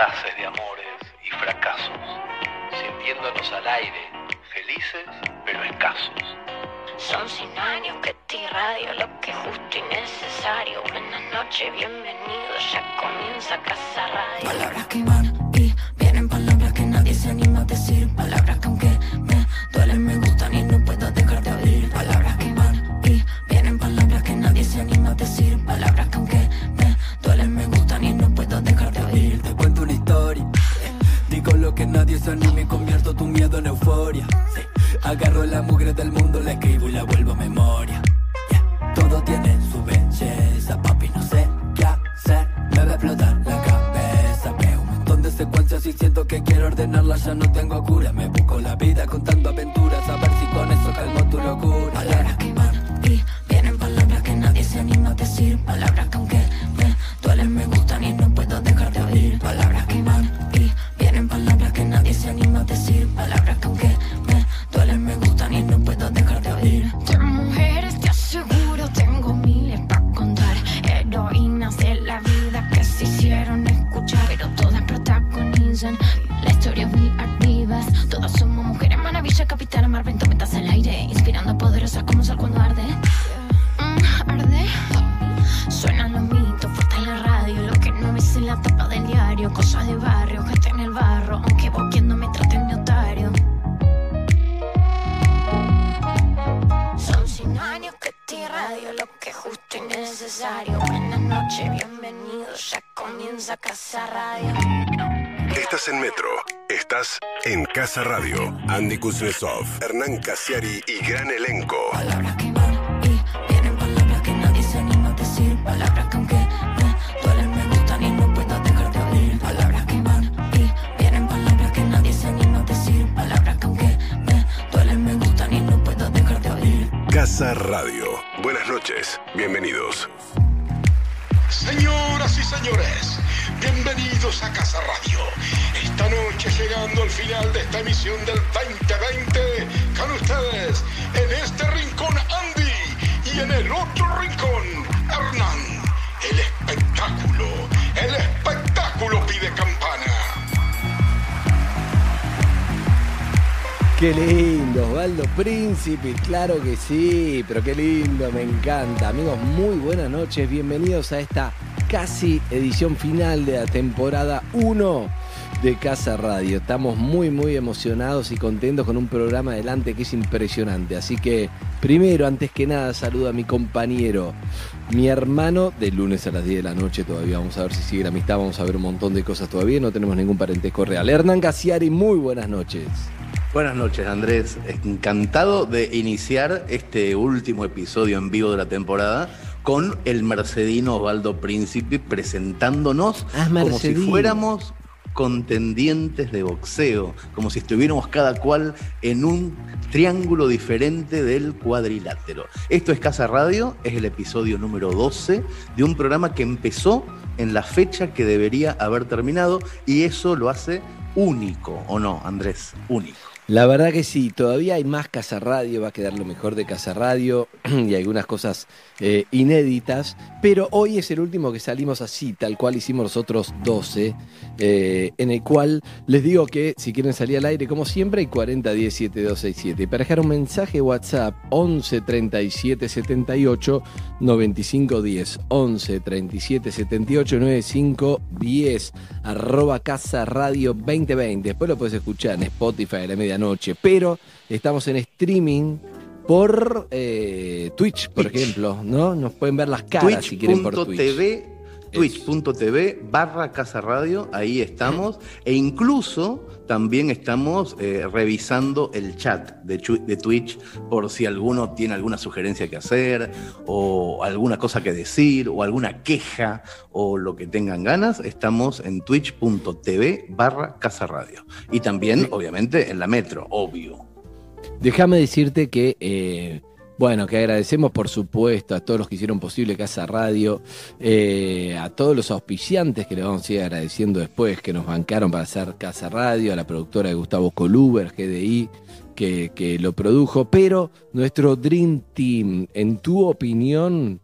audaces de amores y fracasos, sintiéndonos al aire, felices pero escasos. Son cien años que te irradio lo que es justo y necesario. Buenas noches, bienvenidos, ya comienza Casa Radio. Palabras que van del mundo, Casa Radio. Andy Kuznetsov, Hernán Casiari y gran elenco. Palabras que van y vienen palabras que nadie se anima a decir. Palabras que aunque me duelen me gustan y no puedo dejar de oír. Palabras que van y vienen palabras que nadie se anima a decir. Palabras que aunque me duelen me gustan y no puedo dejar de oír. Casa Radio. Buenas noches. Qué lindo, Osvaldo Príncipe, claro que sí, pero qué lindo, me encanta. Amigos, muy buenas noches, bienvenidos a esta casi edición final de la temporada 1 de Casa Radio. Estamos muy, muy emocionados y contentos con un programa adelante que es impresionante. Así que, primero, antes que nada, saludo a mi compañero, mi hermano, de lunes a las 10 de la noche todavía. Vamos a ver si sigue la amistad, vamos a ver un montón de cosas todavía. No tenemos ningún parentesco real. Hernán Casiari, muy buenas noches. Buenas noches, Andrés. Encantado de iniciar este último episodio en vivo de la temporada con el mercedino Osvaldo Príncipe presentándonos Ah, como si fuéramos contendientes de boxeo, como si estuviéramos cada cual en un triángulo diferente del cuadrilátero. Esto es Casa Radio, es el episodio número 12 de un programa que empezó en la fecha que debería haber terminado y eso lo hace único, ¿o no, Andrés? Único. La verdad que sí, todavía hay más Casa Radio, va a quedar lo mejor de Casa Radio y algunas cosas eh, inéditas, pero hoy es el último que salimos así, tal cual hicimos los otros 12, eh, en el cual les digo que si quieren salir al aire, como siempre, hay 40 10 7267. Y para dejar un mensaje WhatsApp, 11 37 78 95 10, 11 37 78 95 10, arroba Casa Radio 2020. Después lo puedes escuchar en Spotify a la medianoche, pero estamos en streaming por eh, Twitch, por Twitch. ejemplo, ¿no? Nos pueden ver las caras si quieren por Twitch. Twitch.tv twitch.tv barra Casa Radio, ahí estamos, e incluso también estamos eh, revisando el chat de, de Twitch por si alguno tiene alguna sugerencia que hacer, o alguna cosa que decir, o alguna queja, o lo que tengan ganas, estamos en twitch.tv barra Casa Radio. Y también, obviamente, en la metro, obvio. Déjame decirte que, eh, bueno, que agradecemos por supuesto a todos los que hicieron posible Casa Radio, eh, a todos los auspiciantes que le vamos a ir agradeciendo después, que nos bancaron para hacer Casa Radio, a la productora de Gustavo Coluber, GDI, que, que lo produjo, pero nuestro Dream Team, en tu opinión,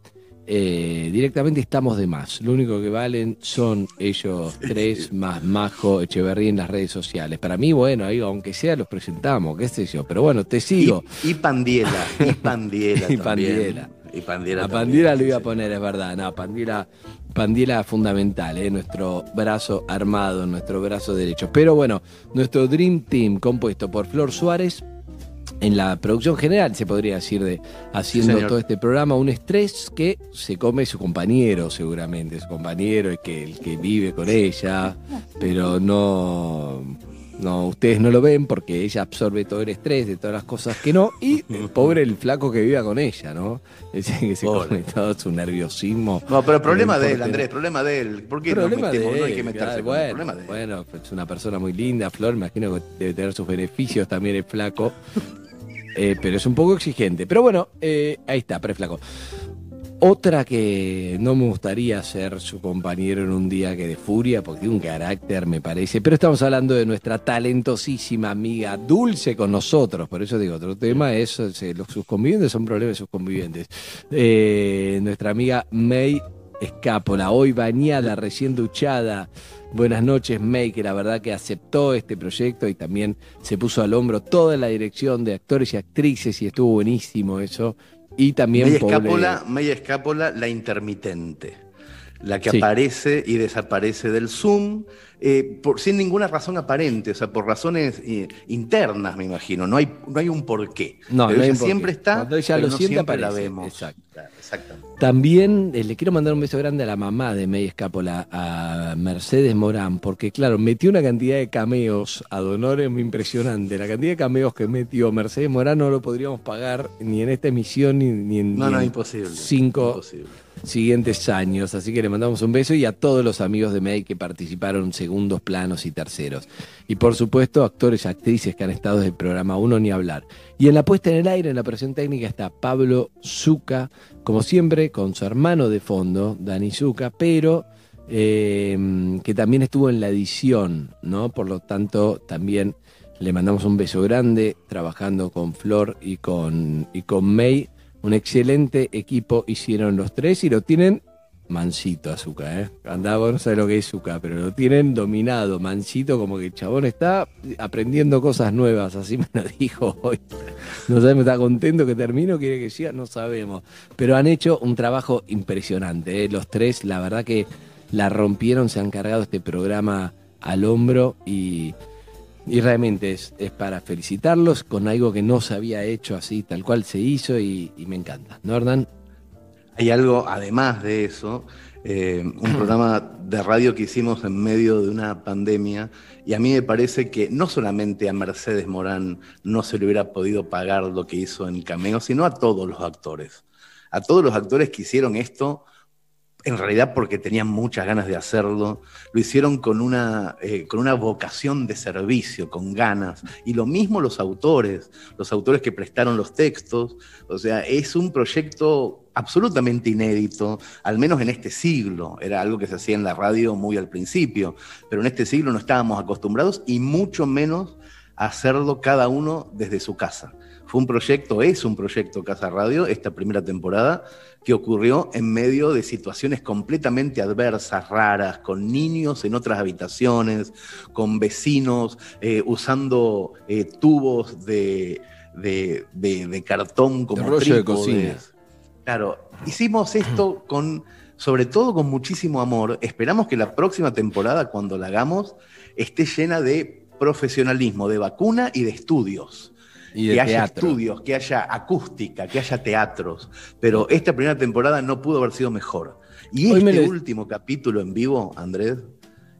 eh, directamente estamos de más. Lo único que valen son ellos tres más Majo Echeverría en las redes sociales. Para mí, bueno, ahí, aunque sea los presentamos, qué sé yo. Pero bueno, te sigo. Y, y Pandiela, y Pandiela. Y también. Pandiela. Y Pandiela. A también, Pandiela lo sí, iba a poner, es verdad. No, Pandiela, Pandiela fundamental, ¿eh? nuestro brazo armado, nuestro brazo derecho. Pero bueno, nuestro Dream Team compuesto por Flor Suárez. En la producción general, se podría decir, de haciendo señor. todo este programa, un estrés que se come su compañero, seguramente. Su compañero, el que, el que vive con ella, pero no, no, ustedes no lo ven porque ella absorbe todo el estrés de todas las cosas que no. Y el pobre el flaco que viva con ella, ¿no? Ese que se come todo su nerviosismo. No, pero problema No de él. Andrés, problema de él. ¿Por qué nos Problema metemos? no hay que meterse claro, con el problema de él. bueno, es una persona muy linda, Flor, imagino que debe tener sus beneficios también el flaco. Eh, pero es un poco exigente. Pero bueno, eh, ahí está, pre flaco. Otra que no me gustaría ser su compañero en un día que de furia, porque tiene un carácter, me parece. Pero estamos hablando de nuestra talentosísima amiga Dulce con nosotros. Por eso digo, otro tema es, eh, los, sus convivientes son problemas de sus convivientes. Nuestra amiga May Escápola, hoy bañada, recién duchada. Buenas noches, May, que la verdad que aceptó este proyecto y también se puso al hombro toda la dirección de actores y actrices y estuvo buenísimo eso. Y también escápula, media escápula, la intermitente. La que Sí. aparece y desaparece del Zoom eh, por, sin ninguna razón aparente, o sea, por razones eh, internas, me imagino. No hay, no hay un porqué. No, Pero no hay ella porqué. siempre está. Cuando ella pero lo no siente, siempre la vemos. Exacto. Exactamente. También eh, le quiero mandar un beso grande a la mamá de May Escápola, a Mercedes Morán, porque claro, metió una cantidad de cameos a Donores muy impresionante. La cantidad de cameos que metió Mercedes Morán no lo podríamos pagar ni en esta emisión ni, ni en, No, ni no, en imposible. cinco imposible. Siguientes años. Así que le mandamos un beso y a todos los amigos de May que participaron segundos planos y terceros. Y por supuesto, actores y actrices que han estado desde el programa Uno ni hablar. Y en la puesta en el aire, en la operación técnica, está Pablo Zuca, como siempre, con su hermano de fondo, Dani Zuca, pero eh, que también estuvo en la edición, ¿no? Por lo tanto, también le mandamos un beso grande, trabajando con Flor y con, y con May. Un excelente equipo hicieron los tres y lo tienen mansito azúcar, ¿eh? Andaba, no sabe lo que es azúcar, pero lo tienen dominado, mansito, como que el chabón está aprendiendo cosas nuevas, así me lo dijo hoy. No sabemos, está contento que termino, quiere que siga, no sabemos. Pero han hecho un trabajo impresionante, ¿eh? los tres, la verdad que la rompieron, se han cargado este programa al hombro y, y realmente es, es para felicitarlos con algo que no se había hecho así, tal cual se hizo y, y me encanta. ¿No, Hernán? Hay algo, además de eso, eh, un programa de radio que hicimos en medio de una pandemia y a mí me parece que no solamente a Mercedes Morán no se le hubiera podido pagar lo que hizo en Cameo, sino a todos los actores. A todos los actores que hicieron esto, en realidad porque tenían muchas ganas de hacerlo, lo hicieron con una, eh, con una vocación de servicio, con ganas. Y lo mismo los autores, los autores que prestaron los textos. O sea, es un proyecto absolutamente inédito, al menos en este siglo. Era algo que se hacía en la radio muy al principio, pero en este siglo no estábamos acostumbrados y mucho menos a hacerlo cada uno desde su casa. Fue un proyecto, es un proyecto Casa Radio, esta primera temporada, que ocurrió en medio de situaciones completamente adversas, raras, con niños en otras habitaciones, con vecinos eh, usando eh, tubos de, de, de- de cartón como rollo de cocina. Claro, hicimos esto con, sobre todo con muchísimo amor. Esperamos que la próxima temporada, cuando la hagamos, esté llena de profesionalismo, de vacuna y de estudios Y que haya teatro. estudios, que haya acústica, que haya teatros. Pero esta primera temporada no pudo haber sido mejor. Y Hoy este último capítulo en vivo, Andrés,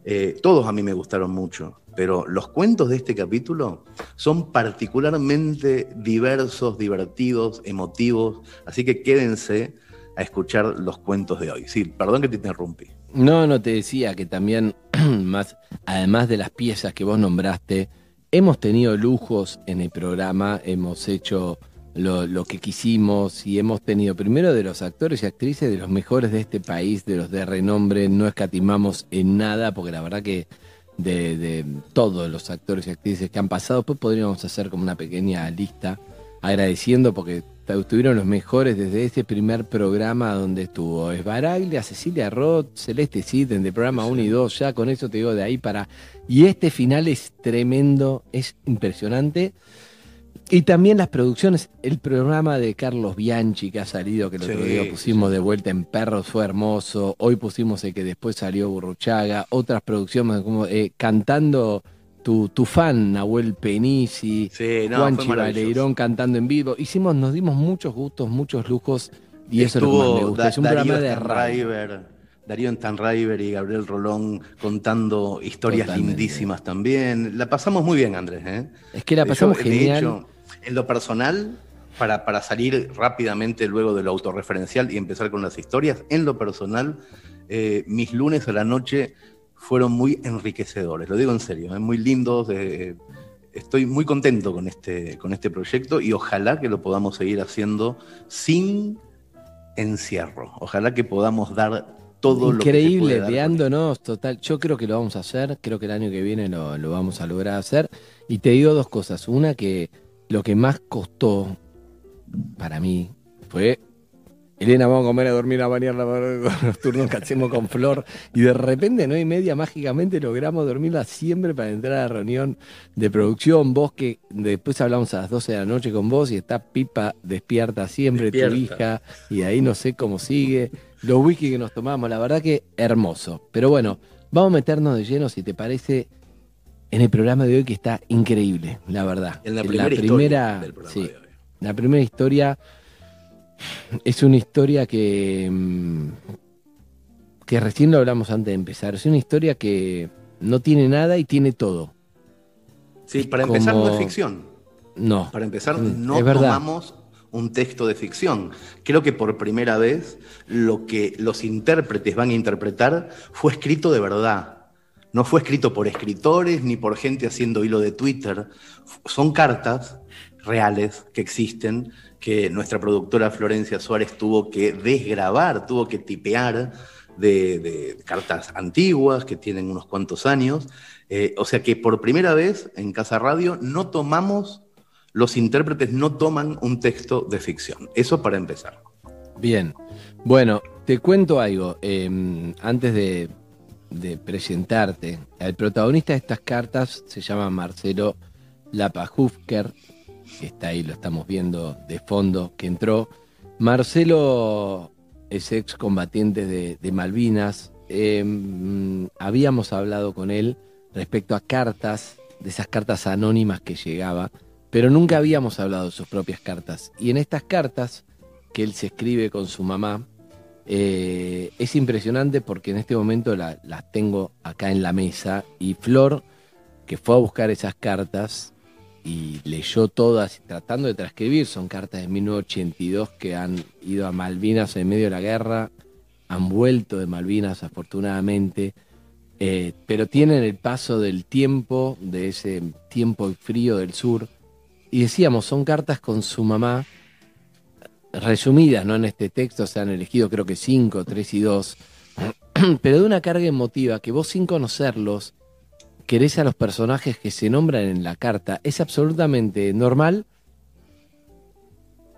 eh, todos a mí me gustaron mucho. Pero los cuentos de este capítulo son particularmente diversos, divertidos, emotivos. Así que quédense a escuchar los cuentos de hoy. Sí, perdón que te interrumpí. No, no te decía que también, más, además de las piezas que vos nombraste, hemos tenido lujos en el programa, hemos hecho lo, que quisimos y hemos tenido primero de los actores y actrices de los mejores de este país, de los de renombre, no escatimamos en nada, porque la verdad que de, de todos los actores y actrices que han pasado, pues podríamos hacer como una pequeña lista agradeciendo porque estuvieron los mejores desde ese primer programa donde estuvo Esbaraglia, Cecilia Roth, Celeste Cid, en el programa 1 y 2, ya con eso te digo de ahí para... Y este final es tremendo, es impresionante. Y también las producciones, el programa de Carlos Bianchi que ha salido, que el otro Sí, día pusimos de vuelta en Perros, fue hermoso. Hoy pusimos el que después salió Burruchaga. Otras producciones como eh, cantando tu, tu fan, Nahuel Penisi, Sí, no, Juanchi cantando en vivo. Hicimos, nos dimos muchos gustos, muchos lujos. Y eso es lo que más me Estuvo gusta. Da- es un Darío programa de radio. Darío Stanraiver y Gabriel Rolón contando historias Totalmente. lindísimas también. La pasamos muy bien, Andrés. ¿eh? Es que la Yo, pasamos de genial. hecho, en lo personal, para, para salir rápidamente luego de lo autorreferencial y empezar con las historias, en lo personal, eh, mis lunes a la noche fueron muy enriquecedores, lo digo en serio, ¿eh? muy lindos. eh, estoy muy contento con este, con este proyecto y ojalá que lo podamos seguir haciendo sin encierro. Ojalá que podamos dar todo lo que veándonos, total. Yo creo que lo vamos a hacer, creo que el año que viene lo, lo vamos a lograr hacer. Y te digo dos cosas. Una, que lo que más costó para mí fue. Elena, vamos a comer, a dormir, a bañar, a con los turnos que hacemos con Flor. Y de repente, no y media, mágicamente logramos dormirla siempre para entrar a la reunión de producción. Vos que después hablamos a las 12 de la noche con vos y está Pipa despierta siempre, tu hija. Y ahí no sé cómo sigue. Los whisky que nos tomamos, la verdad que hermoso. Pero bueno, vamos a meternos de lleno, si te parece, en el programa de hoy que está increíble, la verdad. En la primera historia del programa sí, de hoy. La primera historia es una historia que, mm, que recién lo hablamos antes de empezar. Es una historia que no tiene nada y tiene todo. Sí, para empezar no es ficción. No. Para empezar, no tomamos un texto de ficción. Creo que por primera vez lo que los intérpretes van a interpretar fue escrito de verdad. No fue escrito por escritores ni por gente haciendo hilo de Twitter. Son cartas reales que existen que nuestra productora Florencia Suárez tuvo que desgrabar, tuvo que tipear de, cartas antiguas que tienen unos cuantos años. Eh, o sea que por primera vez en Casa Radio no tomamos los intérpretes no toman un texto de ficción. Eso para empezar. Bien. Bueno, te cuento algo. eh, antes de, de presentarte, el protagonista de estas cartas se llama Marcelo Lapajufker, está ahí, lo estamos viendo de fondo, que entró. Marcelo es ex combatiente de, de Malvinas. mm, habíamos hablado con él respecto a cartas, de esas cartas anónimas que llegaba, pero nunca habíamos hablado de sus propias cartas. Y en estas cartas que él se escribe con su mamá, eh, es impresionante porque en este momento la- las tengo acá en la mesa y Flor, que fue a buscar esas cartas y leyó todas tratando de transcribir, son cartas de 1982 que han ido a Malvinas en medio de la guerra, han vuelto de Malvinas afortunadamente, eh, pero tienen el paso del tiempo, de ese tiempo frío del sur, y decíamos, son cartas con su mamá, resumidas, ¿no? En este texto se han elegido creo que cinco, tres y dos, pero de una carga emotiva que vos sin conocerlos querés a los personajes que se nombran en la carta. Es absolutamente normal,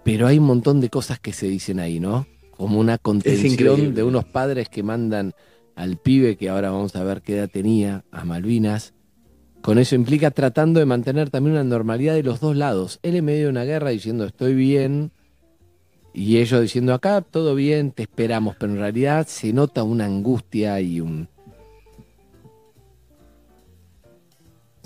pero hay un montón de cosas que se dicen ahí, ¿no? Como una contención de unos padres que mandan al pibe, que ahora vamos a ver qué edad tenía, a Malvinas. Con eso implica tratando de mantener también una normalidad de los dos lados. Él en medio de una guerra diciendo estoy bien, y ellos diciendo acá todo bien, te esperamos, pero en realidad se nota una angustia y un...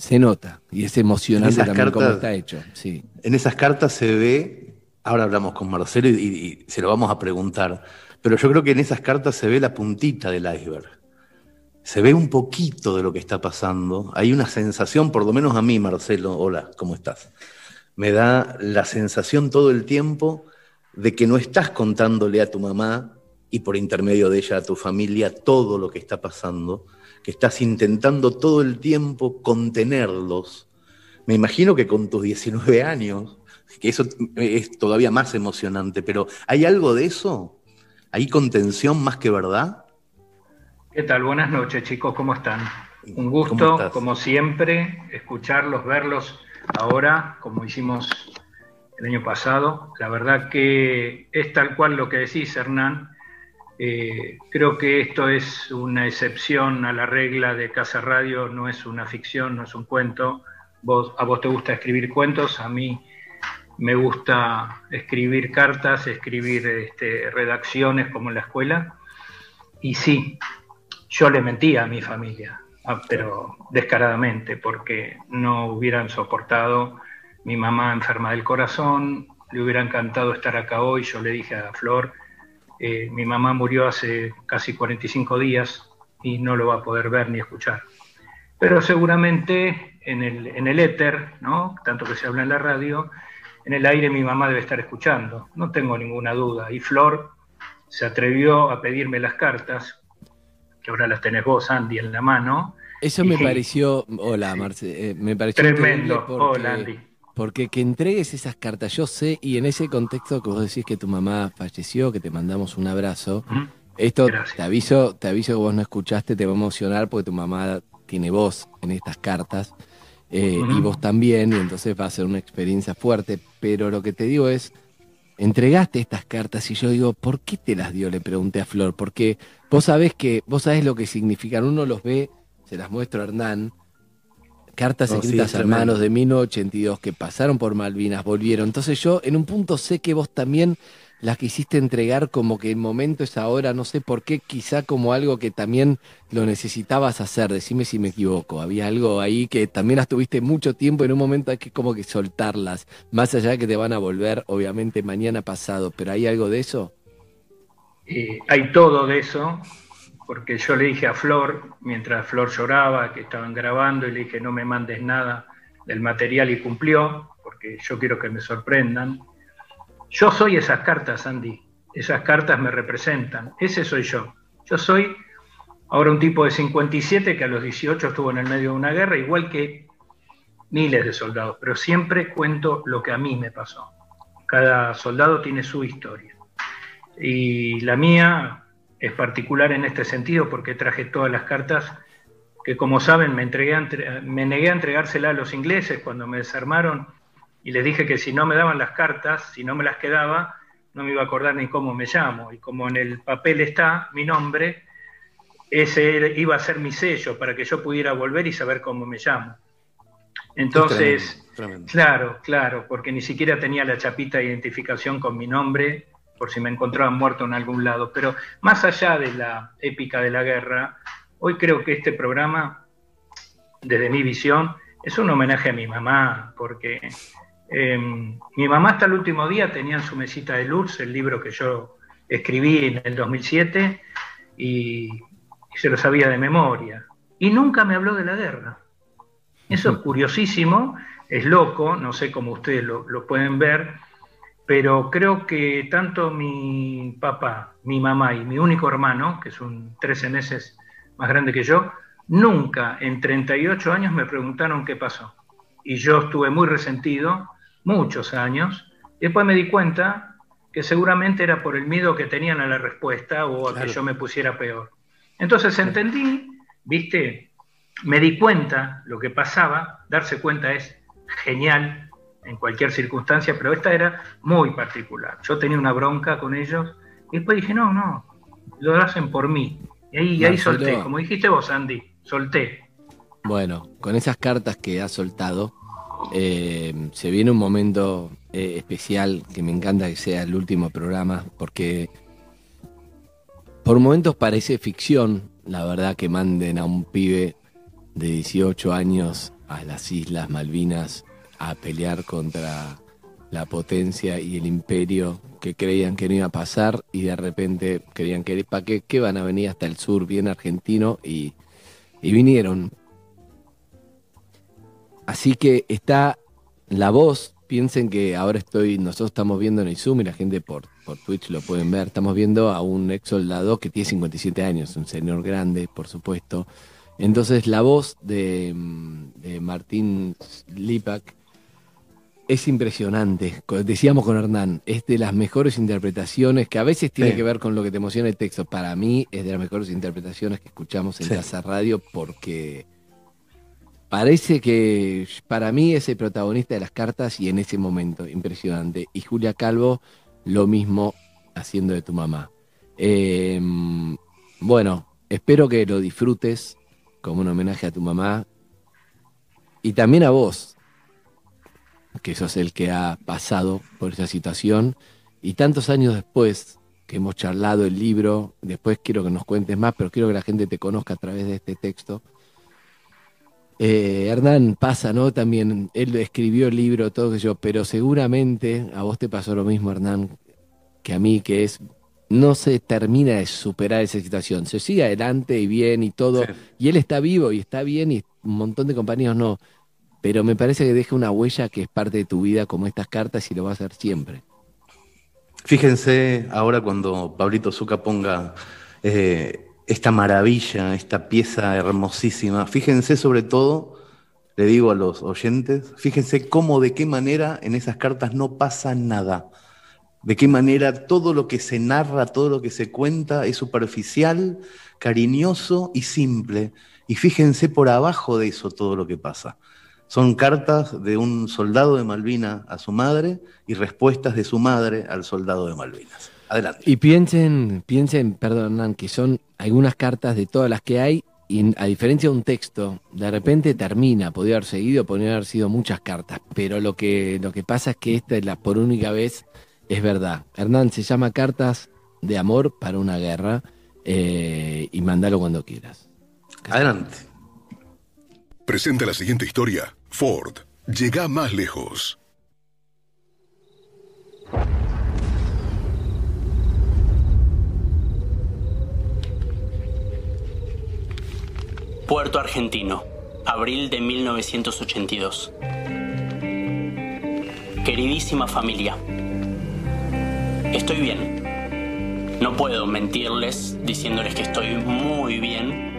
Se nota, y es emocionante también cómo cartas- está hecho. Sí. En esas cartas se ve, ahora hablamos con Marcelo y, y se lo vamos a preguntar, pero yo creo que en esas cartas se ve la puntita del iceberg. Se ve un poquito de lo que está pasando. Hay una sensación, por lo menos a mí, Marcelo, hola, ¿cómo estás? Me da la sensación todo el tiempo de que no estás contándole a tu mamá y por intermedio de ella a tu familia todo lo que está pasando, que estás intentando todo el tiempo contenerlos. Me imagino que con tus 19 años, que eso es todavía más emocionante, pero ¿hay algo de eso? ¿Hay contención más que verdad? ¿Qué tal? Buenas noches, chicos, ¿cómo están? Un ¿Cómo gusto, como siempre, escucharlos, verlos ahora, como hicimos el año pasado. La verdad que es tal cual lo que decís, Hernán. Eh, creo que esto es una excepción a la regla de Casa Radio, no es una ficción, no es un cuento. A vos te gusta escribir cuentos, a mí me gusta escribir cartas, escribir este, redacciones como en la escuela. Y sí, yo le mentía a mi familia, ah, pero descaradamente, porque no hubieran soportado mi mamá enferma del corazón, le hubiera encantado estar acá hoy, yo le dije a Flor, eh, mi mamá murió hace casi 45 días y no lo va a poder ver ni escuchar. Pero seguramente en el, en el éter, ¿no? tanto que se habla en la radio, en el aire mi mamá debe estar escuchando, no tengo ninguna duda. Y Flor se atrevió a pedirme las cartas, que ahora las tenés vos, Andy, en la mano. Eso me pareció, hola Marce, eh, me pareció tremendo, hola Andy. Porque que entregues esas cartas, yo sé, y en ese contexto que vos decís que tu mamá falleció, que te mandamos un abrazo, esto te aviso, te aviso que vos no escuchaste, te va a emocionar porque tu mamá tiene voz en estas cartas. Eh, y vos también, y entonces va a ser una experiencia fuerte. Pero lo que te digo es, entregaste estas cartas y yo digo, ¿por qué te las dio? Le pregunté a Flor, porque vos sabés que, vos sabés lo que significan, uno los ve, se las muestro a Hernán, cartas escritas a hermanos de 1982 que pasaron por Malvinas, volvieron. Entonces yo en un punto sé que vos también las quisiste entregar como que el momento es ahora, no sé por qué, quizá como algo que también lo necesitabas hacer, decime si me equivoco, había algo ahí que también las tuviste mucho tiempo, en un momento hay que como que soltarlas, más allá de que te van a volver, obviamente, mañana pasado, pero ¿hay algo de eso? Eh, hay todo de eso, porque yo le dije a Flor, mientras Flor lloraba, que estaban grabando, y le dije, no me mandes nada del material y cumplió, porque yo quiero que me sorprendan yo soy esas cartas, Andy. Esas cartas me representan. Ese soy yo. Yo soy ahora un tipo de 57 que a los 18 estuvo en el medio de una guerra, igual que miles de soldados, pero siempre cuento lo que a mí me pasó. Cada soldado tiene su historia. Y la mía es particular en este sentido porque traje todas las cartas que, como saben, me, entregué me negué a entregárselas a los ingleses cuando me desarmaron y les dije que si no me daban las cartas, si no me las quedaba, no me iba a acordar ni cómo me llamo. Y como en el papel está mi nombre, ese iba a ser mi sello para que yo pudiera volver y saber cómo me llamo. Entonces, claro, claro, porque ni siquiera tenía la chapita de identificación con mi nombre, por si me encontraban muerto en algún lado. Pero más allá de la épica de la guerra, hoy creo que este programa, desde mi visión, es un homenaje a mi mamá, porque Em, mi mamá hasta el último día tenía en su mesita de luz el libro que yo escribí en el 2007 y, se lo sabía de memoria. Y nunca me habló de la guerra. Eso es curiosísimo, es loco, no sé cómo ustedes lo, lo pueden ver, pero creo que tanto mi papá, mi mamá y mi único hermano, que es un 13 meses más grande que yo, nunca en 38 años me preguntaron qué pasó. Y yo estuve muy resentido muchos años. Y después me di cuenta que seguramente era por el miedo que tenían a la respuesta o a que yo me pusiera peor. Entonces entendí, viste, me di cuenta lo que pasaba, darse cuenta es genial en cualquier circunstancia, pero esta era muy particular. Yo tenía una bronca con ellos y después dije, no, no, lo hacen por mí. Y ahí, ahí solté, como dijiste vos, Andy, solté. Bueno, con esas cartas que has soltado, eh, se viene un momento eh, especial que me encanta que sea el último programa, porque por momentos parece ficción, la verdad, que manden a un pibe de 18 años a las Islas Malvinas a pelear contra la potencia y el imperio que creían que no iba a pasar y de repente creían que, ¿para qué, qué van a venir hasta el sur bien argentino? Y, y vinieron Así que está la voz. Piensen que ahora estoy, nosotros estamos viendo en el Zoom y la gente por, por Twitch lo pueden ver. Estamos viendo a un ex soldado que tiene 57 años, un señor grande, por supuesto. Entonces la voz de, Martín Lipak es impresionante. Decíamos con Hernán, es de las mejores interpretaciones, que a veces tiene que ver con lo que te emociona el texto. Para mí es de las mejores interpretaciones que escuchamos en Casa Radio porque parece que para mí es el protagonista de las cartas y en ese momento, impresionante. Y Julia Calvo, lo mismo haciendo de tu mamá. Eh, bueno, espero que lo disfrutes como un homenaje a tu mamá y también a vos, que sos el que ha pasado por esa situación y tantos años después que hemos charlado el libro, después quiero que nos cuentes más, pero quiero que la gente te conozca a través de este texto. Eh, Hernán pasa, ¿no? También él escribió el libro, todo yo, pero seguramente a vos te pasó lo mismo, Hernán, que a mí, que es no se termina de superar esa situación. Se sigue adelante y bien y todo. Y él está vivo y está bien y un montón de compañeros no. Pero me parece que deja una huella que es parte de tu vida como estas cartas y lo va a hacer siempre. Fíjense ahora cuando Pablito Zuca ponga eh, esta maravilla, esta pieza hermosísima. Fíjense sobre todo, le digo a los oyentes, fíjense cómo, de qué manera en esas cartas no pasa nada de qué manera todo lo que se narra, todo lo que se cuenta es superficial, cariñoso y simple. Y fíjense por abajo de eso todo lo que pasa. Son cartas de un soldado de Malvinas a su madre y respuestas de su madre al soldado de Malvinas. Adelante. Y piensen, piensen, perdón, que son algunas cartas de todas las que hay y a diferencia de un texto, de repente termina, podría haber seguido, podría haber sido muchas cartas, pero lo que, lo que pasa es que esta es la por única vez es verdad. Hernán, se llama Cartas de Amor para una Guerra eh, y mándalo cuando quieras. Adelante. Presenta la siguiente historia. Ford llega más lejos. Puerto Argentino, abril de 1982. Queridísima familia, Estoy bien. No puedo mentirles diciéndoles que estoy muy bien,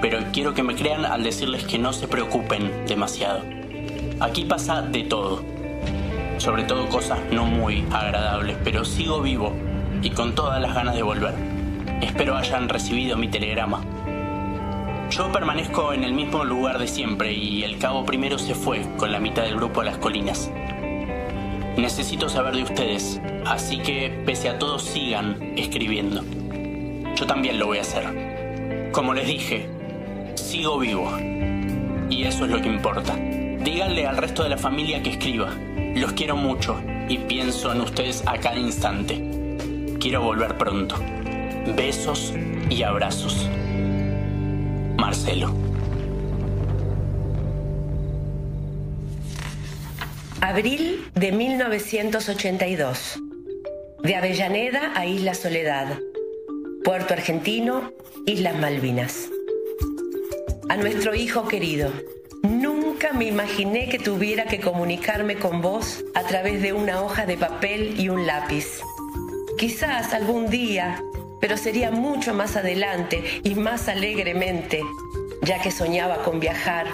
pero quiero que me crean al decirles que no se preocupen demasiado. Aquí pasa de todo, sobre todo cosas no muy agradables, pero sigo vivo y con todas las ganas de volver. Espero hayan recibido mi telegrama. Yo permanezco en el mismo lugar de siempre y el cabo primero se fue con la mitad del grupo a las colinas. Necesito saber de ustedes, así que pese a todo sigan escribiendo. Yo también lo voy a hacer. Como les dije, sigo vivo. Y eso es lo que importa. Díganle al resto de la familia que escriba. Los quiero mucho y pienso en ustedes a cada instante. Quiero volver pronto. Besos y abrazos. Marcelo. Abril de 1982. De Avellaneda a Isla Soledad. Puerto Argentino, Islas Malvinas. A nuestro hijo querido. Nunca me imaginé que tuviera que comunicarme con vos a través de una hoja de papel y un lápiz. Quizás algún día, pero sería mucho más adelante y más alegremente, ya que soñaba con viajar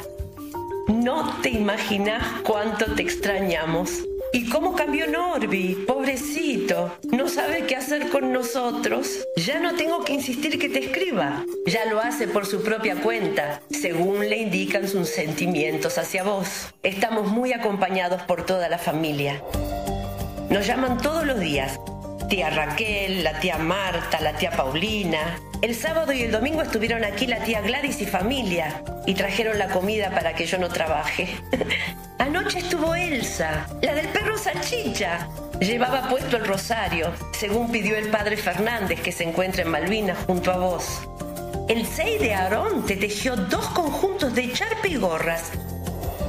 no te imaginas cuánto te extrañamos. ¿Y cómo cambió Norby? Pobrecito. No sabe qué hacer con nosotros. Ya no tengo que insistir que te escriba. Ya lo hace por su propia cuenta, según le indican sus sentimientos hacia vos. Estamos muy acompañados por toda la familia. Nos llaman todos los días. Tía Raquel, la tía Marta, la tía Paulina, el sábado y el domingo estuvieron aquí la tía Gladys y familia y trajeron la comida para que yo no trabaje. Anoche estuvo Elsa, la del perro salchicha. Llevaba puesto el rosario, según pidió el padre Fernández que se encuentra en Malvinas junto a vos. El 6 de Aarón te tejió dos conjuntos de charpe y gorras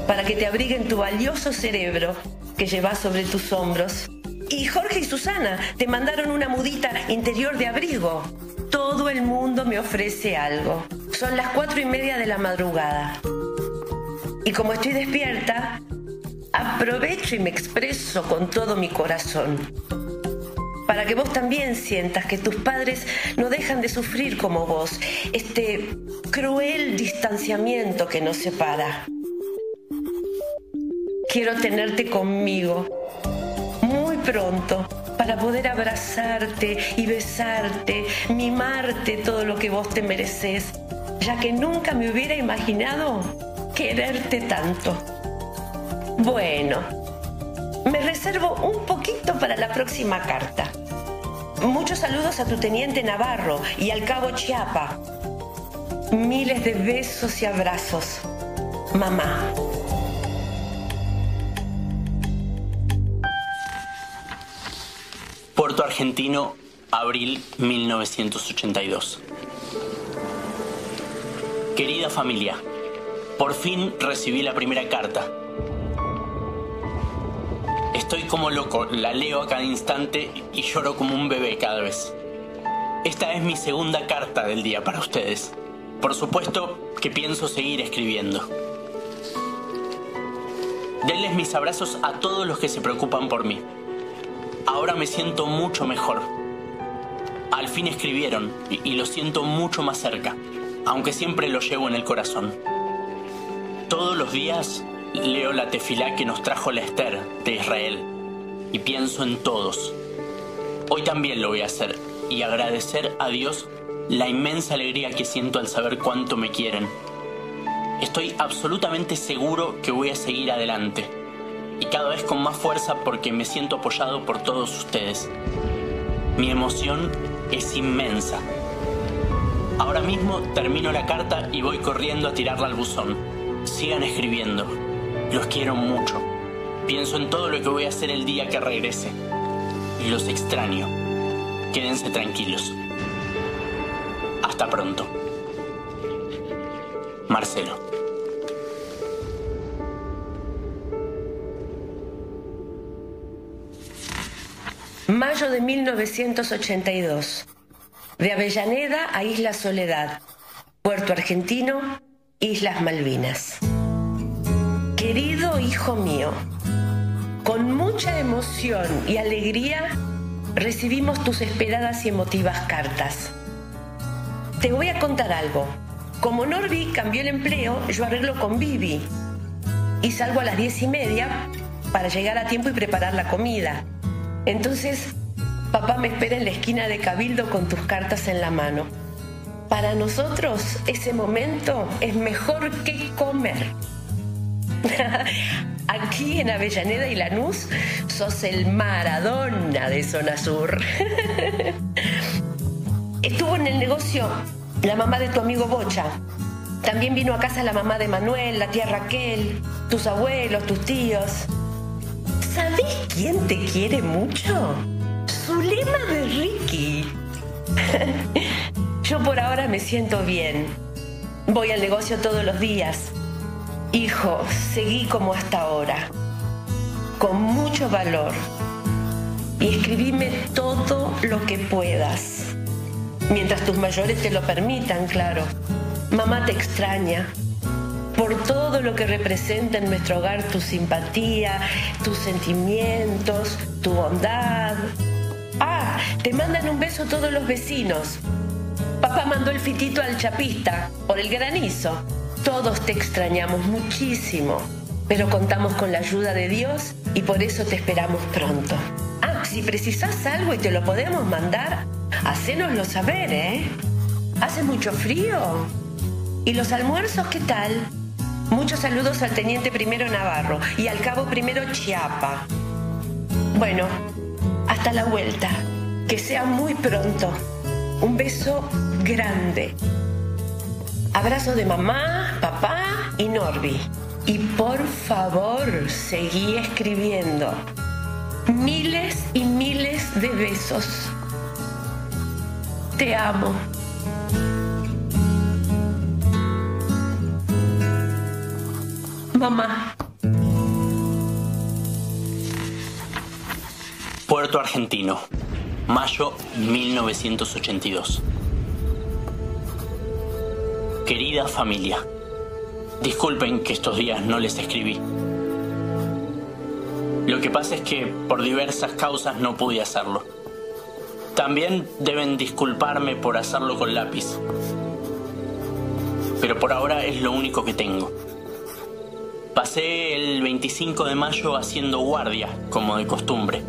para que te abriguen tu valioso cerebro que llevas sobre tus hombros. Y Jorge y Susana te mandaron una mudita interior de abrigo todo el mundo me ofrece algo. Son las cuatro y media de la madrugada. Y como estoy despierta, aprovecho y me expreso con todo mi corazón. Para que vos también sientas que tus padres no dejan de sufrir como vos este cruel distanciamiento que nos separa. Quiero tenerte conmigo muy pronto para poder abrazarte y besarte, mimarte todo lo que vos te mereces, ya que nunca me hubiera imaginado quererte tanto. Bueno, me reservo un poquito para la próxima carta. Muchos saludos a tu teniente Navarro y al cabo Chiapa. Miles de besos y abrazos. Mamá. Puerto Argentino, abril 1982. Querida familia, por fin recibí la primera carta. Estoy como loco, la leo a cada instante y lloro como un bebé cada vez. Esta es mi segunda carta del día para ustedes. Por supuesto que pienso seguir escribiendo. Denles mis abrazos a todos los que se preocupan por mí. Ahora me siento mucho mejor. Al fin escribieron y, y lo siento mucho más cerca, aunque siempre lo llevo en el corazón. Todos los días leo la tefilá que nos trajo la Esther de Israel y pienso en todos. Hoy también lo voy a hacer y agradecer a Dios la inmensa alegría que siento al saber cuánto me quieren. Estoy absolutamente seguro que voy a seguir adelante y cada vez con más fuerza porque me siento apoyado por todos ustedes. Mi emoción es inmensa. Ahora mismo termino la carta y voy corriendo a tirarla al buzón. Sigan escribiendo. Los quiero mucho. Pienso en todo lo que voy a hacer el día que regrese. Y los extraño. Quédense tranquilos. Hasta pronto. Marcelo. Mayo de 1982. De Avellaneda a Isla Soledad. Puerto Argentino, Islas Malvinas. Querido hijo mío, con mucha emoción y alegría recibimos tus esperadas y emotivas cartas. Te voy a contar algo. Como Norby cambió el empleo, yo arreglo con Vivi y salgo a las diez y media para llegar a tiempo y preparar la comida. Entonces, papá me espera en la esquina de Cabildo con tus cartas en la mano. Para nosotros ese momento es mejor que comer. Aquí en Avellaneda y Lanús sos el Maradona de Zona Sur. Estuvo en el negocio la mamá de tu amigo Bocha. También vino a casa la mamá de Manuel, la tía Raquel, tus abuelos, tus tíos. ¿Sabés quién te quiere mucho? Zulema de Ricky. Yo por ahora me siento bien. Voy al negocio todos los días. Hijo, seguí como hasta ahora, con mucho valor. Y escribime todo lo que puedas. Mientras tus mayores te lo permitan, claro. Mamá te extraña por todo lo que representa en nuestro hogar tu simpatía, tus sentimientos, tu bondad. Ah, te mandan un beso todos los vecinos. Papá mandó el fitito al chapista por el granizo. Todos te extrañamos muchísimo, pero contamos con la ayuda de Dios y por eso te esperamos pronto. Ah, si precisas algo y te lo podemos mandar, hacénoslo saber, ¿eh? ¿Hace mucho frío? ¿Y los almuerzos qué tal? Muchos saludos al teniente primero Navarro y al cabo primero Chiapa. Bueno, hasta la vuelta. Que sea muy pronto. Un beso grande. Abrazo de mamá, papá y Norby. Y por favor, seguí escribiendo. Miles y miles de besos. Te amo. Mamá. Puerto Argentino, mayo 1982. Querida familia, disculpen que estos días no les escribí. Lo que pasa es que por diversas causas no pude hacerlo. También deben disculparme por hacerlo con lápiz. Pero por ahora es lo único que tengo. Pasé el 25 de mayo haciendo guardia, como de costumbre.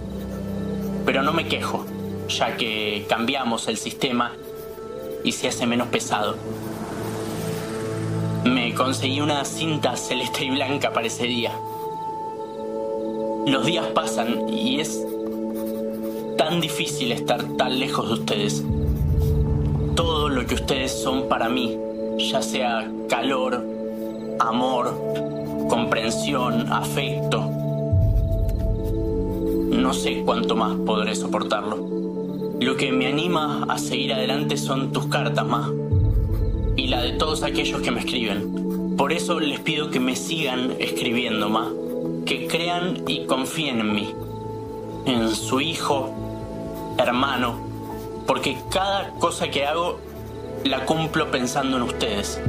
Pero no me quejo, ya que cambiamos el sistema y se hace menos pesado. Me conseguí una cinta celeste y blanca para ese día. Los días pasan y es tan difícil estar tan lejos de ustedes. Todo lo que ustedes son para mí, ya sea calor, amor, comprensión, afecto, no sé cuánto más podré soportarlo. Lo que me anima a seguir adelante son tus cartas, Ma. Y la de todos aquellos que me escriben. Por eso les pido que me sigan escribiendo, Ma. Que crean y confíen en mí. En su hijo, hermano. Porque cada cosa que hago la cumplo pensando en ustedes.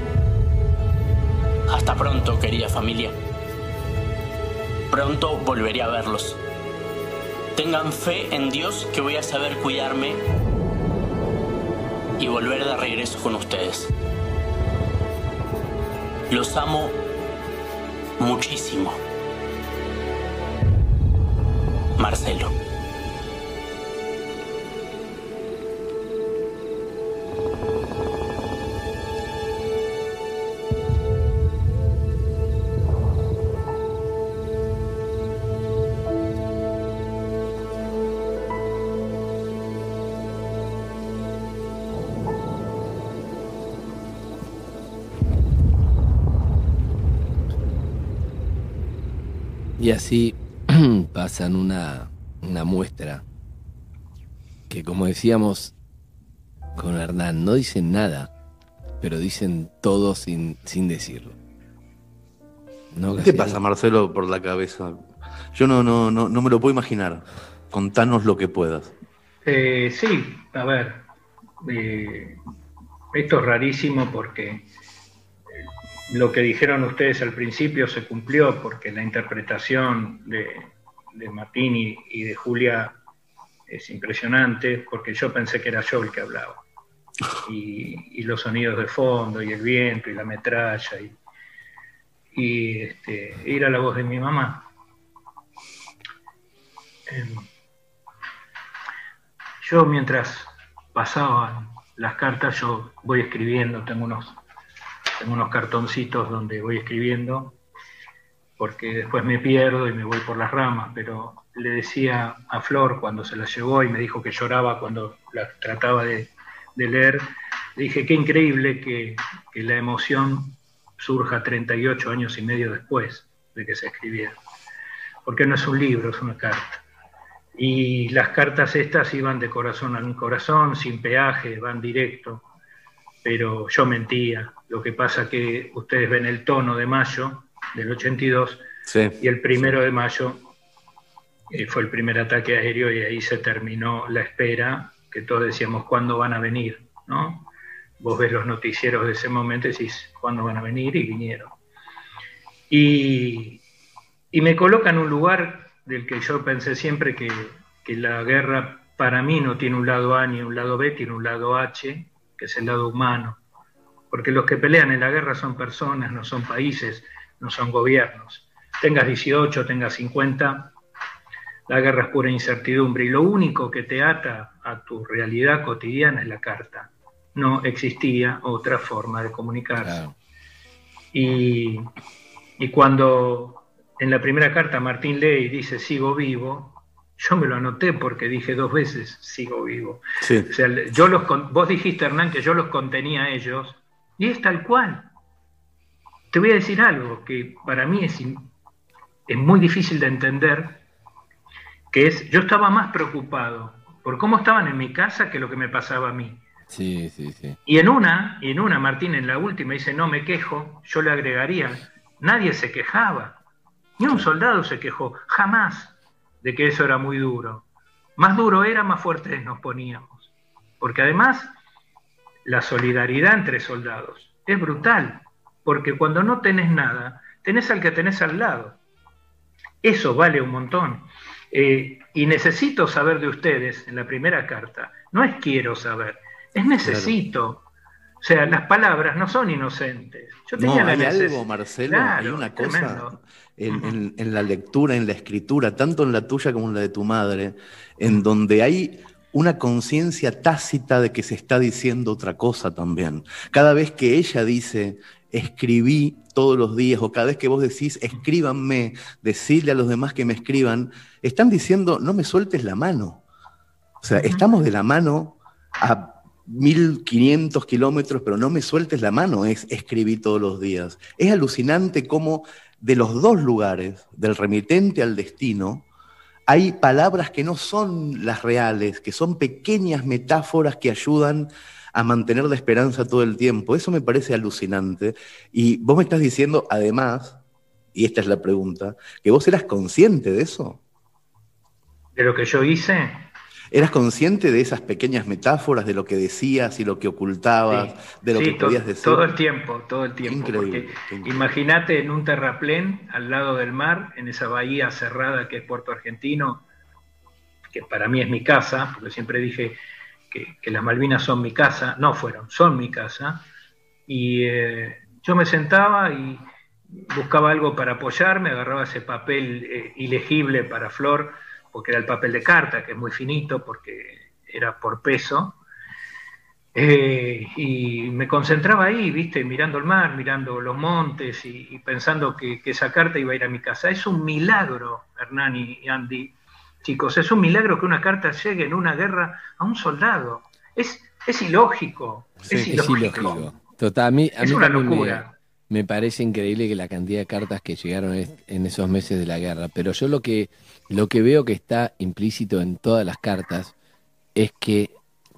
Hasta pronto, querida familia. Pronto volveré a verlos. Tengan fe en Dios que voy a saber cuidarme y volver de regreso con ustedes. Los amo muchísimo. Marcelo. Pasan una, una muestra que, como decíamos con Hernán, no dicen nada, pero dicen todo sin, sin decirlo. ¿No, ¿Qué te pasa, Marcelo, por la cabeza? Yo no, no, no, no me lo puedo imaginar. Contanos lo que puedas. Eh, sí, a ver, eh, esto es rarísimo porque eh, lo que dijeron ustedes al principio se cumplió porque la interpretación de, de Martín y, de Julia es impresionante porque yo pensé que era yo el que hablaba. Y, y los sonidos de fondo y el viento y la metralla y, y este, era la voz de mi mamá. Em, yo mientras pasaban las cartas, yo voy escribiendo, tengo unos, tengo unos cartoncitos donde voy escribiendo, porque después me pierdo y me voy por las ramas, pero le decía a Flor cuando se la llevó y me dijo que lloraba cuando la trataba de, leer, le dije, qué increíble que, que la emoción surja 38 años y medio después de que se escribiera, porque no es un libro, es una carta. Y las cartas estas iban de corazón a corazón, sin peaje, van directo, pero yo mentía. Lo que pasa que ustedes ven el tono de mayo del 82 Sí. y el primero de mayo eh, fue el primer ataque aéreo y ahí se terminó la espera, que todos decíamos, ¿cuándo van a venir? ¿no? Vos ves los noticieros de ese momento y decís, ¿cuándo van a venir? Y vinieron. Y, y me coloca en un lugar del que yo pensé siempre que, que la guerra para mí no tiene un lado A ni un lado B, tiene un lado H, que es el lado humano. Porque los que pelean en la guerra son personas, no son países, no son gobiernos. Tengas 18, tengas 50, la guerra es pura incertidumbre y lo único que te ata a tu realidad cotidiana es la carta. No existía otra forma de comunicarse. Y, y cuando en la primera carta Martín lee y dice sigo vivo, yo me lo anoté porque dije dos veces sigo vivo. Sí. O sea, yo los, vos dijiste, Hernán, que yo los contenía a ellos, y es tal cual. Te voy a decir algo que para mí es, es muy difícil de entender, que es, yo estaba más preocupado por cómo estaban en mi casa que lo que me pasaba a mí. Sí, sí, sí. Y en una, y en una, Martín en la última dice, no me quejo, yo le agregaría, nadie se quejaba, ni un soldado se quejó, jamás, de que eso era muy duro. Más duro era, más fuertes nos poníamos. Porque además, la solidaridad entre soldados es brutal, porque cuando no tenés nada, tenés al que tenés al lado. Eso vale un montón. Eh, y necesito saber de ustedes en la primera carta. No es quiero saber, es necesito. O sea, las palabras no son inocentes. Yo No, tenía la hay algo, Marcelo, Claro, hay una cosa tremendo. En, en- en la lectura, en la escritura, tanto en la tuya como en la de tu madre, en donde hay una conciencia tácita de que se está diciendo otra cosa también. Cada vez que ella dice, escribí todos los días, o cada vez que vos decís, escríbanme, decirle a los demás que me escriban, están diciendo, no me sueltes la mano. O sea, estamos de la mano a 1500 kilómetros, pero no me sueltes la mano, es escribir todos los días. Es alucinante cómo de los dos lugares, del remitente al destino, hay palabras que no son las reales, que son pequeñas metáforas que ayudan a mantener la esperanza todo el tiempo. Eso me parece alucinante. Y vos me estás diciendo, además, y esta es la pregunta, que vos eras consciente de eso. ¿De lo que yo hice? ¿Eras consciente de esas pequeñas metáforas, de lo que decías y lo que ocultabas, de lo que podías decir? Todo el tiempo, todo el tiempo. Increíble. Imagínate en un terraplén al lado del mar, en esa bahía cerrada que es Puerto Argentino, que para mí es mi casa, porque siempre dije que, las Malvinas son mi casa, no fueron, son mi casa. Y eh, yo me sentaba y buscaba algo para apoyarme, agarraba ese papel eh, ilegible para Flor porque era el papel de carta, que es muy finito, porque era por peso. Eh, y me concentraba ahí, viste, mirando el mar, mirando los montes y, pensando que, esa carta iba a ir a mi casa. Es un milagro, Hernán y Andy, chicos, es un milagro que una carta llegue en una guerra a un soldado. Es, es ilógico. es ilógico. Total, a mí, es una locura. Me, parece increíble que la cantidad de cartas que llegaron en esos meses de la guerra. Pero yo lo que lo que veo que está implícito en todas las cartas es que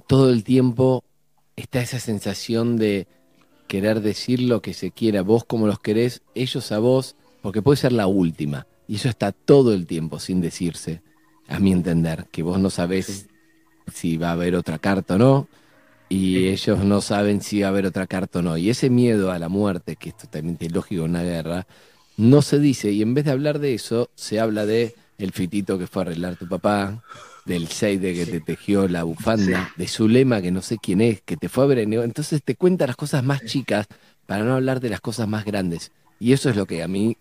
todo el tiempo está esa sensación de querer decir lo que se quiera, vos como los querés, ellos a vos, porque puede ser la última. Y eso está todo el tiempo sin decirse, a mi entender, que vos no sabés si va a haber otra carta o no, y ellos no saben si va a haber otra carta o no. Y ese miedo a la muerte, que es totalmente lógico en una guerra, no se dice, y en vez de hablar de eso, se habla de el fitito que fue a arreglar tu papá, del Seide que te tejió la bufanda, de Zulema que no sé quién es, que te fue a ver en... Entonces te cuenta las cosas más chicas para no hablar de las cosas más grandes. Y eso es lo que a mí...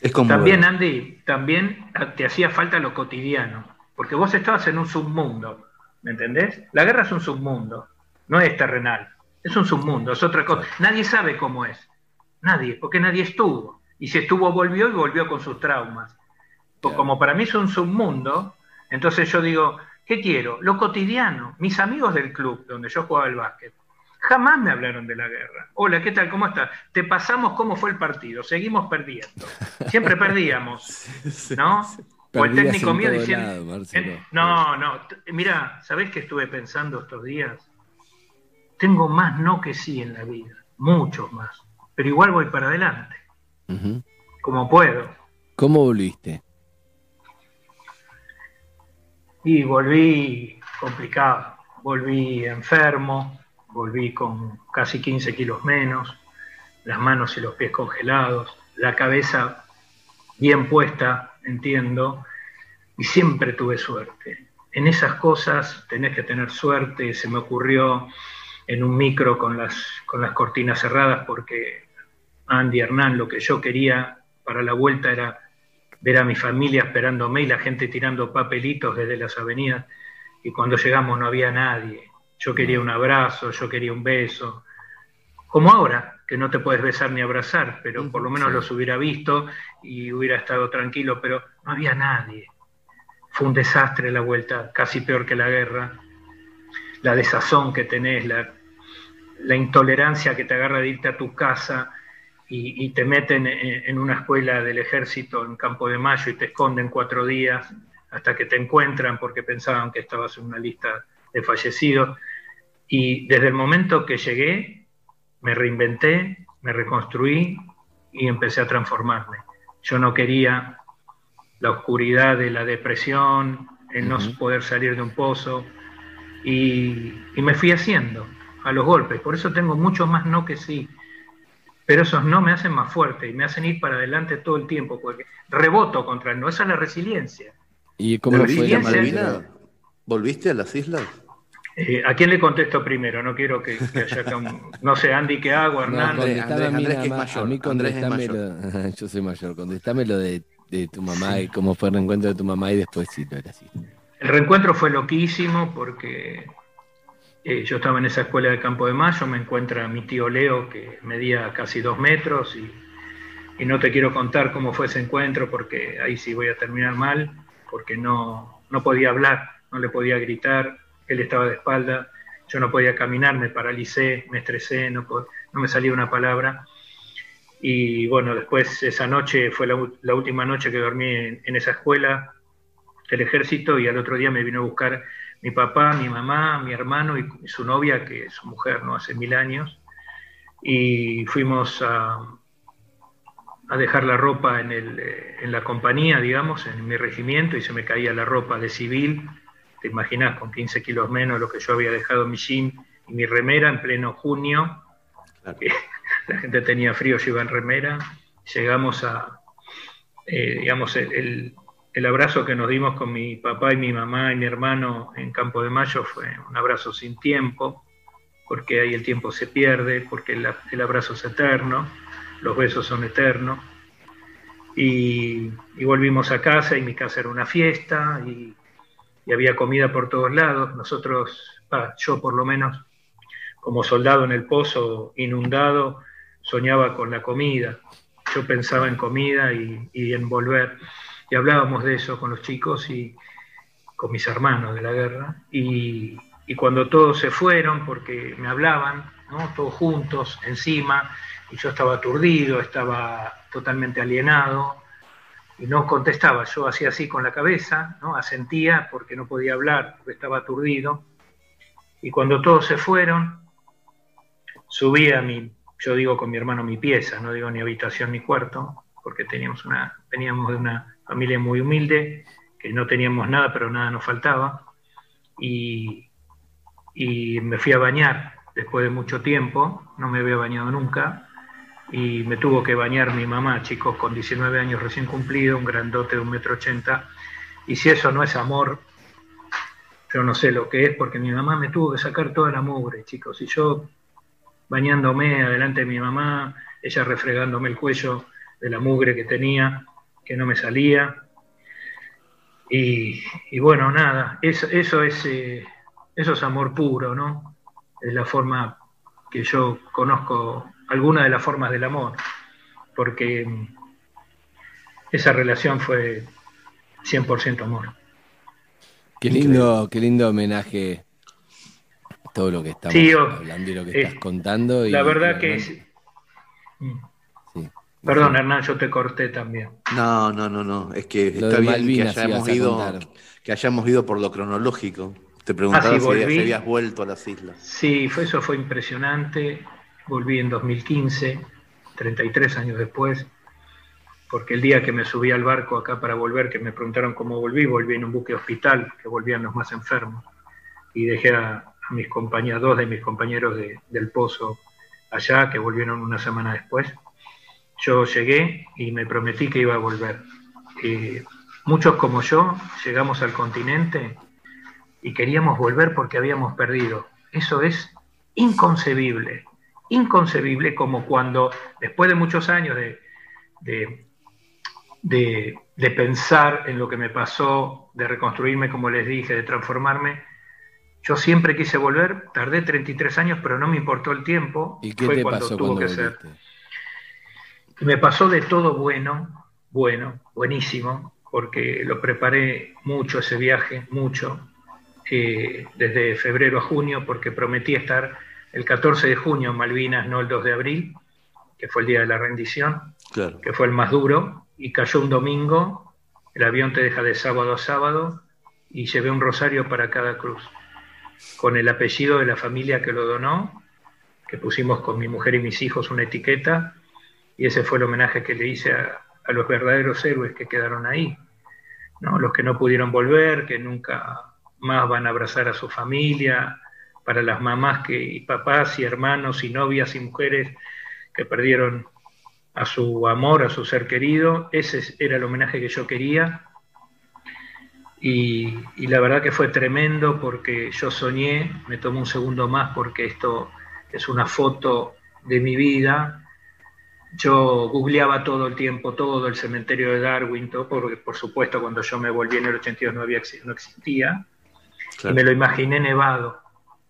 Es como... También, Andy, también te hacía falta lo cotidiano, porque vos estabas en un submundo, ¿me entendés? La guerra es un submundo, no es terrenal, es un submundo, es otra cosa. Nadie sabe cómo es, nadie, porque nadie estuvo. Y si estuvo, volvió y volvió con sus traumas. Como para mí es un submundo, entonces yo digo, ¿qué quiero? Lo cotidiano. Mis amigos del club donde yo jugaba el básquet, jamás me hablaron de la guerra. Hola, ¿qué tal? ¿Cómo estás? Te pasamos cómo fue el partido. Seguimos perdiendo. Siempre perdíamos. ¿No? O el técnico mío diciendo. no, no. Mira, ¿sabés qué estuve pensando estos días? Tengo más no que sí en la vida. Muchos más. Pero igual voy para adelante como puedo. ¿Cómo volviste? Y volví complicado, volví enfermo, volví con casi 15 kilos menos, las manos y los pies congelados, la cabeza bien puesta, entiendo, y siempre tuve suerte. En esas cosas tenés que tener suerte, se me ocurrió en un micro con las, con las cortinas cerradas porque Andy Hernán, lo que yo quería para la vuelta era ver a mi familia esperándome y la gente tirando papelitos desde las avenidas. Y cuando llegamos no había nadie. Yo quería un abrazo, yo quería un beso. Como ahora, que no te puedes besar ni abrazar, pero por lo menos los hubiera visto y hubiera estado tranquilo, pero no había nadie. Fue un desastre la vuelta, casi peor que la guerra. La desazón que tenés, la, la intolerancia que te agarra de irte a tu casa, y, te meten en, una escuela del ejército en Campo de Mayo y te esconden cuatro días hasta que te encuentran porque pensaban que estabas en una lista de fallecidos. Y desde el momento que llegué, me reinventé, me reconstruí y empecé a transformarme. Yo no quería la oscuridad de la depresión, el no poder salir de un pozo, y, y me fui haciendo a los golpes. Por eso tengo mucho más no que sí pero esos no me hacen más fuerte y me hacen ir para adelante todo el tiempo, porque reboto contra el no, esa es la resiliencia. ¿Y cómo fue la Malvina? ¿Volviste a las islas? Eh, ¿A quién le contesto primero? No quiero que, haya No sé, Andy, ¿qué hago? Hernán. Andrés, Andrés, que es mayor. A mí contestame lo, yo soy mayor. Contestame lo de, de tu mamá y cómo fue el reencuentro de tu mamá y después sí, lo era así. El reencuentro fue loquísimo porque eh, yo estaba en esa escuela de Campo de Mayo, me encuentra mi tío Leo, que medía casi dos metros, y, y no te quiero contar cómo fue ese encuentro, porque ahí sí voy a terminar mal, porque no, no podía hablar, no le podía gritar, él estaba de espalda, yo no podía caminar, me paralicé, me estresé, no, no me salía una palabra. Y bueno, después esa noche fue la, última noche que dormí en, esa escuela del ejército y al otro día me vino a buscar mi papá, mi mamá, mi hermano y, su novia, que es su mujer, ¿no? Hace mil años. Y fuimos a, dejar la ropa en, eh, en la compañía, digamos, en mi regimiento, y se me caía la ropa de civil. Te imaginas, con 15 kilos menos lo que yo había dejado mi jean y mi remera en pleno junio. que la gente tenía frío, yo iba en remera. Llegamos a, eh, digamos, el, el- el abrazo que nos dimos con mi papá y mi mamá y mi hermano en Campo de Mayo fue un abrazo sin tiempo, porque ahí el tiempo se pierde, porque el, el abrazo es eterno, los besos son eternos. Y, y volvimos a casa y mi casa era una fiesta y, y había comida por todos lados. Nosotros, yo por lo menos, como soldado en el pozo inundado, soñaba con la comida. Yo pensaba en comida y, y en volver. Y hablábamos de eso con los chicos y con mis hermanos de la guerra. Y, y cuando todos se fueron, porque me hablaban, ¿no? todos juntos, encima, y yo estaba aturdido, estaba totalmente alienado, y no contestaba. Yo hacía así con la cabeza, ¿no? asentía porque no podía hablar, porque estaba aturdido. Y cuando todos se fueron, subí a mi, yo digo con mi hermano mi pieza, no digo ni habitación ni cuarto, porque teníamos una, veníamos de una familia muy humilde, que no teníamos nada, pero nada nos faltaba. Y, y me fui a bañar después de mucho tiempo, no me había bañado nunca, y me tuvo que bañar mi mamá, chicos, con 19 años recién cumplido, un grandote de un metro ochenta, y si eso no es amor, yo no sé lo que es, porque mi mamá me tuvo que sacar toda la mugre, chicos, y yo bañándome adelante de mi mamá, ella refregándome el cuello de la mugre que tenía, que no me salía, y, bueno, nada, eso, eso, es, eh, eso es amor puro, ¿no? Es la forma que yo conozco, alguna de las formas del amor, porque mm, esa relación fue 100% amor. Qué lindo, qué lindo homenaje a todo lo que estamos Sí, hablando y lo que eh, estás contando. y- La verdad y que es... Perdón, Hernán, yo te corté también. No, no, no, no. Es que Lo está de bien Malvinas que hayamos ido, que hayamos ido por lo cronológico. Te preguntaba Ah, sí, si, si habías vuelto a las islas. Sí, fue, eso fue impresionante. Volví en 2015, 33 años después, porque el día que me subí al barco acá para volver, que me preguntaron cómo volví, volví en un buque hospital, que volvían los más enfermos, y dejé a, a mis compañeros, dos de mis compañeros de- del pozo allá, que volvieron una semana después. Yo llegué y me prometí que iba a volver. Eh, muchos como yo llegamos al continente y queríamos volver porque habíamos perdido. Eso es inconcebible, inconcebible como cuando después de muchos años de, de, de- de pensar en lo que me pasó, de reconstruirme, como les dije, de transformarme, yo siempre quise volver, tardé 33 años, pero no me importó el tiempo. ¿Y qué Fue te cuando pasó tuvo cuando que ser. volviste? Me pasó de todo bueno, bueno, buenísimo, porque lo preparé mucho ese viaje, mucho, eh, desde febrero a junio, porque prometí estar el 14 de junio en Malvinas, no el 2 de abril, que fue el día de la rendición, Claro. que fue el más duro, y cayó un domingo, el avión te deja de sábado a sábado, y llevé un rosario para cada cruz, con el apellido de la familia que lo donó, que pusimos con mi mujer y mis hijos una etiqueta, y ese fue el homenaje que le hice a, a los verdaderos héroes que quedaron ahí, ¿no? los que no pudieron volver, que nunca más van a abrazar a su familia, para las mamás que, y papás y hermanos y novias y mujeres que perdieron a su amor, a su ser querido, ese es- era el homenaje que yo quería. Y, la verdad que fue tremendo porque yo soñé, me tomó un segundo más porque esto es una foto de mi vida, yo googleaba todo el tiempo, todo el cementerio de Darwin, todo, porque por supuesto cuando yo me volví en el 82 no, había, no existía, y me lo imaginé nevado.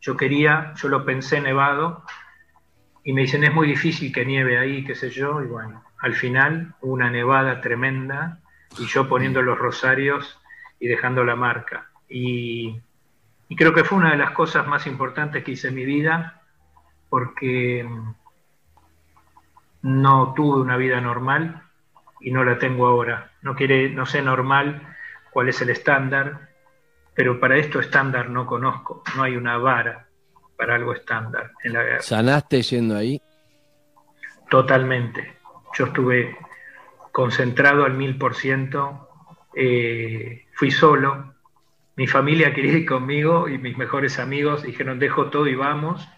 Yo quería, yo lo pensé nevado, y me dicen, es muy difícil que nieve ahí, qué sé yo, y bueno, al final una nevada tremenda, y yo poniendo los rosarios y dejando la marca. Y, y creo que fue una de las cosas más importantes que hice en mi vida, porque no tuve una vida normal y no la tengo ahora. No, quiere, no sé normal cuál es el estándar, pero para esto estándar no conozco, no hay una vara para algo estándar en la guerra. ¿Sanaste yendo ahí? Totalmente. Yo estuve concentrado al mil por ciento, eh, fui solo, mi familia quería ir conmigo y mis mejores amigos dijeron dejo todo y vamos,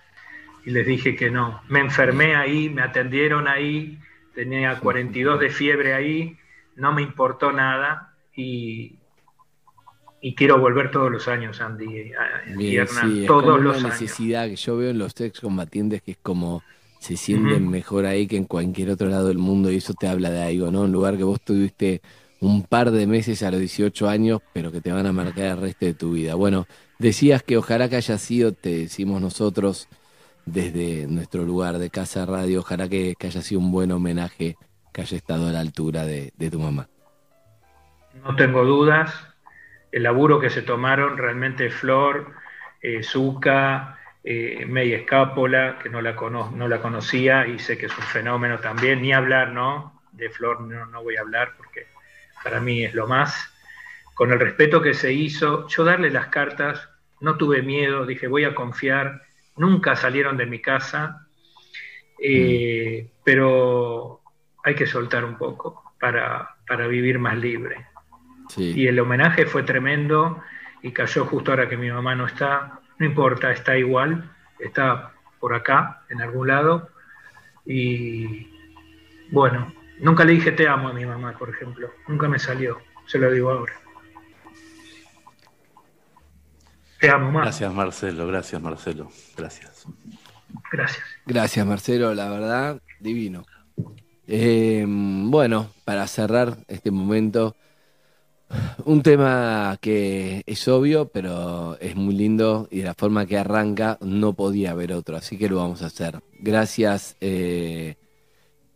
y les dije que no. Me enfermé ahí, me atendieron ahí, tenía 42 de fiebre ahí, no me importó nada y, y quiero volver todos los años, Andy y Hernán, sí, es todos como los una años. necesidad que yo veo en los excombatientes que es como se sienten mejor ahí que en cualquier otro lado del mundo y eso te habla de algo, ¿no? Un lugar que vos tuviste un par de meses a los 18 años, pero que te van a marcar el resto de tu vida. Bueno, decías que ojalá que haya sido, te decimos nosotros, desde nuestro lugar de Casa Radio, ojalá que, que haya sido un buen homenaje, que haya estado a la altura de, de tu mamá. No tengo dudas. El laburo que se tomaron realmente Flor, eh, Zucca, eh, May Escápola, que no la, cono no la conocía y sé que es un fenómeno también. Ni hablar, ¿no? De Flor no, no voy a hablar porque para mí es lo más. Con el respeto que se hizo, yo darle las cartas, no tuve miedo, dije voy a confiar, nunca salieron de mi casa, eh, pero hay que soltar un poco para, para vivir más libre. Y el homenaje fue tremendo y cayó justo ahora que mi mamá no está. No importa, está igual, está por acá, en algún lado. Y bueno, nunca le dije te amo a mi mamá, por ejemplo. Nunca me salió, se lo digo ahora. Te amo más. Gracias, Marcelo, gracias, Marcelo. Gracias. Gracias. Gracias, Marcelo, la verdad, divino. Eh, bueno, para cerrar este momento, un tema que es obvio, pero es muy lindo y de la forma que arranca no podía haber otro, así que lo vamos a hacer. Gracias, eh,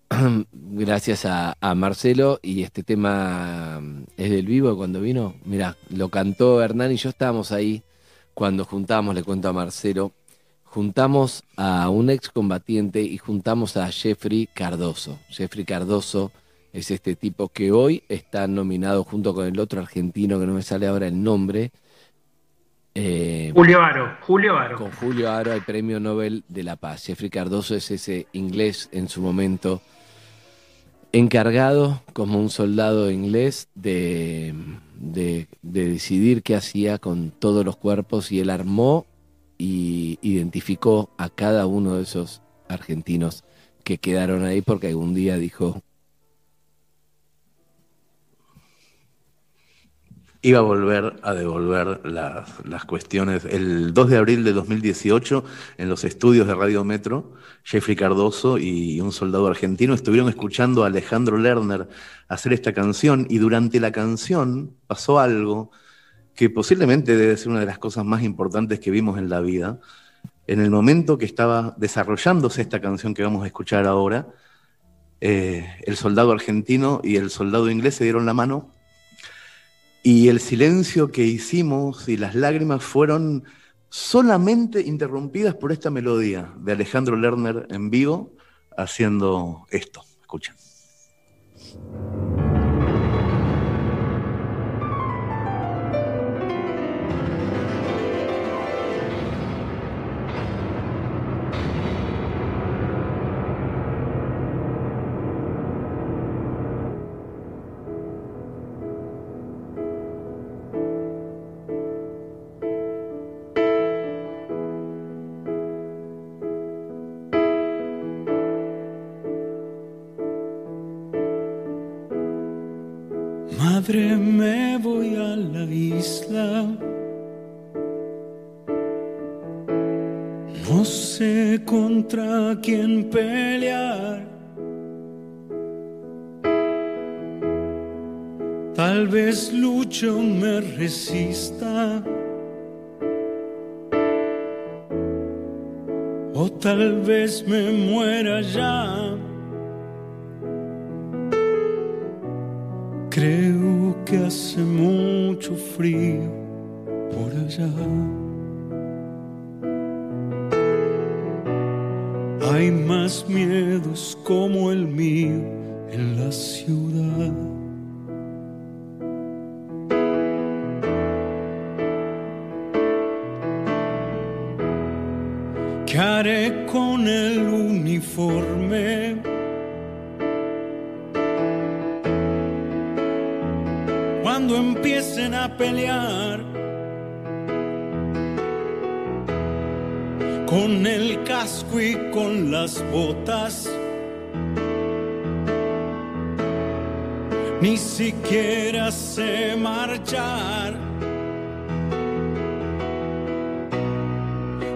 gracias a, Marcelo y este tema es del vivo cuando vino. Mira, lo cantó Hernán y yo estábamos ahí cuando juntamos, le cuento a Marcelo, juntamos a un excombatiente y juntamos a Jeffrey Cardoso. Jeffrey Cardoso es este tipo que hoy está nominado junto con el otro argentino que no me sale ahora el nombre. eh, Julio Aro, Julio Aro. con Julio Aro al Premio Nobel de la Paz. Jeffrey Cardoso es ese inglés en su momento encargado como un soldado inglés de, de, de decidir qué hacía con todos los cuerpos y él armó y identificó a cada uno de esos argentinos que quedaron ahí porque algún día dijo, Iba a volver a devolver las, las cuestiones. El 2 de abril de 2018, en los estudios de Radio Metro, Jeffrey Cardoso y un soldado argentino estuvieron escuchando a Alejandro Lerner hacer esta canción y durante la canción pasó algo que posiblemente debe ser una de las cosas más importantes que vimos en la vida. En el momento que estaba desarrollándose esta canción que vamos a escuchar ahora, eh, el soldado argentino y el soldado inglés se dieron la mano y el silencio que hicimos y las lágrimas fueron solamente interrumpidas por esta melodía de Alejandro Lerner en vivo haciendo esto. Escuchen. Quién pelear. Tal vez lucho me resista. o tal vez me muera ya. Creo que hace mucho frío por allá. Hay más miedos como el mío en la ciudad. ¿Qué haré con el uniforme? Cuando empiecen a pelear con el casco y con las botas. Ni siquiera sé marchar.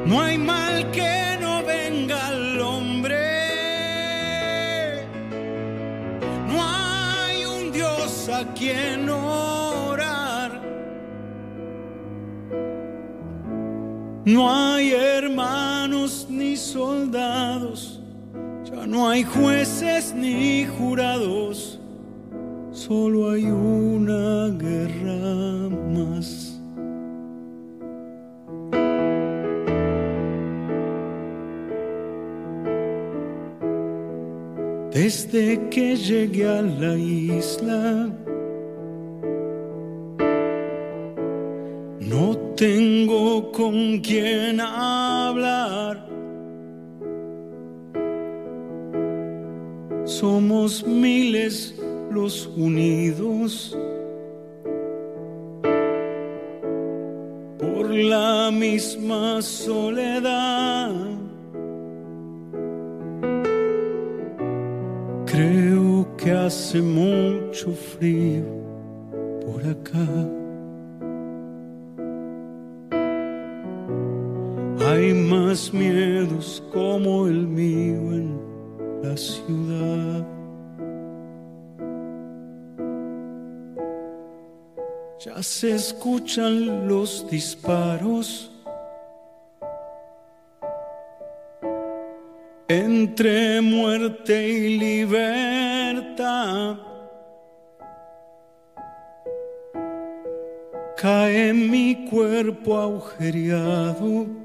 No hay mal que no venga al hombre. No hay un Dios a quien orar. No hermanos ni soldados. Ya no hay jueces ni jurados. Solo hay una guerra más. Desde que llegué a la isla, tengo con quién hablar. Somos miles los unidos por la misma soledad. Creo que hace mucho frío por acá. Hay más miedos como el mío en la ciudad. Ya se escuchan los disparos entre muerte y libertad. Cae mi cuerpo agujereado.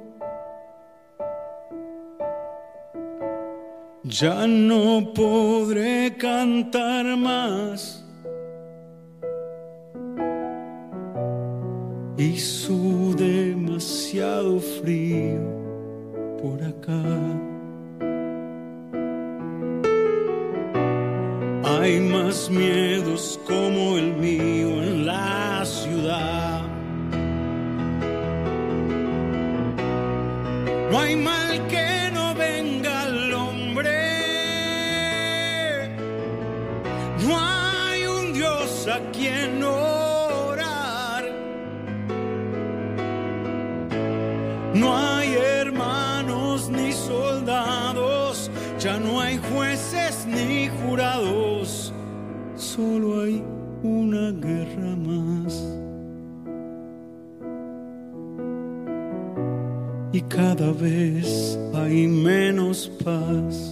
Ya no podré cantar más. Hizo demasiado frío por acá. Hay más miedos como el mío orar. No hay hermanos ni soldados. Ya no hay jueces ni jurados. Solo hay una guerra más. y cada vez hay menos paz.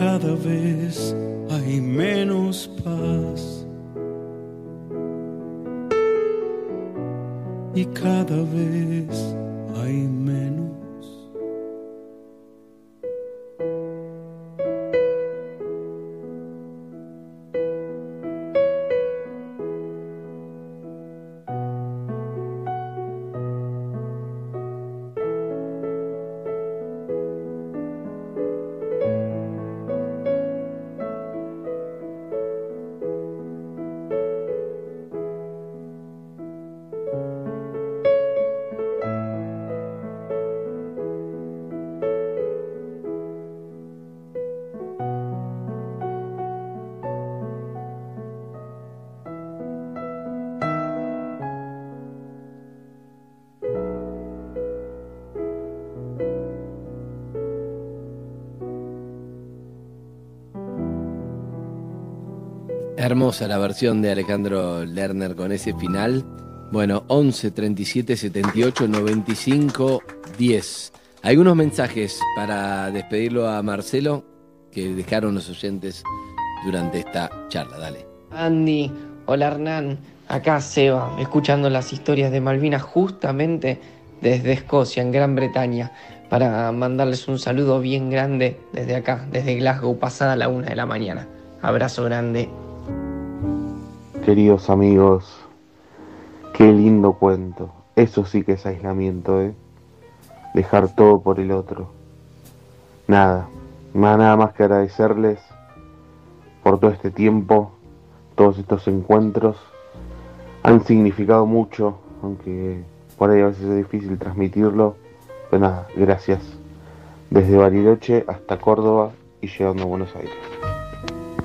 Cada vez hay menos paz. Y cada vez hay menos. Hermosa la versión de Alejandro Lerner con ese final. Bueno, 11 37 78 95 10. Algunos mensajes para despedirlo a Marcelo que dejaron los oyentes durante esta charla. Dale. Andy, hola Hernán, acá Seba, escuchando las historias de Malvinas justamente desde Escocia, en Gran Bretaña, para mandarles un saludo bien grande desde acá, desde Glasgow, pasada la una de la mañana. Abrazo grande. Queridos amigos, qué lindo cuento. Eso sí que es aislamiento, ¿eh? Dejar todo por el otro. Nada, nada más que agradecerles por todo este tiempo, todos estos encuentros. Han significado mucho, aunque por ahí a veces es difícil transmitirlo. Pero nada, gracias. Desde Bariloche hasta Córdoba y llegando a Buenos Aires.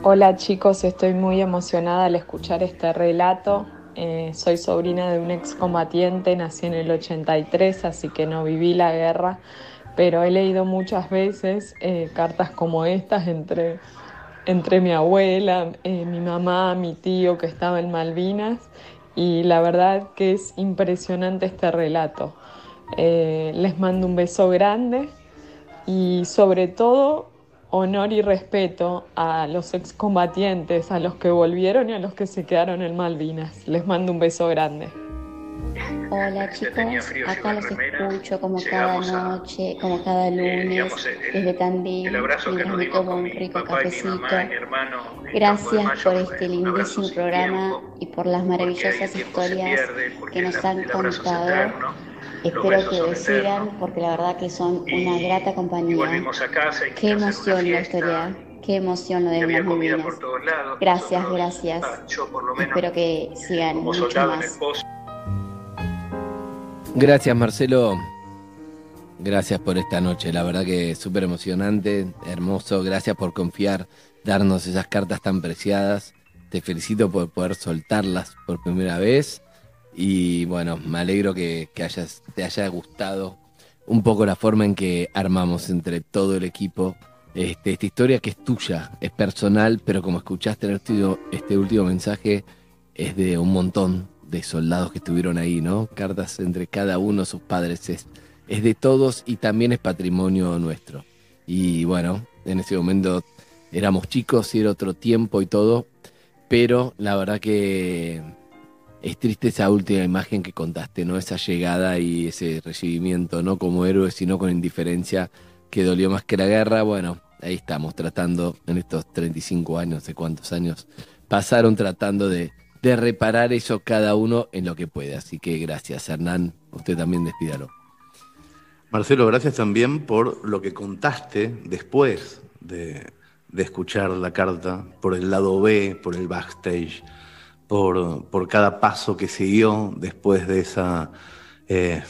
Hola chicos, estoy muy emocionada al escuchar este relato. Eh, soy sobrina de un excombatiente, nací en el 83, así que no viví la guerra, pero he leído muchas veces eh, cartas como estas entre, entre mi abuela, eh, mi mamá, mi tío que estaba en Malvinas, y la verdad que es impresionante este relato. les mando un beso grande y sobre todo honor y respeto a los excombatientes, a los que volvieron y a los que se quedaron en Malvinas. Les mando un beso grande. Hola chicos, acá los escucho como cada noche, como cada lunes, desde Tandil, mientras me tomo un rico cafecito. Gracias por este lindísimo programa y por las maravillosas historias que nos han contado. Espero que lo sigan porque la verdad que son una grata compañía. Qué emoción la historia, qué emoción lo de las Malvinas. Gracias, gracias. Espero que sigan mucho más. Gracias Marcelo. Gracias por esta noche, la verdad que es súper emocionante, hermoso. Gracias por confiar, darnos esas cartas tan preciadas. Te felicito por poder soltarlas por primera vez. Y bueno, me alegro que, hayas, te haya gustado un poco la forma en que armamos entre todo el equipo este, esta historia que es tuya, es personal, pero como escuchaste en este, este último mensaje, es de un montón de soldados que estuvieron ahí, ¿no? Cartas entre cada uno, sus padres, es, es de todos y también es patrimonio nuestro. Y bueno, en ese momento éramos chicos y era otro tiempo y todo, pero la verdad que es triste esa última imagen que contaste, ¿no? Esa llegada y ese recibimiento, no como héroe, sino con indiferencia, que dolió más que la guerra. Bueno, ahí estamos tratando en estos 35 años, de cuántos años pasaron tratando de, reparar eso cada uno en lo que puede. Así que gracias, Hernán. Usted también despídalo. Marcelo, gracias también por lo que contaste después de, de escuchar la carta, por el lado B, por el backstage por, cada paso que siguió después de esa, eh,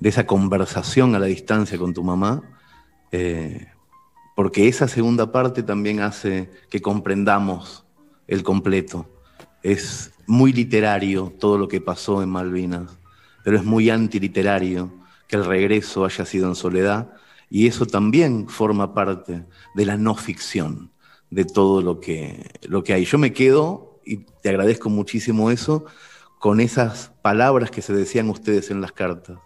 de esa conversación a la distancia con tu mamá, eh, porque esa segunda parte también hace que comprendamos el completo. Es muy literario todo lo que pasó en Malvinas, pero es muy antiliterario que el regreso haya sido en soledad, y eso también forma parte de la no ficción de todo lo que, lo que hay. Yo me quedo y te agradezco muchísimo eso, con esas palabras que se decían ustedes en las cartas.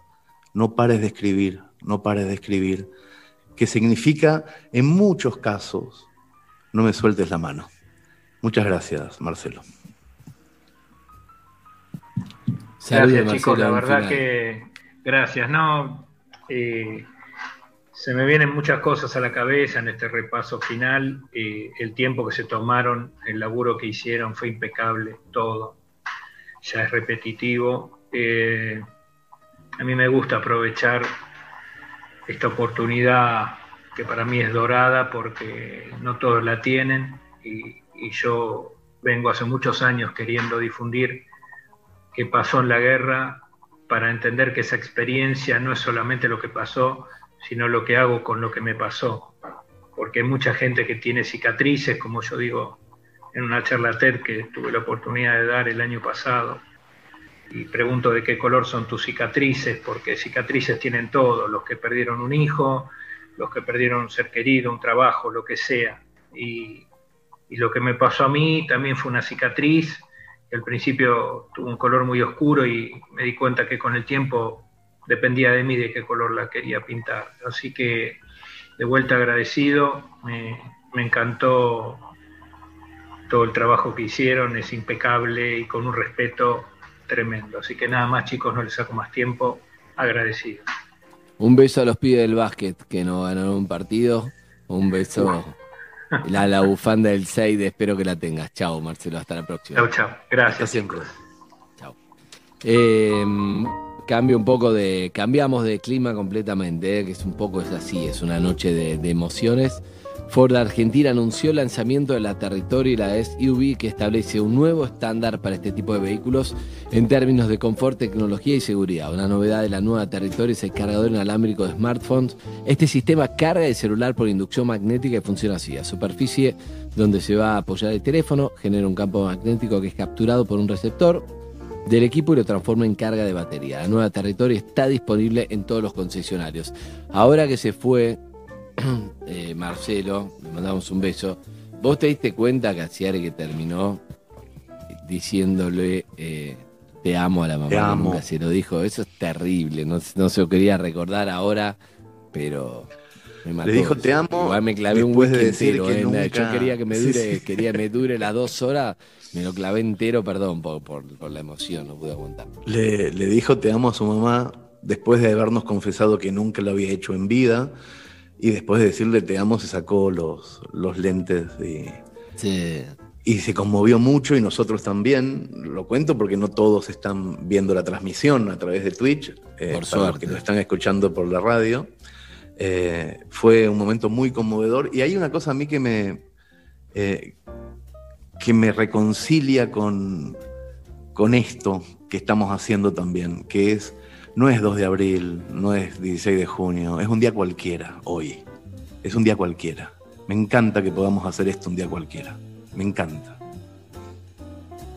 No pares de escribir, no pares de escribir, que significa en muchos casos, no me sueltes la mano. Muchas gracias, Marcelo. Gracias, chicos, la verdad que gracias. No, eh, se me vienen muchas cosas a la cabeza en este repaso final. Eh, el tiempo que se tomaron, el laburo que hicieron fue impecable, todo. Ya es repetitivo. Eh, a mí me gusta aprovechar esta oportunidad que para mí es dorada porque no todos la tienen y, y yo vengo hace muchos años queriendo difundir qué pasó en la guerra para entender que esa experiencia no es solamente lo que pasó, sino lo que hago con lo que me pasó. Porque hay mucha gente que tiene cicatrices, como yo digo en una charla TED que tuve la oportunidad de dar el año pasado, y pregunto de qué color son tus cicatrices, porque cicatrices tienen todo, los que perdieron un hijo, los que perdieron un ser querido, un trabajo, lo que sea. Y, y lo que me pasó a mí también fue una cicatriz al principio tuvo un color muy oscuro y me di cuenta que con el tiempo dependía de mí de qué color la quería pintar. Así que de vuelta agradecido, me, me encantó todo el trabajo que hicieron, es impecable y con un respeto tremendo. Así que nada más chicos, no les saco más tiempo, agradecido. Un beso a los pibes del básquet que no ganaron un partido. Un beso a la bufanda del 6, espero que la tengas. Chao, Marcelo, hasta la próxima. Chao, chao. Gracias. siempre. Eh, cambio un poco de. Cambiamos de clima completamente, eh, que es un poco es así, es una noche de, emociones. Ford Argentina anunció el lanzamiento de la Territorio y la SUV que establece un nuevo estándar para este tipo de vehículos en términos de confort, tecnología y seguridad. Una novedad de la nueva Territorio es el cargador inalámbrico de smartphones. Este sistema carga el celular por inducción magnética y funciona así. A superficie donde se va a apoyar el teléfono genera un campo magnético que es capturado por un receptor del equipo y lo transforma en carga de batería. La nueva Territorio está disponible en todos los concesionarios. Ahora que se fue eh, Marcelo, le mandamos un beso. ¿Vos te diste cuenta, Casiari, que terminó diciéndole eh, te amo a la mamá? Te amo. Nunca se lo dijo. Eso es terrible. No, no se lo quería recordar ahora, pero me mató. Le dijo te amo. Igual me clavé un después de whisky decir entero. que eh. nunca- Yo quería que me dure, sí. quería me dure las dos horas. Me lo clavé entero, perdón, por, por, por la emoción, no pude aguantar. Le, le dijo te amo a su mamá después de habernos confesado que nunca lo había hecho en vida. Y después de decirle te amo, se sacó los, los lentes y, Sí. y se conmovió mucho y nosotros también. Lo cuento porque no todos están viendo la transmisión a través de Twitch, eh, Por para los que lo están escuchando por la radio. Eh, fue un momento muy conmovedor y hay una cosa a mí que me, eh, que me reconcilia con, con esto que estamos haciendo también, que es, no es 2 de abril, no es 16 de junio, es un día cualquiera hoy, es un día cualquiera. Me encanta que podamos hacer esto un día cualquiera, me encanta.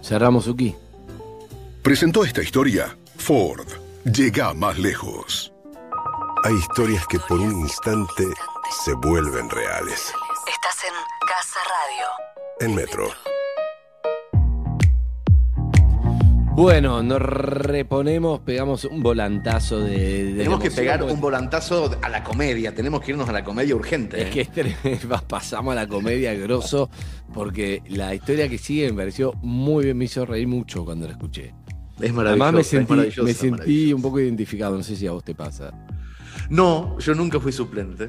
Cerramos Uki. Presentó esta historia Ford. Llega más lejos. Hay historias que por un instante se vuelven reales. Estás en Casa Radio. En Metro. Bueno, nos reponemos, pegamos un volantazo de. de Tenemos que pegar un volantazo a la comedia, tenemos que irnos a la comedia urgente. Es ¿eh? que es tremendo, pasamos a la comedia grosso, porque la historia que sigue me pareció muy bien, me hizo reír mucho cuando la escuché. Es maravilloso. Además me sentí, me sentí un poco identificado, no sé si a vos te pasa. No, yo nunca fui suplente.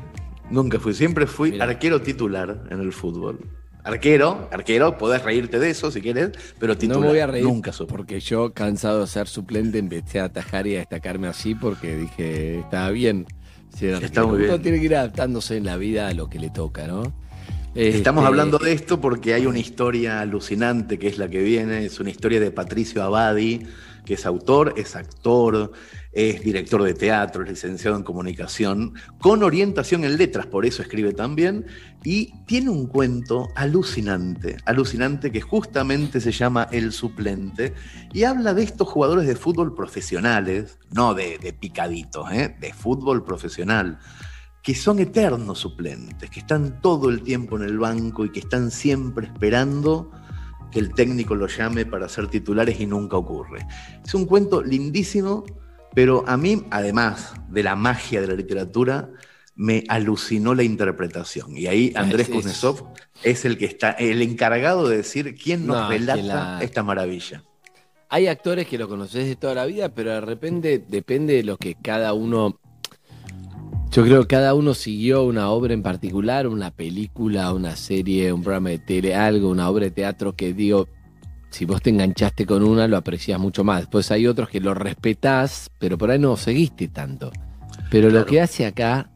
Nunca fui. Siempre fui arquero titular en el fútbol. Arquero, arquero, podés reírte de eso si quieres, pero titular. no me voy a reír Nunca supe. porque yo, cansado de ser suplente, empecé a atajar y a destacarme así porque dije, estaba bien. ser Está muy bien. Uno tiene que ir adaptándose en la vida a lo que le toca, ¿no? Estamos Este, hablando de esto porque hay una historia alucinante que es la que viene. Es una historia de Patricio Abadi, que es autor, es actor, es director de teatro, es licenciado en comunicación, con orientación en letras, por eso escribe también. Y tiene un cuento alucinante, alucinante que justamente se llama El suplente y habla de estos jugadores de fútbol profesionales, no de, de picaditos, ¿eh? de fútbol profesional que son eternos suplentes, que están todo el tiempo en el banco y que están siempre esperando que el técnico los llame para ser titulares y nunca ocurre. Es un cuento lindísimo, pero a mí, además de la magia de la literatura, me alucinó la interpretación. Y ahí Andrés es- Kuznetsov es el que está, el encargado de decir quién nos No, relata la- esta maravilla. Hay actores que lo conoces de toda la vida, pero de repente depende de lo que cada uno. Yo creo que cada uno siguió una obra en particular, una película, una serie, un programa de tele, algo, una obra de teatro que digo, si vos te enganchaste con una, lo aprecias mucho más. Después hay otros que lo respetás, pero por ahí no seguiste tanto. Pero lo que hace acá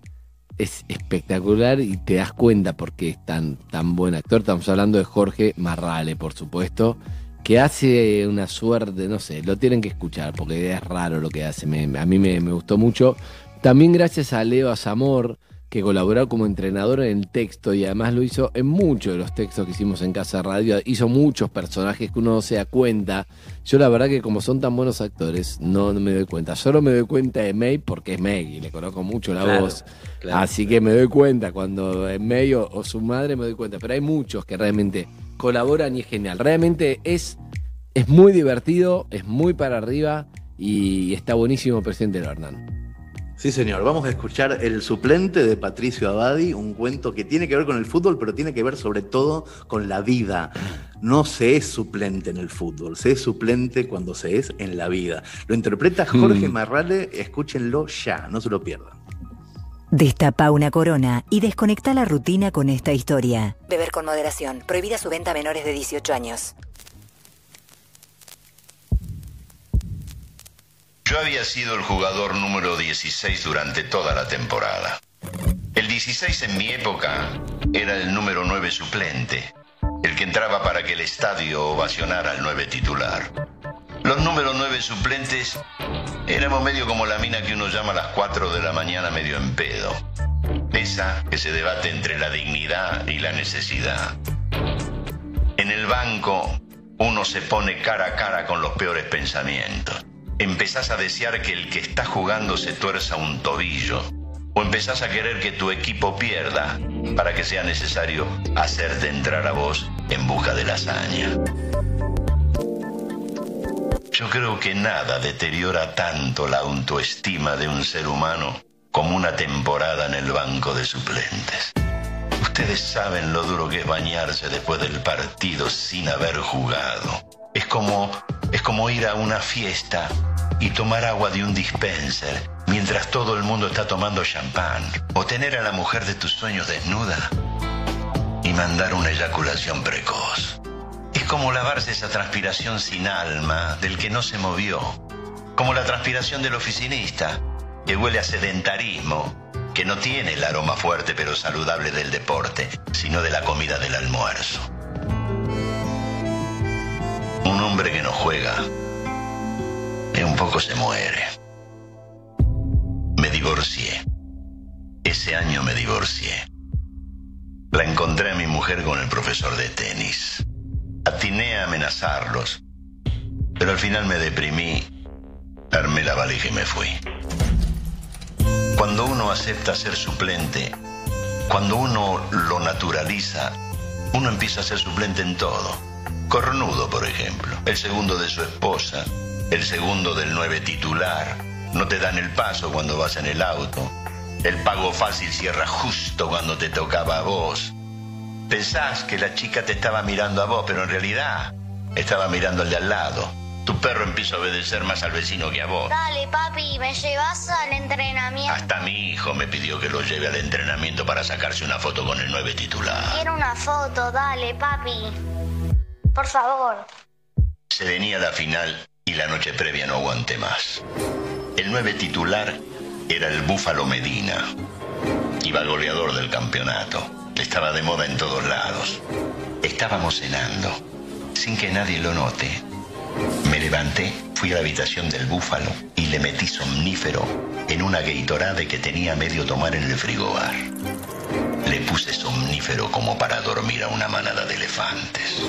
es espectacular y te das cuenta por qué es tan, tan buen actor. Estamos hablando de Jorge Marrale, por supuesto, que hace una suerte, no sé, lo tienen que escuchar porque es raro lo que hace. Me- a mí me, me gustó mucho. También gracias a Leo Azamor, que colaboró como entrenador en el texto y además lo hizo en muchos de los textos que hicimos en Casa Radio. Hizo muchos personajes que uno no se da cuenta. Yo la verdad que como son tan buenos actores, no, no me doy cuenta. Solo me doy cuenta de May porque es May y le conozco mucho la Claro, voz. claro. Así que me doy cuenta cuando es May o, o su madre me doy cuenta. Pero hay muchos que realmente colaboran y es genial. Realmente es es muy divertido, es muy para arriba y está buenísimo presidente Hernán. Sí, señor. Vamos a escuchar El suplente de Patricio Abadi, un cuento que tiene que ver con el fútbol, pero tiene que ver sobre todo con la vida. No se es suplente en el fútbol, se es suplente cuando se es en la vida. Lo interpreta Jorge Mm. Marrale, escúchenlo ya, no se lo pierdan. Destapa una corona y desconecta la rutina con esta historia. Beber con moderación. Prohibida su venta a menores de 18 años. Yo había sido el jugador número 16 durante toda la temporada. El 16 en mi época era el número 9 suplente, el que entraba para que el estadio ovacionara al 9 titular. Los números 9 suplentes éramos medio como la mina que uno llama a las 4 de la mañana medio en pedo. Esa que se debate entre la dignidad y la necesidad. En el banco uno se pone cara a cara con los peores pensamientos. Empezás a desear que el que está jugando se tuerza un tobillo. O empezás a querer que tu equipo pierda para que sea necesario hacerte entrar a vos en busca de la hazaña. Yo creo que nada deteriora tanto la autoestima de un ser humano como una temporada en el banco de suplentes. Ustedes saben lo duro que es bañarse después del partido sin haber jugado. Es como, es como ir a una fiesta y tomar agua de un dispenser mientras todo el mundo está tomando champán. O tener a la mujer de tus sueños desnuda y mandar una eyaculación precoz. Es como lavarse esa transpiración sin alma del que no se movió. Como la transpiración del oficinista, que huele a sedentarismo, que no tiene el aroma fuerte pero saludable del deporte, sino de la comida del almuerzo. Un hombre que no juega, y un poco se muere. Me divorcié. Ese año me divorcié. La encontré a mi mujer con el profesor de tenis. Atiné a amenazarlos, pero al final me deprimí, armé la valija y me fui. Cuando uno acepta ser suplente, cuando uno lo naturaliza, uno empieza a ser suplente en todo. Cornudo, por ejemplo, el segundo de su esposa, el segundo del nueve titular. No te dan el paso cuando vas en el auto. El pago fácil cierra justo cuando te tocaba a vos. Pensás que la chica te estaba mirando a vos, pero en realidad estaba mirando al de al lado. Tu perro empieza a obedecer más al vecino que a vos. Dale, papi, ¿me llevas al entrenamiento? Hasta mi hijo me pidió que lo lleve al entrenamiento para sacarse una foto con el nueve titular. Quiero una foto, dale, papi. Por favor. Se venía la final y la noche previa no aguanté más. El nueve titular era el Búfalo Medina. Iba goleador del campeonato. Estaba de moda en todos lados. Estábamos cenando. Sin que nadie lo note. Me levanté, fui a la habitación del búfalo y le metí somnífero en una Gatorade que tenía medio tomar en el frigobar. Le puse somnífero como para dormir a una manada de elefantes.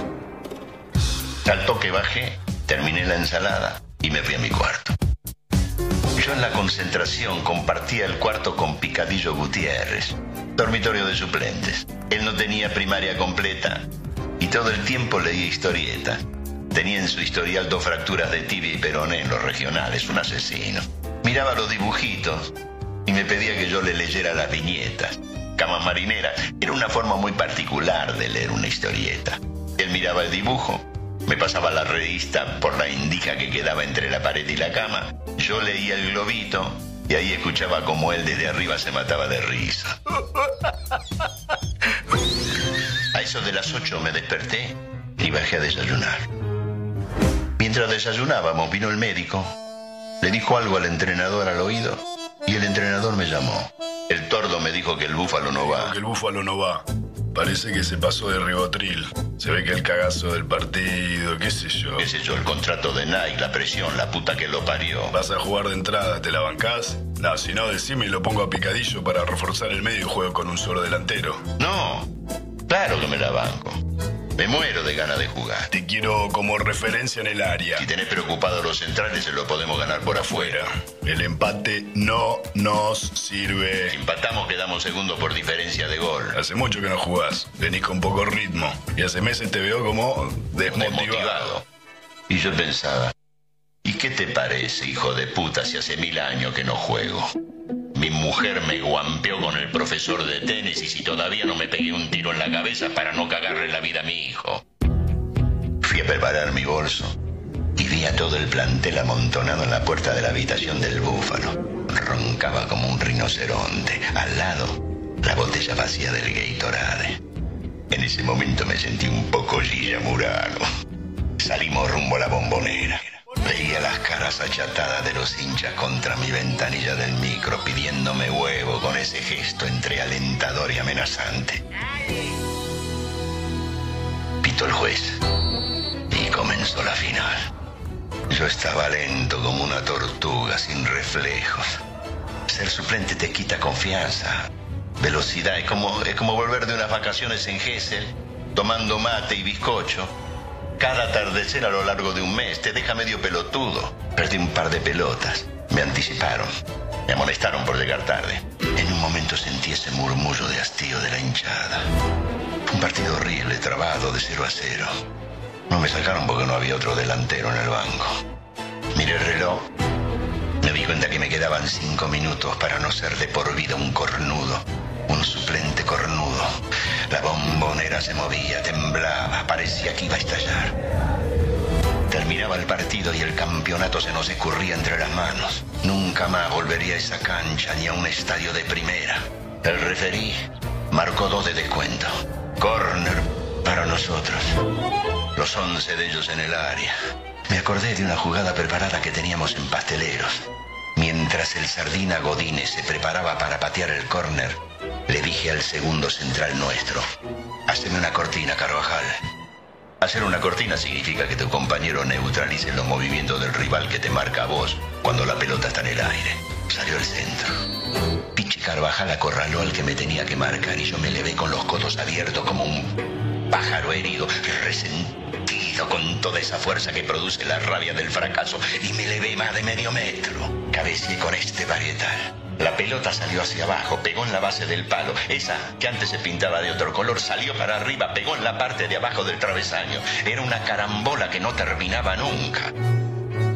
Al toque bajé, terminé la ensalada y me fui a mi cuarto. Yo en la concentración compartía el cuarto con Picadillo Gutiérrez, dormitorio de suplentes. Él no tenía primaria completa y todo el tiempo leía historietas. Tenía en su historial dos fracturas de tibia y peroné en los regionales, un asesino. Miraba los dibujitos y me pedía que yo le leyera las viñetas. Camas marineras era una forma muy particular de leer una historieta. Él miraba el dibujo, me pasaba la revista por la indica que quedaba entre la pared y la cama. Yo leía el globito y ahí escuchaba como él desde arriba se mataba de risa. A eso de las ocho me desperté y bajé a desayunar. Mientras desayunábamos vino el médico, le dijo algo al entrenador al oído y el entrenador me llamó. El tordo me dijo que el búfalo no va. Que el búfalo no va. Parece que se pasó de ribotril. Se ve que el cagazo del partido, qué sé yo. Qué sé yo, el contrato de Nike, la presión, la puta que lo parió. ¿Vas a jugar de entrada? ¿Te la bancás? No, si no, decime y lo pongo a picadillo para reforzar el medio y juego con un solo delantero. No, claro que me la banco. Me muero de ganas de jugar. Te quiero como referencia en el área. Si tenés preocupados los centrales, se lo podemos ganar por afuera. El empate no nos sirve. Si empatamos, quedamos segundo por diferencia de gol. Hace mucho que no jugás. Venís con poco ritmo. Y hace meses te veo como desmotivado. Desmotivado. Y yo pensaba, ¿y qué te parece, hijo de puta, si hace mil años que no juego? Mi mujer me guampeó con el profesor de tenis y si todavía no me pegué un tiro en la cabeza para no cagarle la vida a mi hijo. Fui a preparar mi bolso y vi a todo el plantel amontonado en la puerta de la habitación del búfalo. Roncaba como un rinoceronte. Al lado, la botella vacía del Gatorade. En ese momento me sentí un poco Gilla Murano. Salimos rumbo a la bombonera. Veía las caras achatadas de los hinchas contra mi ventanilla del micro pidiéndome huevo con ese gesto entre alentador y amenazante. Pito el juez y comenzó la final. Yo estaba lento como una tortuga sin reflejos. Ser suplente te quita confianza, velocidad. Es como, es como volver de unas vacaciones en Gessel, tomando mate y bizcocho cada atardecer a lo largo de un mes te deja medio pelotudo. Perdí un par de pelotas. Me anticiparon. Me amonestaron por llegar tarde. En un momento sentí ese murmullo de hastío de la hinchada. Fue un partido horrible, trabado de 0 a 0. No me sacaron porque no había otro delantero en el banco. Miré el reloj. Me di cuenta que me quedaban cinco minutos para no ser de por vida un cornudo. Un suplente cornudo la bombonera se movía, temblaba, parecía que iba a estallar. Terminaba el partido y el campeonato se nos escurría entre las manos. Nunca más volvería a esa cancha ni a un estadio de primera. El referí marcó dos de descuento. Corner para nosotros. Los once de ellos en el área. Me acordé de una jugada preparada que teníamos en Pasteleros. Mientras el sardina Godínez se preparaba para patear el córner, le dije al segundo central nuestro, haceme una cortina, Carvajal. Hacer una cortina significa que tu compañero neutralice los movimientos del rival que te marca a vos cuando la pelota está en el aire. Salió al centro. Pinche Carvajal acorraló al que me tenía que marcar y yo me levé con los codos abiertos como un pájaro herido, resentido con toda esa fuerza que produce la rabia del fracaso y me levé más de medio metro. Cabeceé con este varietal. La pelota salió hacia abajo, pegó en la base del palo. Esa, que antes se pintaba de otro color, salió para arriba, pegó en la parte de abajo del travesaño. Era una carambola que no terminaba nunca.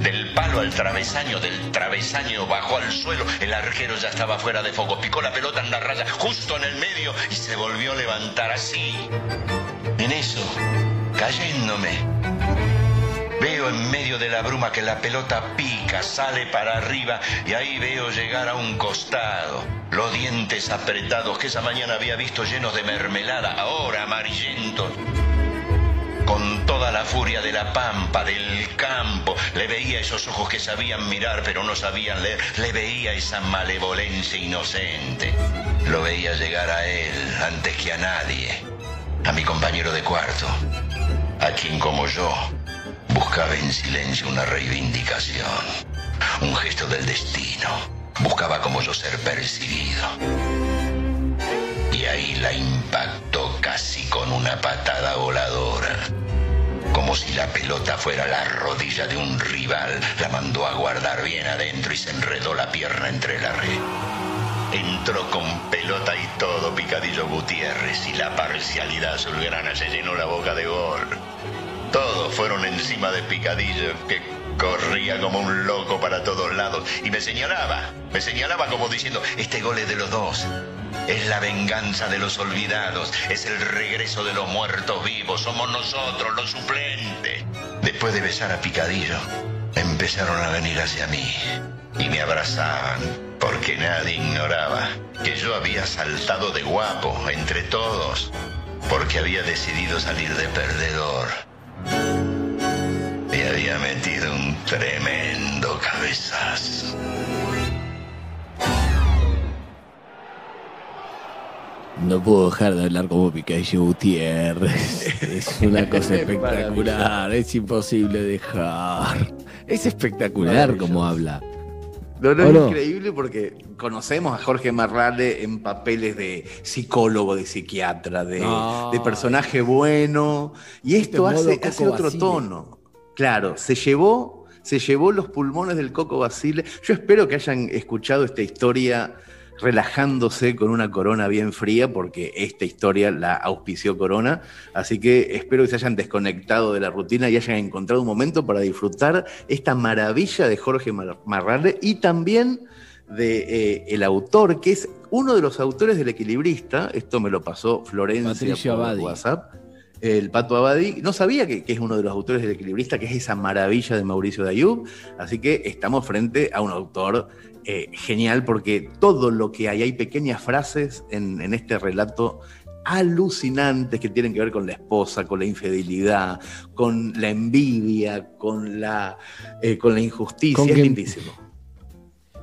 Del palo al travesaño, del travesaño bajó al suelo, el arquero ya estaba fuera de foco, picó la pelota en la raya, justo en el medio, y se volvió a levantar así. En eso, cayéndome, En medio de la bruma que la pelota pica, sale para arriba y ahí veo llegar a un costado. Los dientes apretados que esa mañana había visto llenos de mermelada, ahora amarillentos. Con toda la furia de la pampa, del campo, le veía esos ojos que sabían mirar pero no sabían leer, le veía esa malevolencia inocente. Lo veía llegar a él antes que a nadie, a mi compañero de cuarto, a quien como yo Buscaba en silencio una reivindicación, un gesto del destino. Buscaba como yo ser percibido. Y ahí la impactó casi con una patada voladora. Como si la pelota fuera la rodilla de un rival, la mandó a guardar bien adentro y se enredó la pierna entre la red. Entró con pelota y todo Picadillo Gutiérrez y la parcialidad azulgrana se llenó la boca de gol. Todos fueron encima de Picadillo, que corría como un loco para todos lados y me señalaba, me señalaba como diciendo, este gol es de los dos. Es la venganza de los olvidados, es el regreso de los muertos vivos, somos nosotros los suplentes. Después de besar a Picadillo, empezaron a venir hacia mí y me abrazaban, porque nadie ignoraba que yo había saltado de guapo entre todos, porque había decidido salir de perdedor me había metido un tremendo cabezazo. No puedo dejar de hablar como Picadillo Gutiérrez. Es una cosa espectacular, es imposible dejar. Es espectacular como habla. No, no, es increíble porque conocemos a Jorge Marrale en papeles de psicólogo, de psiquiatra, de, personaje bueno. Y esto hace, hace, otro tono. Claro, se llevó, se llevó los pulmones del Coco Basile. Yo espero que hayan escuchado esta historia relajándose con una corona bien fría, porque esta historia la auspició Corona. Así que espero que se hayan desconectado de la rutina y hayan encontrado un momento para disfrutar esta maravilla de Jorge Marrale y también de eh, el autor, que es uno de los autores del equilibrista, esto me lo pasó Florencia por WhatsApp, el Pato Abadi, no sabía que, es uno de los autores del equilibrista, que es esa maravilla de Mauricio Dayub, así que estamos frente a un autor eh, genial porque todo lo que hay, hay pequeñas frases en, este relato alucinantes que tienen que ver con la esposa, con la infidelidad, con la envidia, con la, eh, con la injusticia, es lindísimo.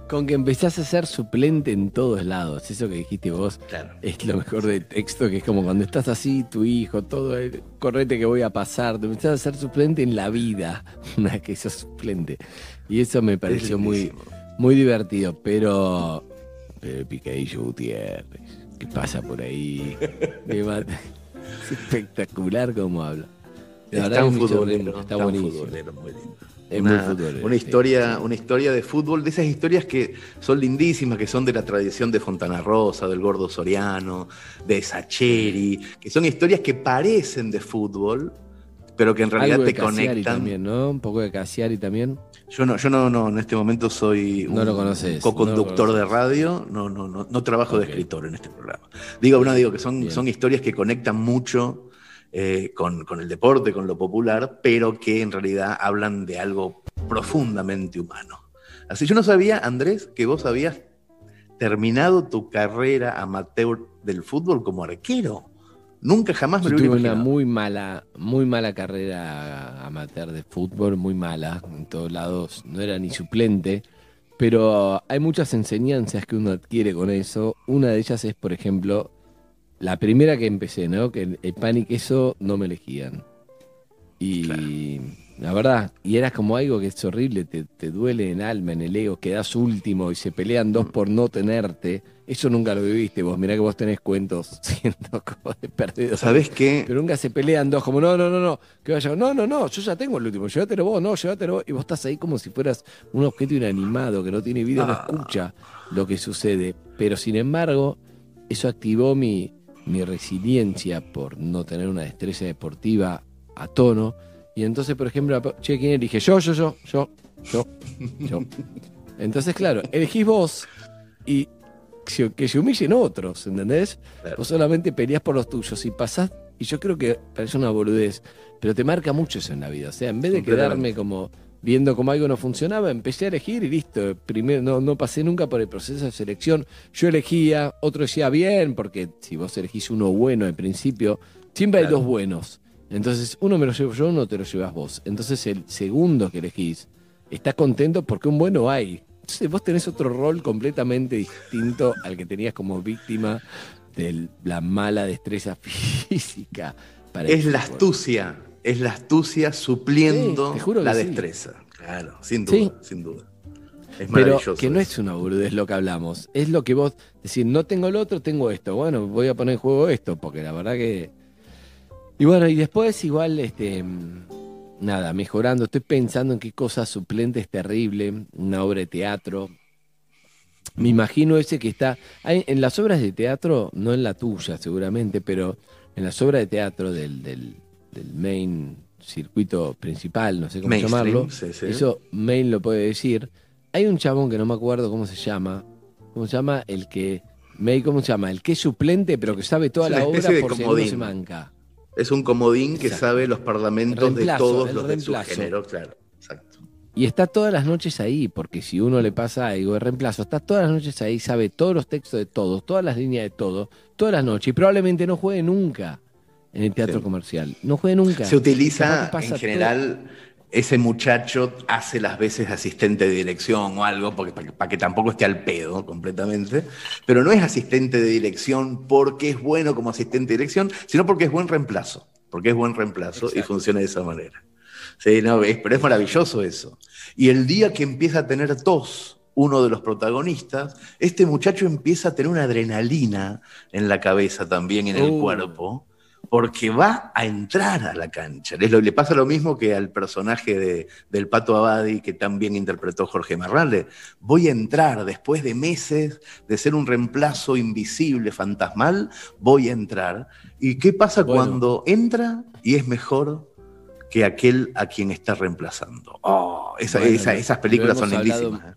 Con que empezás a ser suplente en todos lados. Eso que dijiste vos es lo mejor del texto, que es como cuando estás así, tu hijo, todo, el correte que voy a pasar, te empezás a ser suplente en la vida, una que sos suplente. Y eso me pareció muy, muy divertido, pero, pero Picadillo Gutiérrez, ¿qué pasa por ahí? Es espectacular cómo habla. está un futbolero, está, buenísimo. Es una, una historia, una historia de fútbol, de esas historias que son lindísimas, que son de la tradición de Fontana Rosa, del Gordo Soriano, de Sacheri, que son historias que parecen de fútbol, pero que en realidad te conectan. también, ¿no? Un poco de Cassiari también. Yo no, yo no, no, en este momento soy un co-conductor de radio, no, no, no, no trabajo de escritor en este programa. Digo, no, digo que son, son historias que conectan mucho eh, con, el deporte, con lo popular, pero que en realidad hablan de algo profundamente humano. Así yo no sabía, Andrés, que vos habías terminado tu carrera amateur del fútbol como arquero. Nunca jamás me lo tuve una muy mala, muy mala carrera amateur de fútbol, muy mala, en todos lados, no era ni suplente, pero hay muchas enseñanzas que uno adquiere con eso. Una de ellas es, por ejemplo, la primera que empecé, ¿no? Que el pan y queso no me elegían. Y la verdad, y era como algo que es horrible, te, duele en alma, en el ego, quedas último y se pelean dos por no tenerte. Eso nunca lo viviste vos, mirá que vos tenés cuentos siendo como de perdido. ¿Sabés qué? Pero nunca se pelean dos, como no, no, no, no, que vaya, no, no, no, yo ya tengo el último, llévatelo vos, no, llévatelo vos. Y vos estás ahí como si fueras un objeto inanimado que no tiene vida, no ah. escucha lo que sucede. Pero sin embargo, eso activó mi, mi resiliencia por no tener una destreza deportiva a tono. Y entonces, por ejemplo, che, ¿quién elige? Yo, yo, yo, yo, yo, yo. Entonces, claro, elegís vos y que se humillen otros, ¿entendés? Vos solamente peleás por los tuyos y pasás, y yo creo que parece una boludez, pero te marca mucho eso en la vida. O sea, en vez de quedarme como viendo cómo algo no funcionaba, empecé a elegir y listo. Primero, no, no pasé nunca por el proceso de selección. Yo elegía, otro decía bien, porque si vos elegís uno bueno al principio, siempre hay dos buenos. Entonces, uno me lo llevo yo, uno te lo llevas vos. Entonces, el segundo que elegís está contento porque un bueno hay. Entonces, vos tenés otro rol completamente distinto al que tenías como víctima de la mala destreza física. es la astucia es la astucia supliendo la destreza. Claro, sin duda, sin duda. Es Pero que no es una es lo que hablamos. Es lo que vos decís, no tengo el otro, tengo esto. Bueno, voy a poner en juego esto, porque la verdad que. Y bueno, y después igual, este. Nada, mejorando. Estoy pensando en qué cosa suplente es terrible. Una obra de teatro. Me imagino ese que está. en las obras de teatro, no en la tuya seguramente, pero en las obras de teatro del del main circuito principal, no sé cómo llamarlo. Eso main lo puede decir. Hay un chabón que no me acuerdo cómo se llama. ¿Cómo se llama? El que. ¿Cómo se llama? El que es suplente, pero que sabe toda la obra por si no se manca. Es un comodín que sabe los parlamentos de todos los de su género, claro. Exacto. Y está todas las noches ahí, porque si uno le pasa algo de reemplazo, está todas las noches ahí, sabe todos los textos de todos, todas las líneas de todos, todas las noches, y probablemente no juegue nunca en el teatro comercial. No juega nunca. Se utiliza en general. Ese muchacho hace las veces asistente de dirección o algo, porque, para, que, tampoco esté al pedo completamente, pero no es asistente de dirección porque es bueno como asistente de dirección, sino porque es buen reemplazo, porque es buen reemplazo y funciona de esa manera. Sí, no, pero es maravilloso eso. Y el día que empieza a tener tos uno de los protagonistas, este muchacho empieza a tener una adrenalina en la cabeza también, en el uh. cuerpo, porque va a entrar a la cancha. Le, le pasa lo mismo que al personaje de, del Pato Abadi que también interpretó Jorge Marrale. Voy a entrar después de meses de ser un reemplazo invisible, fantasmal, voy a entrar. ¿Y qué pasa cuando entra y es mejor que aquel a quien está reemplazando? Oh, esas películas son lindísimas. ¿eh?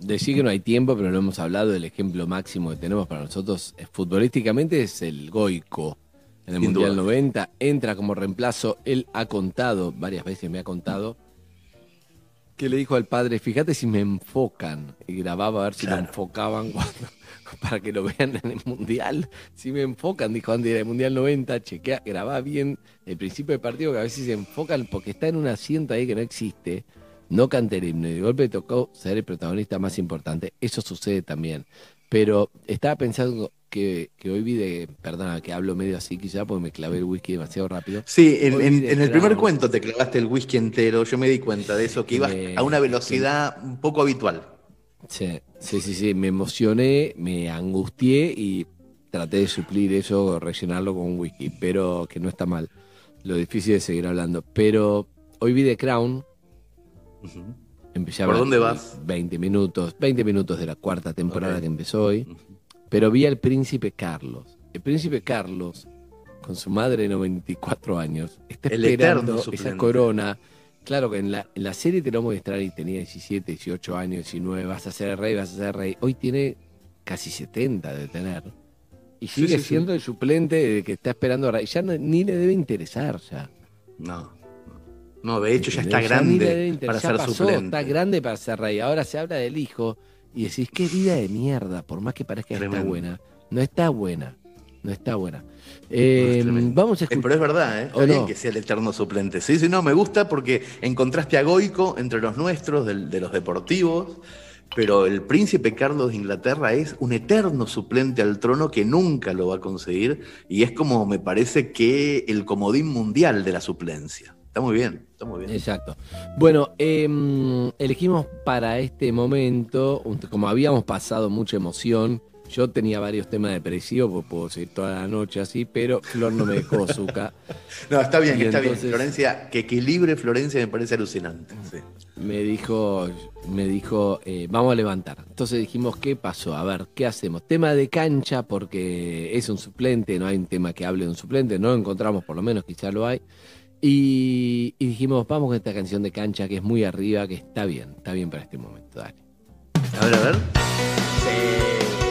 Decir que no hay tiempo, pero no hemos hablado del ejemplo máximo que tenemos para nosotros futbolísticamente es el Goico en el Mundial 90, entra como reemplazo. Él ha contado, varias veces me ha contado, que le dijo al padre, fíjate si me enfocan. Y grababa a ver si lo enfocaban para que lo vean en el Mundial. Si me enfocan, dijo Andy, en el Mundial 90, chequea, grababa bien el principio del partido, que a veces se enfocan porque está en un asiento ahí que no existe. No canta el himno y de golpe tocó ser el protagonista más importante. Eso sucede también. Pero estaba pensando que, hoy vi de, perdona, que hablo medio así quizá porque me clavé el whisky demasiado rápido. Sí, en, el primer cuento te clavaste el whisky entero, yo me di cuenta de eso, que ibas a una velocidad un poco habitual. Sí, sí, sí, sí, me emocioné, me angustié y traté de suplir eso, rellenarlo con un whisky, pero que no está mal. Lo difícil es seguir hablando. Pero hoy vi The Crown. Empecé a ¿Por dónde vas? 20 minutos, 20 minutos de la cuarta temporada que empezó hoy. Pero vi al príncipe Carlos. El príncipe Carlos, con su madre de 94 años, está esperando esa corona. Claro que en la, en la serie te lo mostrar y tenía 17, 18 años, 19, vas a ser rey, vas a ser rey. Hoy tiene casi 70 de tener. Y sigue siendo el suplente de que está esperando a rey. Ya ni le debe interesar ya. No. No, de hecho ya está grande para ser suplente. Está grande para ser rey. Ahora se habla del hijo y decís, qué vida de mierda, por más que parezca que está buena. No está buena. No está buena. Eh, vamos a escuchar. Pero es verdad, ¿eh? Está que sea el eterno suplente. Sí, sí, no, me gusta porque encontraste a Goico entre los nuestros, de los deportivos, pero el príncipe Carlos de Inglaterra es un eterno suplente al trono que nunca lo va a conseguir y es como me parece que el comodín mundial de la suplencia. Está muy bien, está muy bien. Exacto. Bueno, em, elegimos para este momento, como habíamos pasado mucha emoción, yo tenía varios temas depresivos, pues puedo seguir toda la noche así, pero Flor no me dejó azúcar. no, está bien, está bien. Florencia, que equilibre Florencia me parece alucinante. Me dijo, me dijo, eh, vamos a levantar. Entonces dijimos, ¿qué pasó? A ver, ¿qué hacemos? Tema de cancha, porque es un suplente, no hay un tema que hable de un suplente, no lo encontramos, por lo menos quizá lo hay. Y, dijimos, vamos con esta canción de cancha que es muy arriba, que está bien, está bien para este momento. Dale. A ver, a ver. Sí, sí,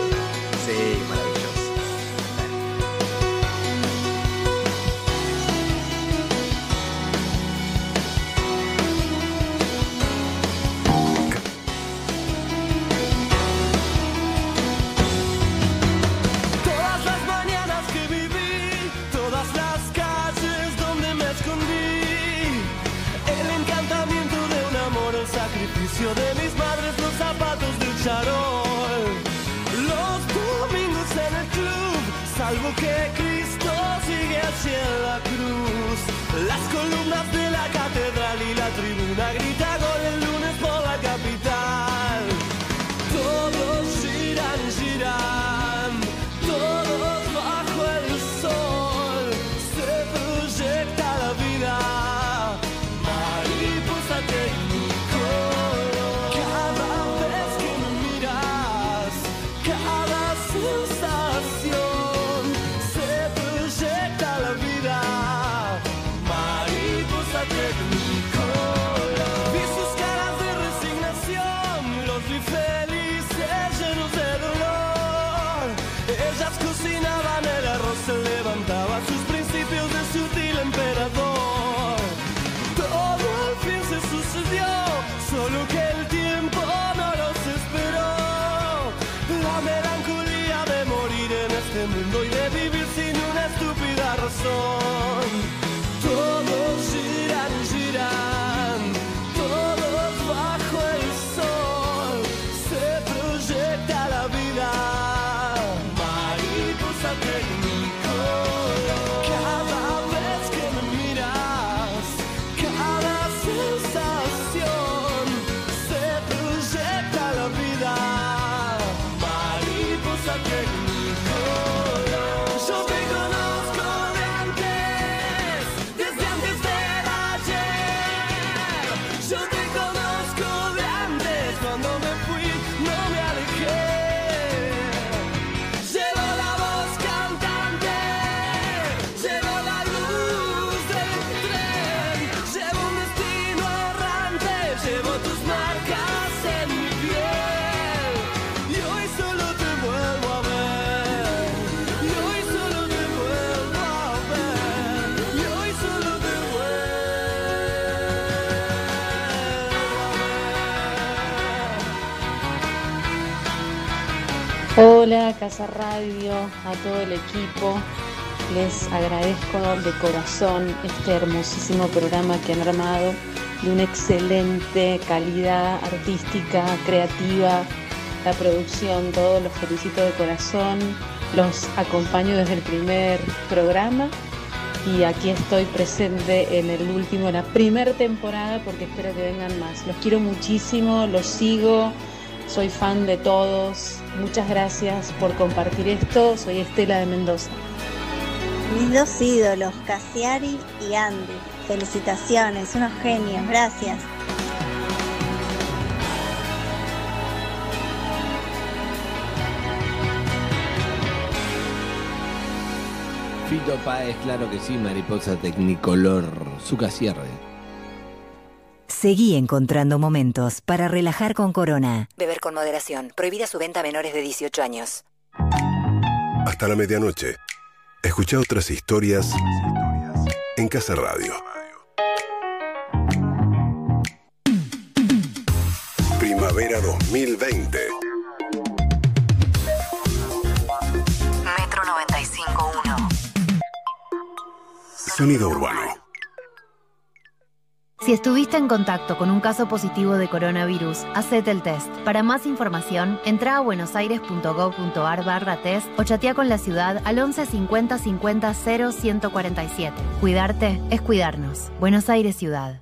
Casa Radio, a todo el equipo. Les agradezco de corazón este hermosísimo programa que han armado de una excelente calidad artística, creativa, la producción, todos los felicito de corazón. Los acompaño desde el primer programa y aquí estoy presente en el último, en la primera temporada porque espero que vengan más. Los quiero muchísimo, los sigo, soy fan de todos. Muchas gracias por compartir esto. Soy Estela de Mendoza. Mis dos ídolos, Cassiari y Andy. Felicitaciones, unos genios, gracias. Fito Páez, claro que sí, mariposa tecnicolor, su cierre. Seguí encontrando momentos para relajar con Corona. Beber con moderación. Prohibida su venta a menores de 18 años. Hasta la medianoche. Escucha otras historias en Casa Radio. Primavera 2020. Metro 95.1. Sonido urbano. Si estuviste en contacto con un caso positivo de coronavirus, hacete el test. Para más información, entra a buenosaires.gov.ar barra test o chatea con la ciudad al 11 50 50 0 147. Cuidarte es cuidarnos. Buenos Aires Ciudad.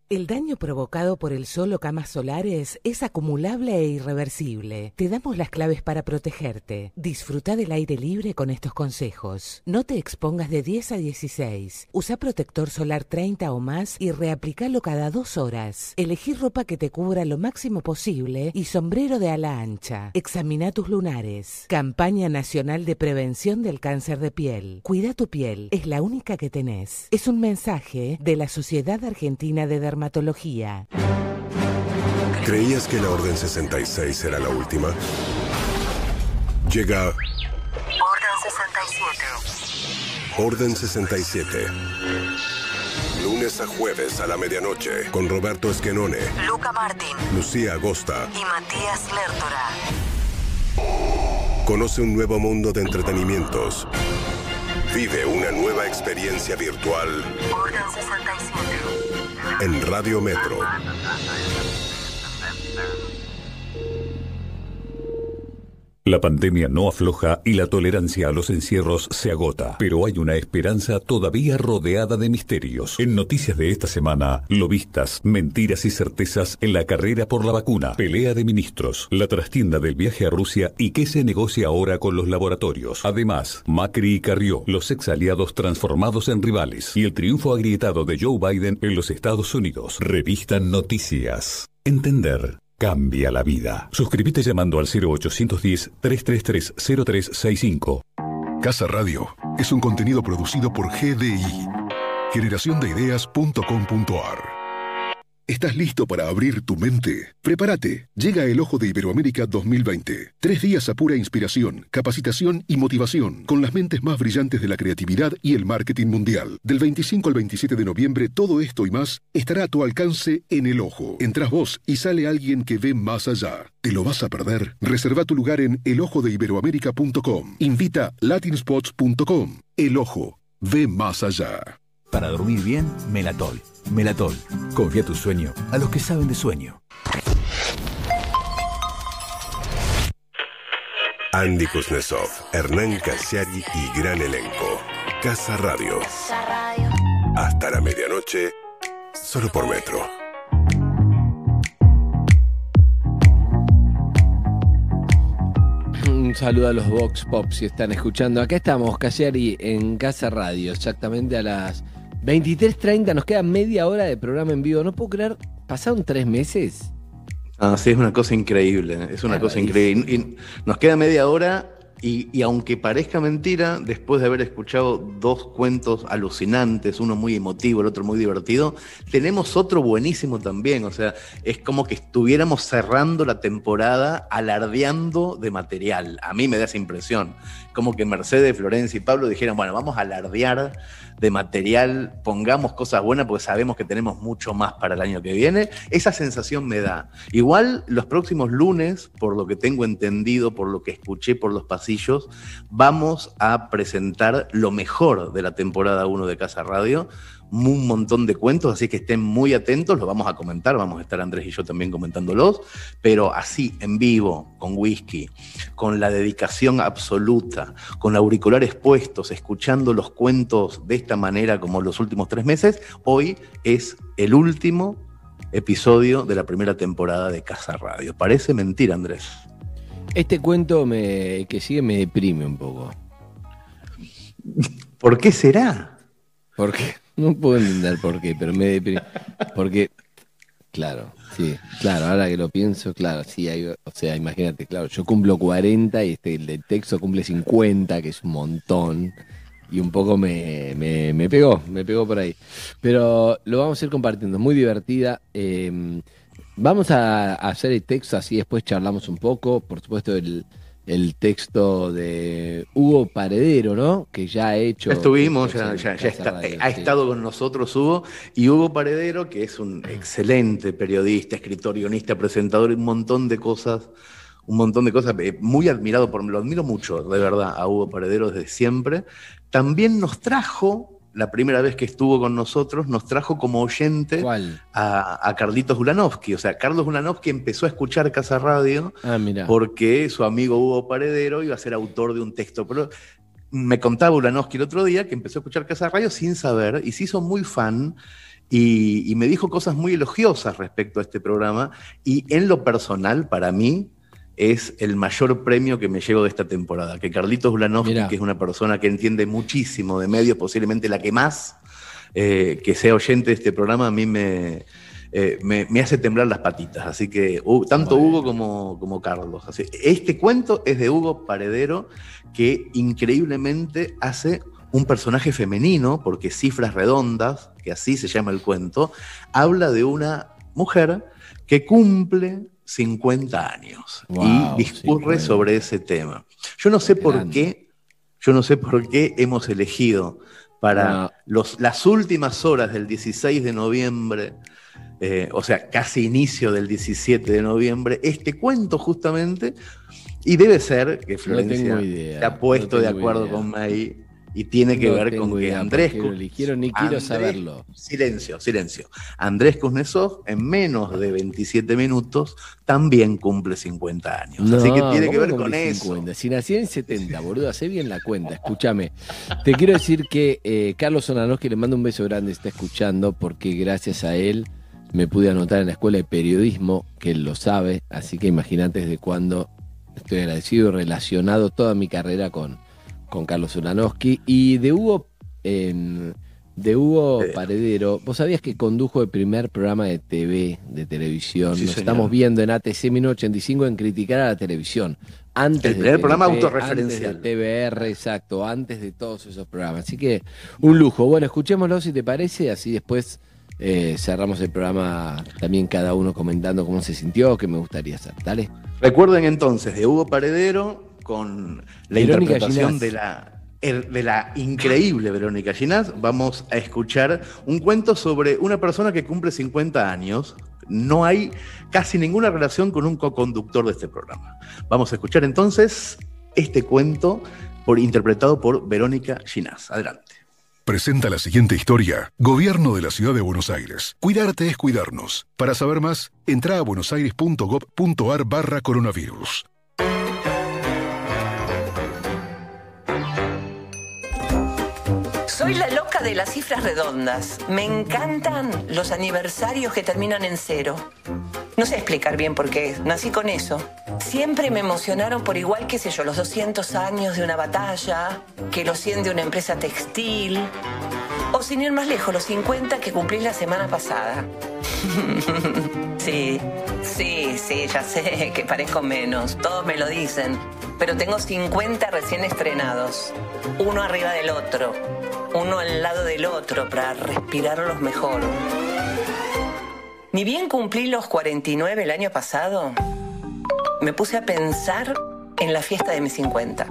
El daño provocado por el sol o camas solares es acumulable e irreversible. Te damos las claves para protegerte. Disfruta del aire libre con estos consejos. No te expongas de 10 a 16. Usa protector solar 30 o más y reaplicalo cada dos horas. Elegí ropa que te cubra lo máximo posible y sombrero de ala ancha. Examina tus lunares. Campaña Nacional de Prevención del Cáncer de Piel. Cuida tu piel. Es la única que tenés. Es un mensaje de la Sociedad Argentina de Dermatología. ¿Creías que la Orden 66 era la última? Llega Orden 67. Orden 67. Lunes a jueves a la medianoche con Roberto Esquenone, Luca Martín Lucía Agosta. y Matías Lertora. Conoce un nuevo mundo de entretenimientos. Vive una nueva experiencia virtual Orden 67. En Radio Metro. La pandemia no afloja y la tolerancia a los encierros se agota, pero hay una esperanza todavía rodeada de misterios. En noticias de esta semana, lobistas, mentiras y certezas en la carrera por la vacuna, pelea de ministros, la trastienda del viaje a Rusia y qué se negocia ahora con los laboratorios. Además, Macri y Carrió, los ex aliados transformados en rivales y el triunfo agrietado de Joe Biden en los Estados Unidos. Revista Noticias. Entender cambia la vida. Suscríbete llamando al 0810-333-0365. Casa Radio es un contenido producido por GDI, generaciondeideas.com.ar. ¿Estás listo para abrir tu mente? Prepárate. Llega el Ojo de Iberoamérica 2020. Tres días a pura inspiración, capacitación y motivación, con las mentes más brillantes de la creatividad y el marketing mundial. Del 25 al 27 de noviembre, todo esto y más estará a tu alcance en el Ojo. Entras vos y sale alguien que ve más allá. ¿Te lo vas a perder? Reserva tu lugar en elojodeiberoamérica.com. Invita latinspots.com. El Ojo. Ve más allá. Para dormir bien, Melatol. Melatol. Confía tu sueño a los que saben de sueño. Andy Kuznetsov, Hernán Casiari y gran elenco. Casa Radio. Hasta la medianoche, solo por metro. Un saludo a los Vox Pop si están escuchando. Acá estamos, Casiari, en Casa Radio, exactamente a las 23.30. Nos queda media hora de programa en vivo. No puedo creer, pasaron tres meses. Ah, sí, es una cosa increíble, es una cosa increíble. Nos queda media hora y, y, aunque parezca mentira, después de haber escuchado dos cuentos alucinantes, uno muy emotivo, el otro muy divertido, tenemos otro buenísimo también. O sea, es como que estuviéramos cerrando la temporada alardeando de material. A mí me da esa impresión. Como que Mercedes, Florencia y Pablo dijeron, bueno, vamos a alardear de material, pongamos cosas buenas porque sabemos que tenemos mucho más para el año que viene. Esa sensación me da. Igual los próximos lunes, por lo que tengo entendido, por lo que escuché por los pasillos, vamos a presentar lo mejor de la temporada 1 de Casa Radio un montón de cuentos, así que estén muy atentos, los vamos a comentar, vamos a estar Andrés y yo también comentándolos, pero así, en vivo, con whisky, con la dedicación absoluta, con auriculares puestos, escuchando los cuentos de esta manera como los últimos tres meses, hoy es el último episodio de la primera temporada de Casa Radio. Parece mentira, Andrés. Este cuento me, que sigue me deprime un poco. ¿Por qué será? ¿Por qué? No puedo entender por qué, pero me deprime. Porque, claro, sí, claro, ahora que lo pienso, claro, sí, hay, o sea, imagínate, claro, yo cumplo 40 y este, el de texto cumple 50, que es un montón, y un poco me, me, me pegó, me pegó por ahí. Pero lo vamos a ir compartiendo, muy divertida. Eh, vamos a, a hacer el texto, así después charlamos un poco, por supuesto, el el texto de Hugo Paredero, ¿no? Que ya ha hecho. Estuvimos, ya, ya, ya está, radio, ha sí. estado con nosotros Hugo. Y Hugo Paredero, que es un excelente periodista, escritor, guionista, presentador, un montón de cosas, un montón de cosas, eh, muy admirado por lo admiro mucho, de verdad, a Hugo Paredero desde siempre. También nos trajo la primera vez que estuvo con nosotros, nos trajo como oyente a, a, Carlitos Gulanovsky. O sea, Carlos Gulanovsky empezó a escuchar Casa Radio ah, porque su amigo Hugo Paredero iba a ser autor de un texto. Pero me contaba Gulanovsky el otro día que empezó a escuchar Casa Radio sin saber y se hizo muy fan. Y, y me dijo cosas muy elogiosas respecto a este programa. Y en lo personal, para mí, es el mayor premio que me llevo de esta temporada. Que Carlitos Ulanovsky, que es una persona que entiende muchísimo de medios, posiblemente la que más, eh, que sea oyente de este programa, a mí me, eh, me, me, hace temblar las patitas. Así que uh, tanto bueno. Hugo como, como Carlos. Así, este cuento es de Hugo Paredero, que increíblemente hace un personaje femenino, porque Cifras Redondas, que así se llama el cuento, habla de una mujer que cumple 50 años Wow, y discurre 50. sobre ese tema. Yo no sé por Grande. qué, yo no sé por qué hemos elegido para No. los, las últimas horas del 16 de noviembre, eh, o sea, casi inicio del 17 de noviembre, este cuento justamente, y debe ser que Florencia idea, se ha puesto no de acuerdo idea. con May y tiene que No ver con que Andrés... eligieron, ni quiero Andrés- saberlo. Silencio, silencio. Andrés Kuznetsov, en menos de 27 minutos, también cumple 50 años. Así que tiene que ¿cómo ver con eso. 50? Si nací en 70, boludo, hace bien la cuenta. Escúchame. Te quiero decir que eh, Carlos Sonanos, que le mando un beso grande, está escuchando porque gracias a él me pude anotar en la escuela de periodismo, que él lo sabe. Así que imagínate desde cuándo estoy agradecido y relacionado toda mi carrera con, con Carlos Solanowski. Y de Hugo, eh, de Hugo Paredero, vos sabías que condujo el primer programa de TV, de televisión. Sí, Nos señor. estamos viendo en ATC 1985 en criticar a la televisión. Antes El de primer programa TNT, autorreferencial. Antes de TBR, exacto, antes de todos esos programas. Así que un lujo. Bueno, escuchémoslo si te parece, así después eh, cerramos el programa también cada uno comentando cómo se sintió, qué me gustaría hacer. Dale. Recuerden entonces de Hugo Paredero con la Verónica interpretación Ginás. de la, er- de la increíble Verónica Ginás. Vamos a escuchar un cuento sobre una persona que cumple 50 años. No hay casi ninguna relación con un co-conductor de este programa. Vamos a escuchar entonces este cuento por, interpretado por Verónica Ginás. Adelante. Presenta la siguiente historia. Gobierno de la Ciudad de Buenos Aires. Cuidarte es cuidarnos. Para saber más, entra a buenosaires.gov.ar barra coronavirus. Soy la loca de las cifras redondas. Me encantan los aniversarios que terminan en cero. No sé explicar bien por qué, nací con eso. Siempre me emocionaron por igual, qué sé yo, los 200 años de una batalla, que los 100 de una empresa textil, o sin ir más lejos, los 50 que cumplí la semana pasada. sí, sí, sí, ya sé que parezco menos, todos me lo dicen. pero tengo 50 recién estrenados. Uno arriba del otro, uno al lado del otro para respirarlos mejor. Ni bien cumplí los 49 el año pasado, me puse a pensar en la fiesta de mis 50.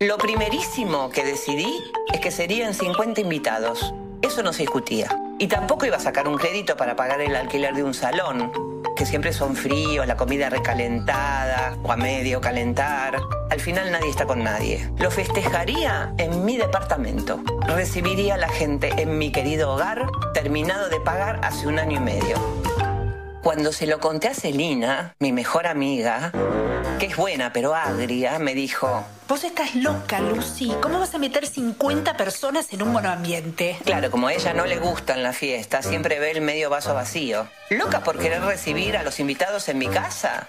Lo primerísimo que decidí es que serían 50 invitados. Eso no se discutía. Y tampoco iba a sacar un crédito para pagar el alquiler de un salón, que siempre son fríos, la comida recalentada o a medio calentar. Al final nadie está con nadie. Lo festejaría en mi departamento. Recibiría a la gente en mi querido hogar, terminado de pagar hace un año y medio. Cuando se lo conté a Celina, mi mejor amiga, que es buena pero agria, me dijo, Vos estás loca, Lucy. ¿Cómo vas a meter 50 personas en un monoambiente? Claro, como a ella no le gustan las fiestas, siempre ve el medio vaso vacío. ¿Loca por querer recibir a los invitados en mi casa?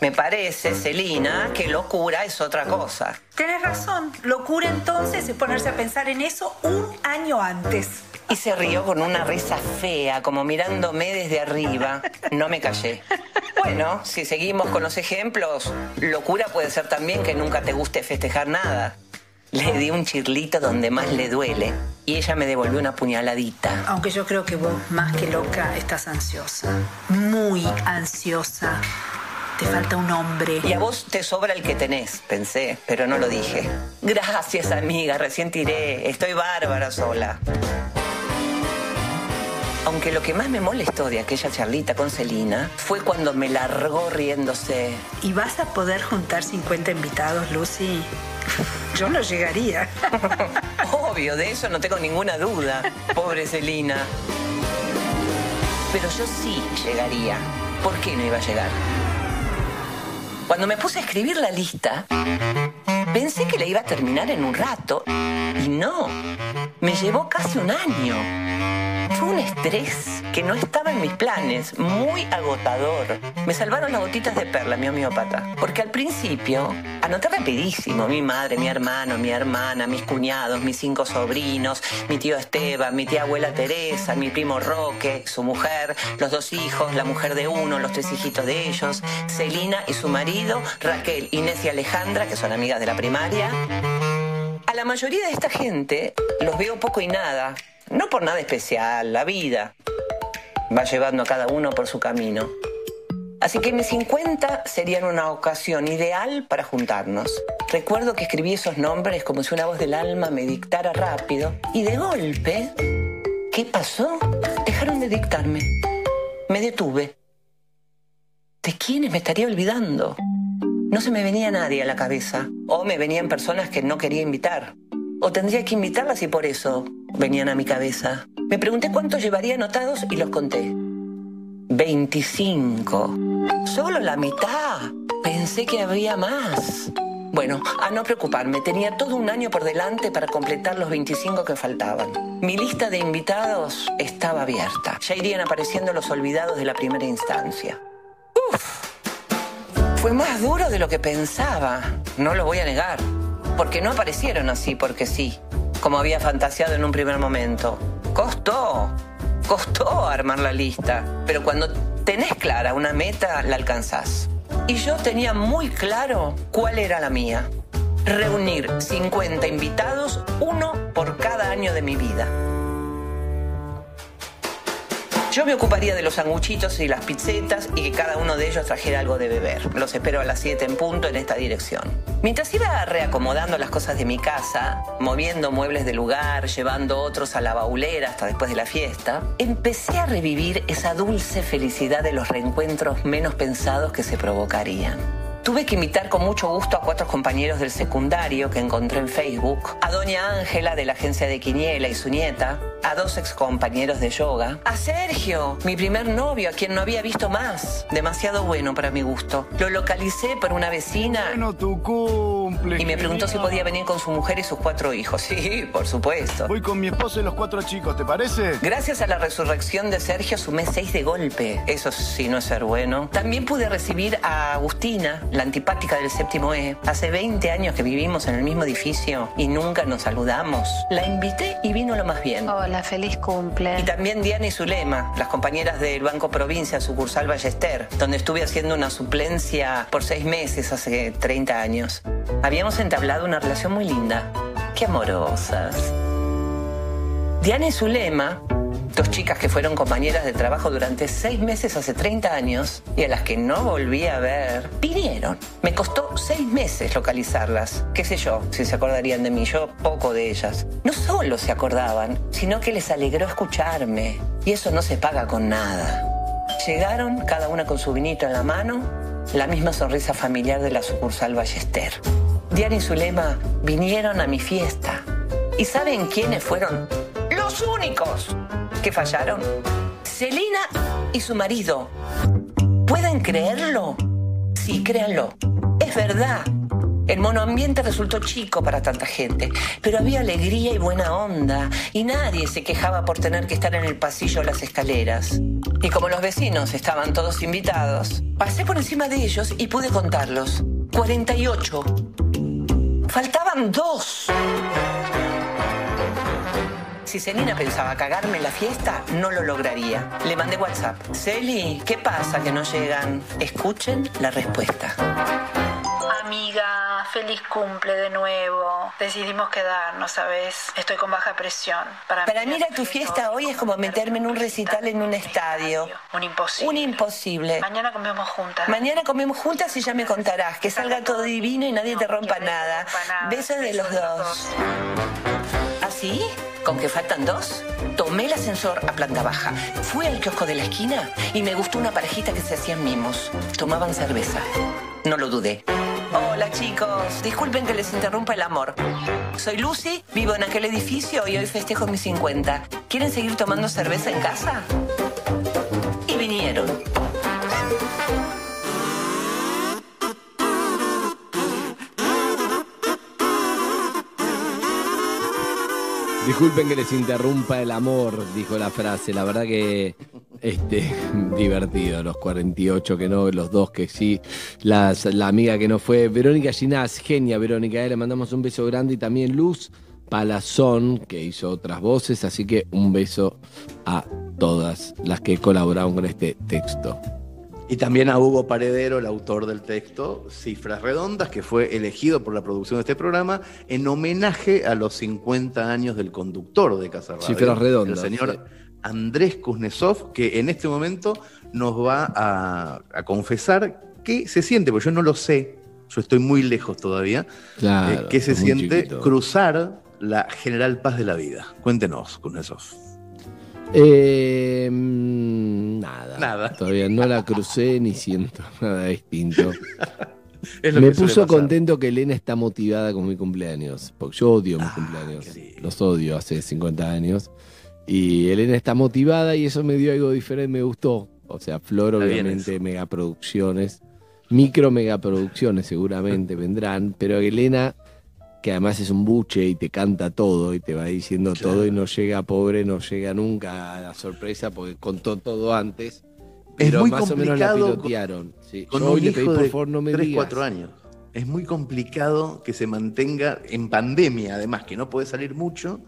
Me parece, Celina, que locura es otra cosa. Tenés razón. Locura entonces es ponerse a pensar en eso un año antes. Y se rió con una risa fea, como mirándome desde arriba. No me callé. Bueno, si seguimos con los ejemplos, locura puede ser también que nunca te guste festejar nada. Le di un chirlito donde más le duele y ella me devolvió una puñaladita. Aunque yo creo que vos, más que loca, estás ansiosa. Muy ansiosa. Te falta un hombre. Y a vos te sobra el que tenés, pensé, pero no lo dije. Gracias, amiga, recién tiré. Estoy bárbara sola. Aunque lo que más me molestó de aquella charlita con Celina fue cuando me largó riéndose. ¿Y vas a poder juntar 50 invitados, Lucy? Yo no llegaría. Obvio, de eso no tengo ninguna duda. Pobre Celina. Pero yo sí llegaría. ¿Por qué no iba a llegar? Cuando me puse a escribir la lista, pensé que la iba a terminar en un rato. Y no, me llevó casi un año. Fue un estrés que no estaba en mis planes, muy agotador. Me salvaron las gotitas de perla, mi homeópata. Porque al principio anoté rapidísimo mi madre, mi hermano, mi hermana, mis cuñados, mis cinco sobrinos, mi tío Esteban, mi tía abuela Teresa, mi primo Roque, su mujer, los dos hijos, la mujer de uno, los tres hijitos de ellos, Celina y su marido, Raquel, Inés y Alejandra, que son amigas de la primaria. A la mayoría de esta gente los veo poco y nada, no por nada especial, la vida va llevando a cada uno por su camino. Así que mis 50 serían una ocasión ideal para juntarnos. Recuerdo que escribí esos nombres como si una voz del alma me dictara rápido y de golpe, ¿qué pasó? Dejaron de dictarme. Me detuve. ¿De quiénes me estaría olvidando? No se me venía nadie a la cabeza. O me venían personas que no quería invitar. O tendría que invitarlas y por eso venían a mi cabeza. Me pregunté cuántos llevaría anotados y los conté. 25. Solo la mitad. Pensé que había más. Bueno, a no preocuparme, tenía todo un año por delante para completar los 25 que faltaban. Mi lista de invitados estaba abierta. Ya irían apareciendo los olvidados de la primera instancia. Uf. Fue más duro de lo que pensaba, no lo voy a negar. Porque no aparecieron así porque sí, como había fantaseado en un primer momento. Costó, costó armar la lista, pero cuando tenés clara una meta, la alcanzás. Y yo tenía muy claro cuál era la mía. Reunir 50 invitados, uno por cada año de mi vida. Yo me ocuparía de los sanguchitos y las pizzetas y que cada uno de ellos trajera algo de beber. Los espero a las 7 en punto en esta dirección. Mientras iba reacomodando las cosas de mi casa, moviendo muebles de lugar, llevando otros a la baulera hasta después de la fiesta, empecé a revivir esa dulce felicidad de los reencuentros menos pensados que se provocarían. Tuve que invitar con mucho gusto a cuatro compañeros del secundario que encontré en Facebook, a doña Ángela de la agencia de Quiniela y su nieta, a dos excompañeros de yoga, a Sergio, mi primer novio, a quien no había visto más, demasiado bueno para mi gusto. Lo localicé por una vecina. Bueno, tu cumple. Y me preguntó si podía venir con su mujer y sus cuatro hijos. Sí, por supuesto. Voy con mi esposa y los cuatro chicos, ¿te parece? Gracias a la resurrección de Sergio sumé seis de golpe. Eso sí no es ser bueno. También pude recibir a Agustina, la antipática del séptimo E. Hace 20 años que vivimos en el mismo edificio y nunca nos saludamos. La invité y vino lo más bien. Hola, feliz cumple. Y también Diana y Zulema, las compañeras del Banco Provincia, sucursal Ballester, donde estuve haciendo una suplencia por seis meses hace 30 años. Habíamos entablado una relación muy linda. Qué amorosas. Diana y Zulema, dos chicas que fueron compañeras de trabajo durante seis meses hace 30 años y a las que no volví a ver, vinieron. Me costó seis meses localizarlas. Qué sé yo, si se acordarían de mí, yo poco de ellas. No solo se acordaban, sino que les alegró escucharme. Y eso no se paga con nada. Llegaron, cada una con su vinito en la mano, la misma sonrisa familiar de la sucursal Ballester. Diana y Zulema vinieron a mi fiesta. ¿Y saben quiénes fueron los únicos que fallaron? Celina y su marido. ¿Pueden creerlo? Sí, créanlo. Es verdad. El monoambiente resultó chico para tanta gente, pero había alegría y buena onda, y nadie se quejaba por tener que estar en el pasillo o las escaleras. Y como los vecinos estaban todos invitados, pasé por encima de ellos y pude contarlos. 48. Faltaban dos. Si Celina pensaba cagarme la fiesta, no lo lograría. Le mandé WhatsApp. Celi, ¿qué pasa que no llegan? Escuchen la respuesta. Amiga, feliz cumple de nuevo. Decidimos quedarnos, ¿sabes? Estoy con baja presión. Para, mí ir a tu fiesta hoy es como meterme en un recital en un estadio. Un imposible. Un imposible. Mañana comemos juntas. Mañana comemos juntas y ya me contarás. Que salga todo divino y nadie te rompa nada. Besos de los dos. ¿Así? ¿Con que faltan dos? Tomé el ascensor a planta baja, fui al kiosco de la esquina y me gustó una parejita que se hacían mimos. Tomaban cerveza. No lo dudé. Hola chicos, disculpen que les interrumpa el amor. Soy Lucy, vivo en aquel edificio y hoy festejo mis 50. ¿Quieren seguir tomando cerveza en casa? Disculpen que les interrumpa el amor, dijo la frase. La verdad que este divertido, los 48 que no, los dos que sí, las, la amiga que no fue. Verónica Ginás, genia Verónica, eh, le mandamos un beso grande y también Luz Palazón, que hizo otras voces, así que un beso a todas las que colaboraron con este texto. Y también a Hugo Paredero, el autor del texto Cifras Redondas, que fue elegido por la producción de este programa en homenaje a los 50 años del conductor de Casa Radio. Cifras Redondas. El señor Andrés Kuznetsov, que en este momento nos va a, a confesar qué se siente, porque yo no lo sé, yo estoy muy lejos todavía, Claro, eh, qué se siente chiquito. cruzar la General Paz de la Vida. Cuéntenos, Kuznetsov. Eh, mm, nada. Nada. Todavía no la crucé ni siento nada distinto. Me puso contento que Elena está motivada con mi cumpleaños, porque yo odio Ah, mis cumpleaños. Los odio hace 50 años. Y Elena está motivada y eso me dio algo diferente, me gustó. O sea, Flor, Está obviamente, megaproducciones, micro megaproducciones seguramente vendrán, pero Elena, que además es un buche y te canta todo y te va diciendo todo y no llega pobre, no llega nunca a la sorpresa porque contó todo antes. Es Pero muy más o menos la complicado con- pilotearon. sí. Con Yo hoy le pedí, por favor, no me 3, digas. 4 años. Es muy complicado que se mantenga en pandemia, además, que no puede salir mucho.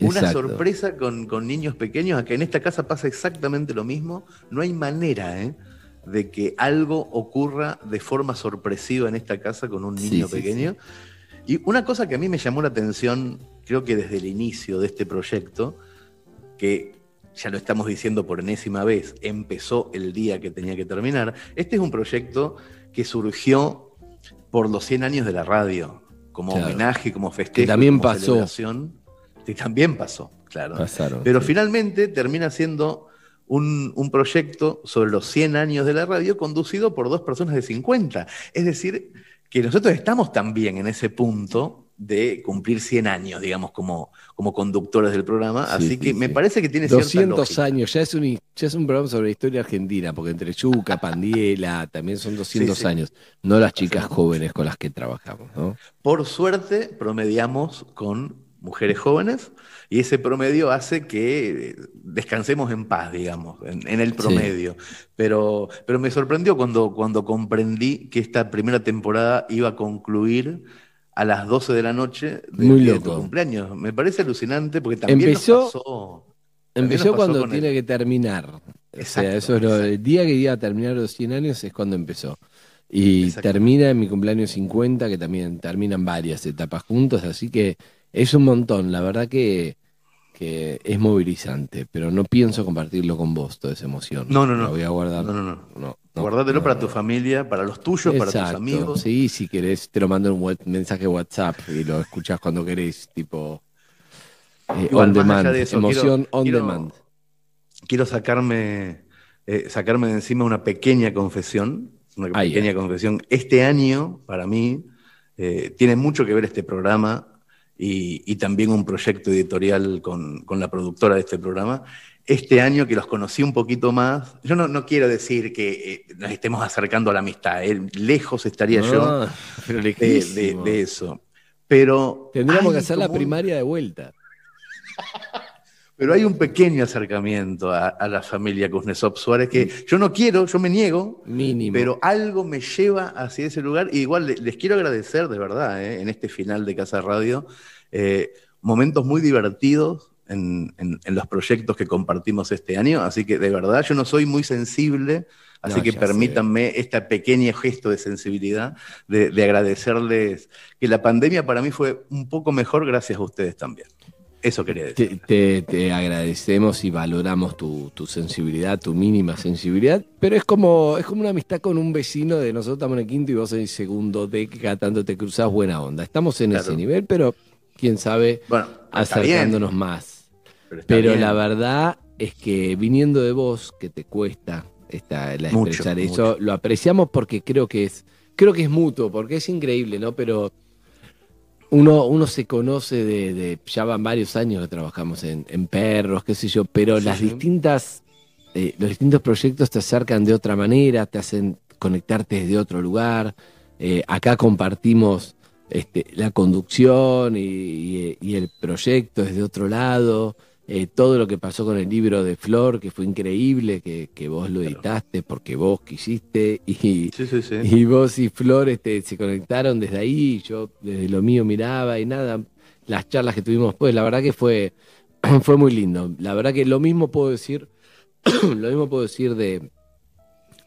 Una Exacto. sorpresa con, con niños pequeños, acá en esta casa pasa exactamente lo mismo. No hay manera ¿eh? de que algo ocurra de forma sorpresiva en esta casa con un Sí, niño sí, pequeño. Y una cosa que a mí me llamó la atención, creo que desde el inicio de este proyecto, que ya lo estamos diciendo por enésima vez, empezó el día que tenía que terminar. Este es un proyecto que surgió por los 100 años de la radio, como Claro. homenaje, como festejo, Que también como pasó. celebración. Que también pasó, claro. Pasaron, Pero sí. finalmente termina siendo un, un proyecto sobre los 100 años de la radio conducido por dos personas de 50. Es decir, que nosotros estamos también en ese punto de cumplir 100 años, digamos, como, como conductores del programa. Así Sí, que sí, me sí. parece que tiene cierta 200 lógica. años, ya es, un, ya es un programa sobre la historia argentina, porque entre Yuca, Pandiela, también son 200 Sí, sí. años, no las chicas jóvenes con las que trabajamos, ¿no? Por suerte, promediamos con mujeres jóvenes y ese promedio hace que eh, descansemos en paz, digamos, en, en el promedio. Pero, pero me sorprendió cuando, cuando comprendí que esta primera temporada iba a concluir a las 12 de la noche del Muy día de tu loco. cumpleaños. Me parece alucinante porque también Empezó- nos pasó. también Empezó nos pasó cuando tiene el- que terminar. O sea, Exacto, eso es lo, el día que iba a terminar los 100 años es cuando empezó. Y termina en mi cumpleaños 50, que también terminan varias etapas juntos, así que es un montón. La verdad que, que es movilizante, pero no pienso compartirlo con vos, toda esa emoción. No, no, no. La voy a guardar. No, no, no. no, Guardátelo no, para tu familia, para los tuyos, para tus amigos. Sí, si querés, te lo mando un mensaje WhatsApp y lo escuchás cuando querés, tipo eh, Igual, on demand, de eso, emoción quiero- on quiero- demand. quiero sacarme, eh, sacarme de encima una pequeña confesión. Una Ay, pequeña confesión. Este año, para mí, eh, tiene mucho que ver este programa y, y también un proyecto editorial con, con la productora de este programa. Este año que los conocí un poquito más, yo no, no quiero decir que eh, nos estemos acercando a la amistad, eh, lejos estaría No, yo pero de, de- lejísimo. de eso. Pero Tendríamos que hacer la primaria de vuelta. Pero hay un pequeño acercamiento a, a la familia Kuznetsov Suárez que yo no quiero, yo me niego, Mínimo. pero algo me lleva hacia ese lugar. Y igual le- les, quiero agradecer de verdad eh, en este final de Casa Radio, eh, momentos muy divertidos en, en- en los proyectos que compartimos este año. Así que de verdad yo no soy muy sensible. Así No, que permítanme este pequeño gesto de sensibilidad, de, de agradecerles que la pandemia para mí fue un poco mejor gracias a ustedes también. Eso quería decir. Te, te- te agradecemos y valoramos tu, tu sensibilidad, tu mínima sensibilidad, pero es como, es como una amistad con un vecino de nosotros estamos en el quinto y vos en el segundo D, que cada tanto te cruzás buena onda. Estamos en Claro. ese nivel, pero quién sabe, Bueno, acercándonos bien. más. Pero, la verdad es que viniendo de vos, que te cuesta esta, la Mucho, expresar eso, mucho. lo apreciamos porque creo que es, creo que es mutuo, porque es increíble, ¿no? Pero uno, uno se conoce de, de- ya van varios años que trabajamos en, en perros, qué sé yo, pero Sí, las sí. distintas, eh, los distintos proyectos te acercan de otra manera, te hacen conectarte desde otro lugar. Eh, acá compartimos este, la conducción y, y- y el proyecto desde otro lado. Eh, todo lo que pasó con el libro de Flor, que fue increíble, que, que vos lo editaste porque vos quisiste y, Sí, sí, sí. y vos y Flor este, se conectaron desde ahí, yo desde lo mío miraba y nada, las charlas que tuvimos pues, la verdad que fue, fue muy lindo. La verdad que lo mismo puedo decir, lo mismo puedo decir de,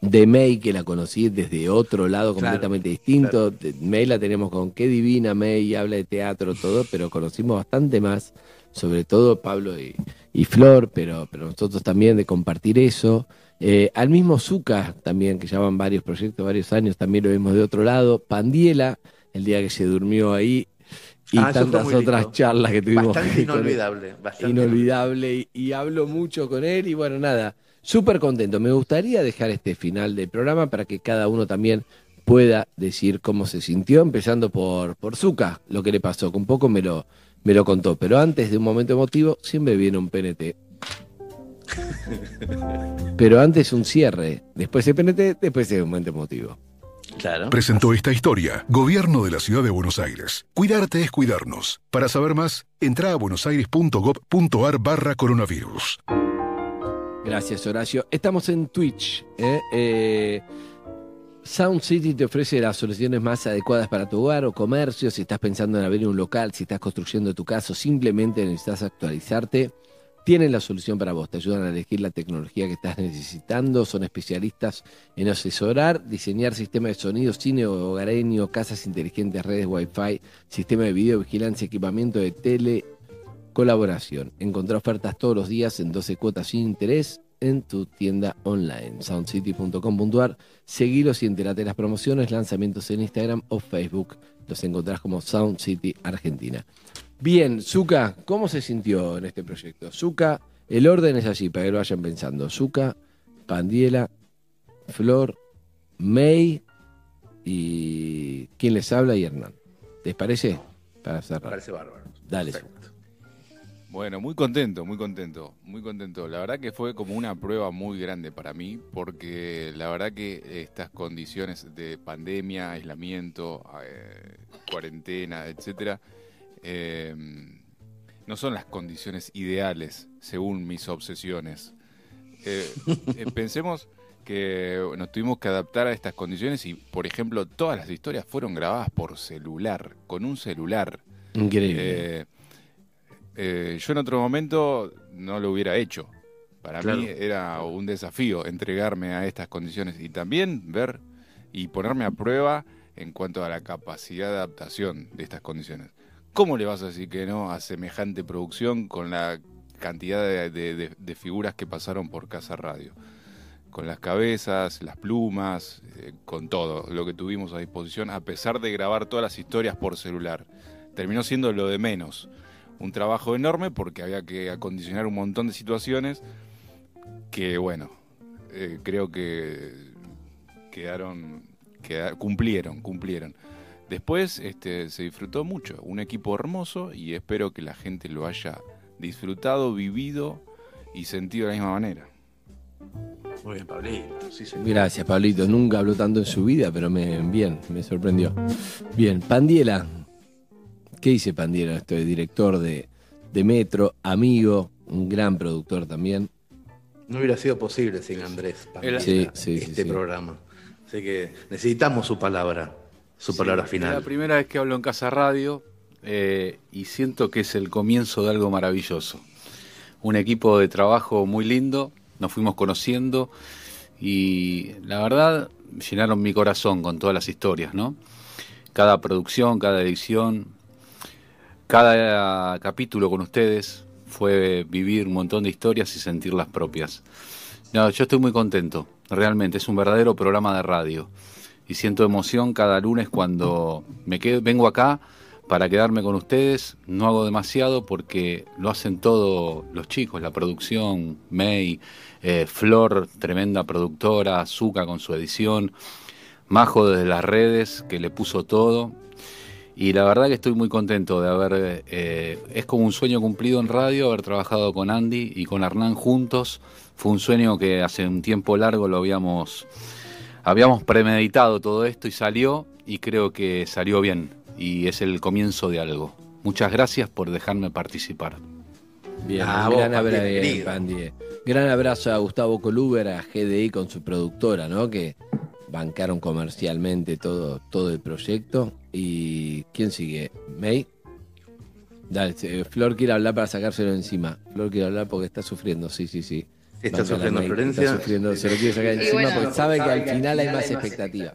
de May, que la conocí desde otro lado Claro, completamente distinto. De- May la tenemos con qué divina May, habla de teatro, todo, pero conocimos bastante más, sobre todo Pablo y, y Flor, pero, pero nosotros también de compartir eso. Eh, al mismo Zuka también, que llevan varios proyectos, varios años, también lo vimos de otro lado. Pandiela, el día que se durmió ahí, y Ah, tantas otras lindo. charlas que tuvimos. Bastante inolvidable, bastante Inolvidable, y, y hablo mucho con él, y bueno, nada, súper contento. Me gustaría dejar este final del programa para que cada uno también pueda decir cómo se sintió, empezando por, por Zuka, lo que le pasó, que un poco me lo, me lo contó. Pero antes de un momento emotivo, siempre viene un PNT. Pero antes un cierre, después el PNT, después el momento emotivo. Claro. Presentó esta historia Gobierno de la Ciudad de Buenos Aires. Cuidarte es cuidarnos. Para saber más, entra a buenosaires.gov.ar barra coronavirus. Gracias, Horacio. Estamos en Twitch. ¿eh? Eh, Sound City te ofrece las soluciones más adecuadas para tu hogar o comercio. Si estás pensando en abrir un local, si estás construyendo tu casa, o simplemente necesitas actualizarte. Tienen la solución para vos. Te ayudan a elegir la tecnología que estás necesitando. Son especialistas en asesorar, diseñar sistemas de sonido, cine hogareño, casas inteligentes, redes Wi-Fi, sistema de videovigilancia, equipamiento de tele, colaboración. Encontrá ofertas todos los días en 12 cuotas sin interés en tu tienda online, soundcity.com.ar. Seguilos y enterate de las promociones, lanzamientos en Instagram o Facebook. Los encontrás como Sound City Argentina. Bien, Zuka, ¿cómo se sintió en este proyecto? Zuka, el orden es así, para que lo vayan pensando. Zuka, Pandiela, Flor, May y quien les habla y Hernán. ¿Les parece? para cerrar. Parece bárbaro. Dale. Bueno, muy contento, muy contento, muy contento. La verdad que fue como una prueba muy grande para mí, porque la verdad que estas condiciones de pandemia, aislamiento, eh, cuarentena, etcétera, eh, no son las condiciones ideales según mis obsesiones. Eh, eh, pensemos que nos tuvimos que adaptar a estas condiciones y, por ejemplo, todas las historias fueron grabadas por celular, con un celular. Increíble. Eh, yo en otro momento no lo hubiera hecho. Para Claro. mí era un desafío entregarme a estas condiciones y también ver y ponerme a prueba en cuanto a la capacidad de adaptación de estas condiciones. ¿Cómo le vas a decir que no a semejante producción con la cantidad de, de- de- de figuras que pasaron por Casa Radio? Con las cabezas, las plumas, eh, con todo lo que tuvimos a disposición, a pesar de grabar todas las historias por celular. Terminó siendo lo de menos. Un trabajo enorme porque había que acondicionar un montón de situaciones que, bueno, eh, creo que quedaron, queda- cumplieron, cumplieron. Después este, se disfrutó mucho, un equipo hermoso y espero que la gente lo haya disfrutado, vivido y sentido de la misma manera. Muy bien, Pablito. Sí, señor. Gracias, Pablito. Nunca habló tanto en su vida, pero me, bien, me sorprendió. Bien, Pandiela. ¿Qué dice Pandiela? Estoy director de, de Metro, amigo, un gran productor también. No hubiera sido posible sin Andrés Pandela, Sí, sí, sí, este sí. programa. Así que necesitamos su palabra, su palabra Es la final. primera vez que hablo en Casa Radio eh, y siento que es el comienzo de algo maravilloso. Un equipo de trabajo muy lindo, nos fuimos conociendo y la verdad llenaron mi corazón con todas las historias, ¿no? Cada producción, cada edición, cada capítulo con ustedes fue vivir un montón de historias y sentirlas propias. No, yo estoy muy contento, realmente, es un verdadero programa de radio. Y siento emoción cada lunes cuando me quedo, vengo acá para quedarme con ustedes. No hago demasiado porque lo hacen todos los chicos, la producción, May, eh, Flor, tremenda productora, Zuka con su edición, Majo desde las redes, que le puso todo. Y la verdad que estoy muy contento de haber, eh, es como un sueño cumplido en radio, haber trabajado con Andy y con Hernán juntos. Fue un sueño que hace un tiempo largo lo habíamos, habíamos premeditado todo esto y salió y creo que salió bien y es el comienzo de algo. Muchas gracias por dejarme participar. Bien, Ah, gran abrazo. Gran abrazo a Gustavo Coluber, a GDI con su productora, ¿no? Que bancaron comercialmente todo, todo el proyecto. ¿Y quién sigue? ¿May? Dale, eh, Flor quiere hablar para sacárselo encima. Flor quiere hablar porque está sufriendo, sí, sí, sí. ¿Está Bancala, sufriendo May, Florencia? Está sufriendo, se lo quiere sacar encima bueno, porque sabe que al final hay más expectativa.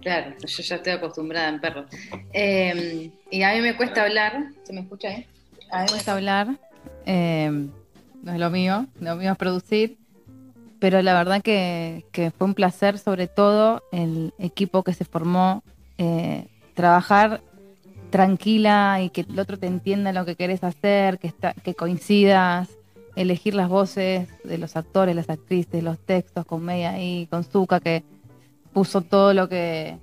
Claro, yo ya estoy acostumbrada en perros. Eh, y a mí me cuesta hablar, ¿se me escucha ahí? A mí me cuesta hablar, eh, no es lo mío, lo mío es producir, pero la verdad que, fue un placer, sobre todo el equipo que se formó, eh, trabajar tranquila y que el otro te entienda lo que querés hacer, que, está, que coincidas, elegir las voces de los actores, las actrices, los textos con Meia y con Zuka, que puso todo lo que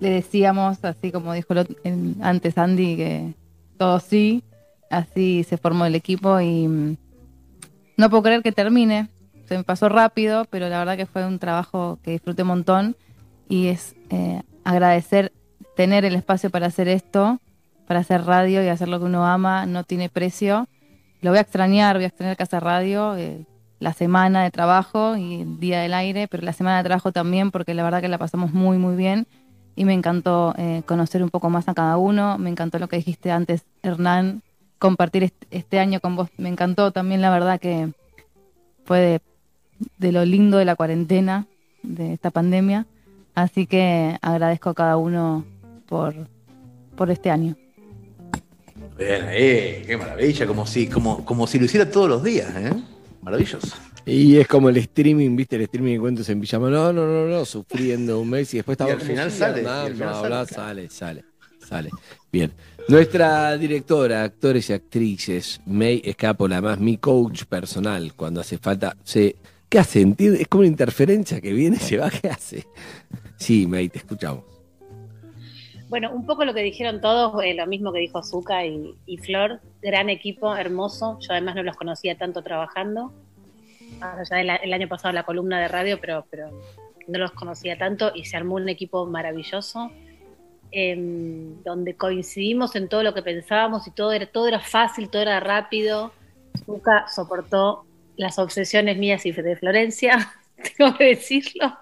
le decíamos, así como dijo el- antes Andy, que todo sí, así se formó el equipo y mm, no puedo creer que termine, se me pasó rápido, pero la verdad que fue un trabajo que disfruté un montón y es eh, agradecer tener el espacio para hacer esto, para hacer radio y hacer lo que uno ama, no tiene precio. Lo voy a extrañar, voy a extrañar Casa Radio, eh, la semana de trabajo y el día del aire, pero la semana de trabajo también, porque la verdad que la pasamos muy, muy bien y me encantó eh, conocer un poco más a cada uno. Me encantó lo que dijiste antes, Hernán, compartir este, este año con vos. Me encantó también, la verdad que fue de, de lo lindo de la cuarentena, de esta pandemia. Así que agradezco a cada uno por, por este año. Bien, eh, qué maravilla, como si, como, como si lo hiciera todos los días, ¿eh? Maravilloso. Y es como el streaming, ¿viste? El streaming de cuentos en pijama. No, no, no, no, sufriendo un mes y después estaba Y al final sale, Hernán, y al final bla, sale, bla, claro. sale, sale, sale. Bien. Nuestra directora, actores y actrices, May Escapola, además mi coach personal, cuando hace falta, se, ¿qué hace? Es como una interferencia que viene, se va, ¿qué hace? Sí, May, te escuchamos. Bueno, un poco lo que dijeron todos, eh, lo mismo que dijo Zuka y, y Flor, gran equipo, hermoso. Yo además no los conocía tanto trabajando. Allá el año pasado la columna de radio, pero, pero no los conocía tanto y se armó un equipo maravilloso. em, donde coincidimos en todo lo que pensábamos y todo era, todo era fácil, todo era rápido. Zuka soportó las obsesiones mías y de Florencia, tengo que decirlo.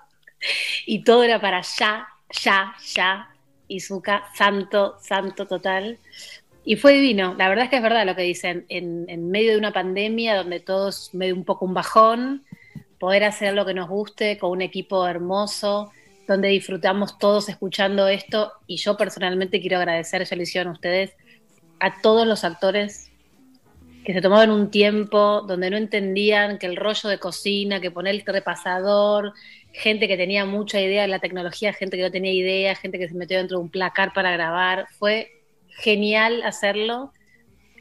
Y todo era para ya, ya, ya. Y Zuka, santo, santo total. Y fue divino. La verdad es que es verdad lo que dicen. En, en medio de una pandemia donde todos medio un poco un bajón, poder hacer lo que nos guste con un equipo hermoso, donde disfrutamos todos escuchando esto. Y yo personalmente quiero agradecer, ya lo hicieron ustedes, a todos los actores que se tomaban un tiempo donde no entendían que el rollo de cocina, que poner el repasador, gente que tenía mucha idea de la tecnología, gente que no tenía idea, gente que se metió dentro de un placar para grabar. Fue genial hacerlo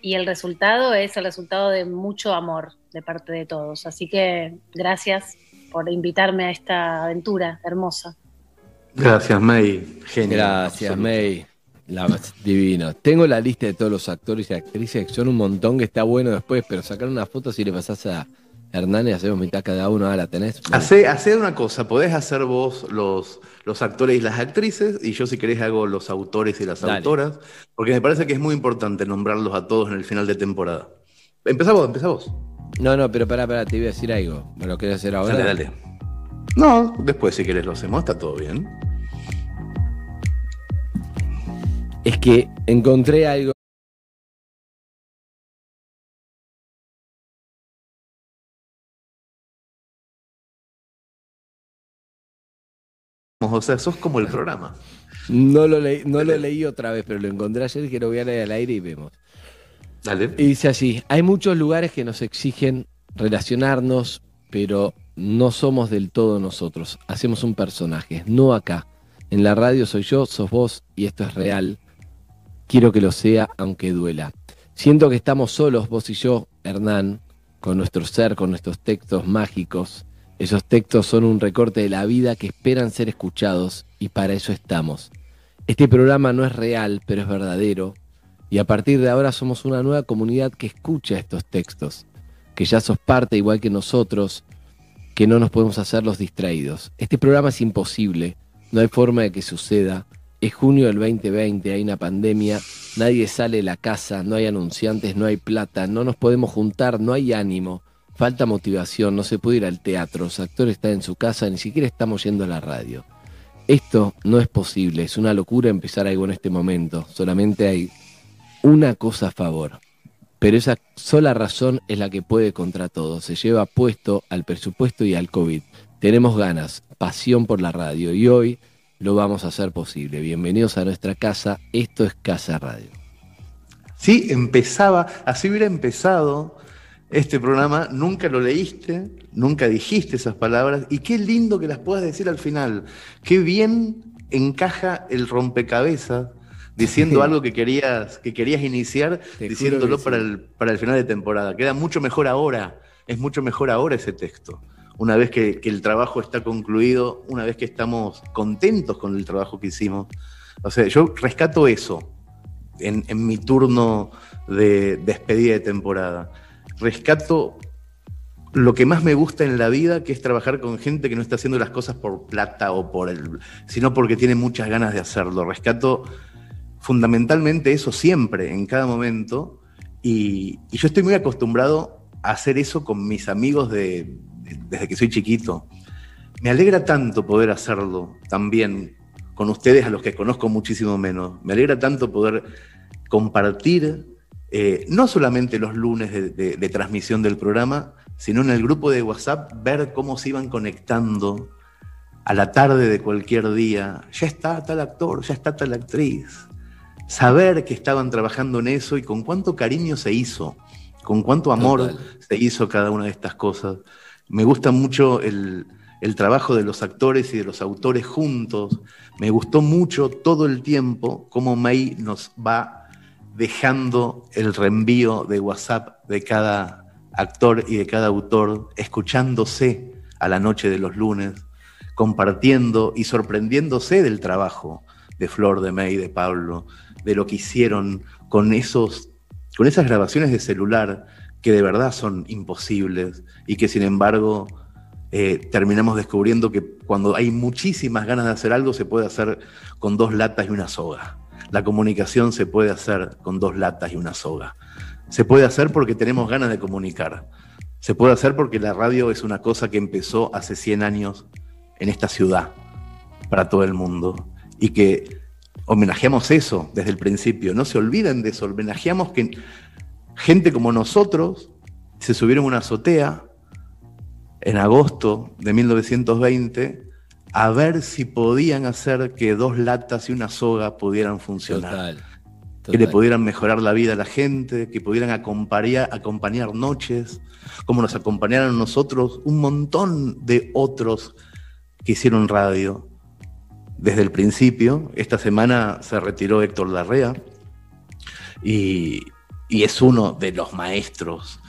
y el resultado es el resultado de mucho amor de parte de todos. Así que gracias por invitarme a esta aventura hermosa. Gracias, May. Genial. Gracias, May. La, divino. Tengo la lista de todos los actores y actrices, que son un montón, que está bueno después, pero sacar una foto si le pasás a Hernán y hacemos mitad cada uno, ah, la tenés. Hacé, hacé una cosa, podés hacer vos los, los actores y las actrices, y yo si querés hago los autores y las Dale. autoras, porque me parece que es muy importante nombrarlos a todos en el final de temporada. Empezá vos, empezá vos. No, no, pero pará, pará, te iba a decir algo. ¿Me lo querés hacer ahora? Dale, dale. No, después si querés lo hacemos, está todo bien. Es que encontré algo. O sea, sos como el programa. No lo, leí, no lo leí otra vez, pero lo encontré ayer y que lo voy a leer al aire y vemos. Dale. Y dice así, hay muchos lugares que nos exigen relacionarnos, pero no somos del todo nosotros. Hacemos un personaje, no acá. En la radio soy yo, sos vos y esto es real. Quiero que lo sea, aunque duela. Siento que estamos solos, vos y yo, Hernán, con nuestro ser, con nuestros textos mágicos. Esos textos son un recorte de la vida que esperan ser escuchados y para eso estamos. Este programa no es real, pero es verdadero. Y a partir de ahora somos una nueva comunidad que escucha estos textos, que ya sos parte igual que nosotros, que no nos podemos hacer los distraídos. Este programa es imposible, no hay forma de que suceda. Es junio del 2020, hay una pandemia, nadie sale de la casa, no hay anunciantes, no hay plata, no nos podemos juntar, no hay ánimo, falta motivación, no se puede ir al teatro, los actores están en su casa, ni siquiera estamos yendo a la radio. Esto no es posible, es una locura empezar algo en este momento, solamente hay una cosa a favor. Pero esa sola razón es la que puede contra todo. Se lleva puesto al presupuesto y al COVID. Tenemos ganas, pasión por la radio y hoy lo vamos a hacer posible. Bienvenidos a nuestra casa. Esto es Casa Radio. Sí, empezaba, así hubiera empezado este programa, nunca lo leíste, nunca dijiste esas palabras, y qué lindo que las puedas decir al final. Qué bien encaja el rompecabezas diciendo algo que querías, que querías iniciar, Te diciéndolo para, el, para el final de temporada. Queda mucho mejor ahora, es mucho mejor ahora ese texto. Una vez que, el trabajo está concluido, una vez que estamos contentos con el trabajo que hicimos. O sea, yo rescato eso en, mi turno de despedida de temporada. Rescato lo que más me gusta en la vida, que es trabajar con gente que no está haciendo las cosas por plata o por el, sino porque tiene muchas ganas de hacerlo. Rescato fundamentalmente eso siempre, en cada momento. Y, yo estoy muy acostumbrado a hacer eso con mis amigos de- desde que soy chiquito. Me alegra tanto poder hacerlo también con ustedes, a los que conozco muchísimo menos. Me alegra tanto poder compartir, eh, no solamente los lunes de, de- de transmisión del programa, sino en el grupo de WhatsApp, ver cómo se iban conectando a la tarde de cualquier día. Ya está tal actor, ya está tal actriz. Saber que estaban trabajando en eso y con cuánto cariño se hizo, con cuánto amor Total. se hizo cada una de estas cosas. Me gusta mucho el, trabajo de los actores y de los autores juntos. Me gustó mucho todo el tiempo cómo May nos va dejando el reenvío de WhatsApp de cada actor y de cada autor, escuchándose a la noche de los lunes, compartiendo y sorprendiéndose del trabajo de Flor, de May, de Pablo, de lo que hicieron con, esos, con esas grabaciones de celular que de verdad son imposibles y que sin embargo eh, terminamos descubriendo que cuando hay muchísimas ganas de hacer algo se puede hacer con dos latas y una soga. La comunicación se puede hacer con dos latas y una soga. Se puede hacer porque tenemos ganas de comunicar. Se puede hacer porque la radio es una cosa que empezó hace 100 años en esta ciudad para todo el mundo y que homenajeamos eso desde el principio. No se olviden de eso, homenajeamos que gente como nosotros se subieron a una azotea en agosto de 1920 a ver si podían hacer que dos latas y una soga pudieran funcionar. Que le pudieran mejorar la vida a la gente, que pudieran acompañar, acompañar noches, como nos acompañaron nosotros un montón de otros que hicieron radio desde el principio. Esta semana se retiró Héctor Larrea y, y es uno de los maestros,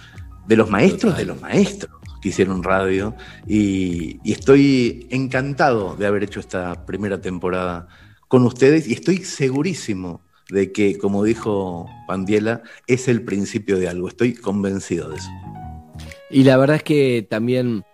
de los maestros de los maestros que hicieron radio y, y, estoy encantado de haber hecho esta primera temporada con ustedes y estoy segurísimo de que, como dijo Pandiela, es el principio de algo. Estoy convencido de eso. Y la verdad es que también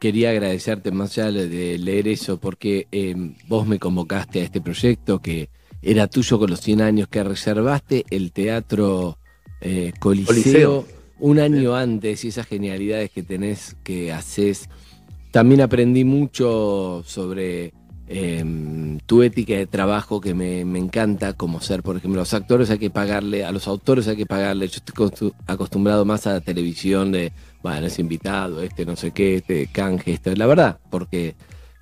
quería agradecerte más allá de leer eso, porque eh, vos me convocaste a este proyecto que era tuyo con los 100 años, que reservaste el teatro eh, Coliseo, un año antes y esas genialidades que tenés, que haces. También aprendí mucho sobre em, tu ética de trabajo que me, me, encanta, como ser, por ejemplo, los actores hay que pagarle, a los autores hay que pagarle. Yo estoy acostumbrado más a la televisión de bueno, es invitado, este no sé qué, este canje, esto. La verdad, porque,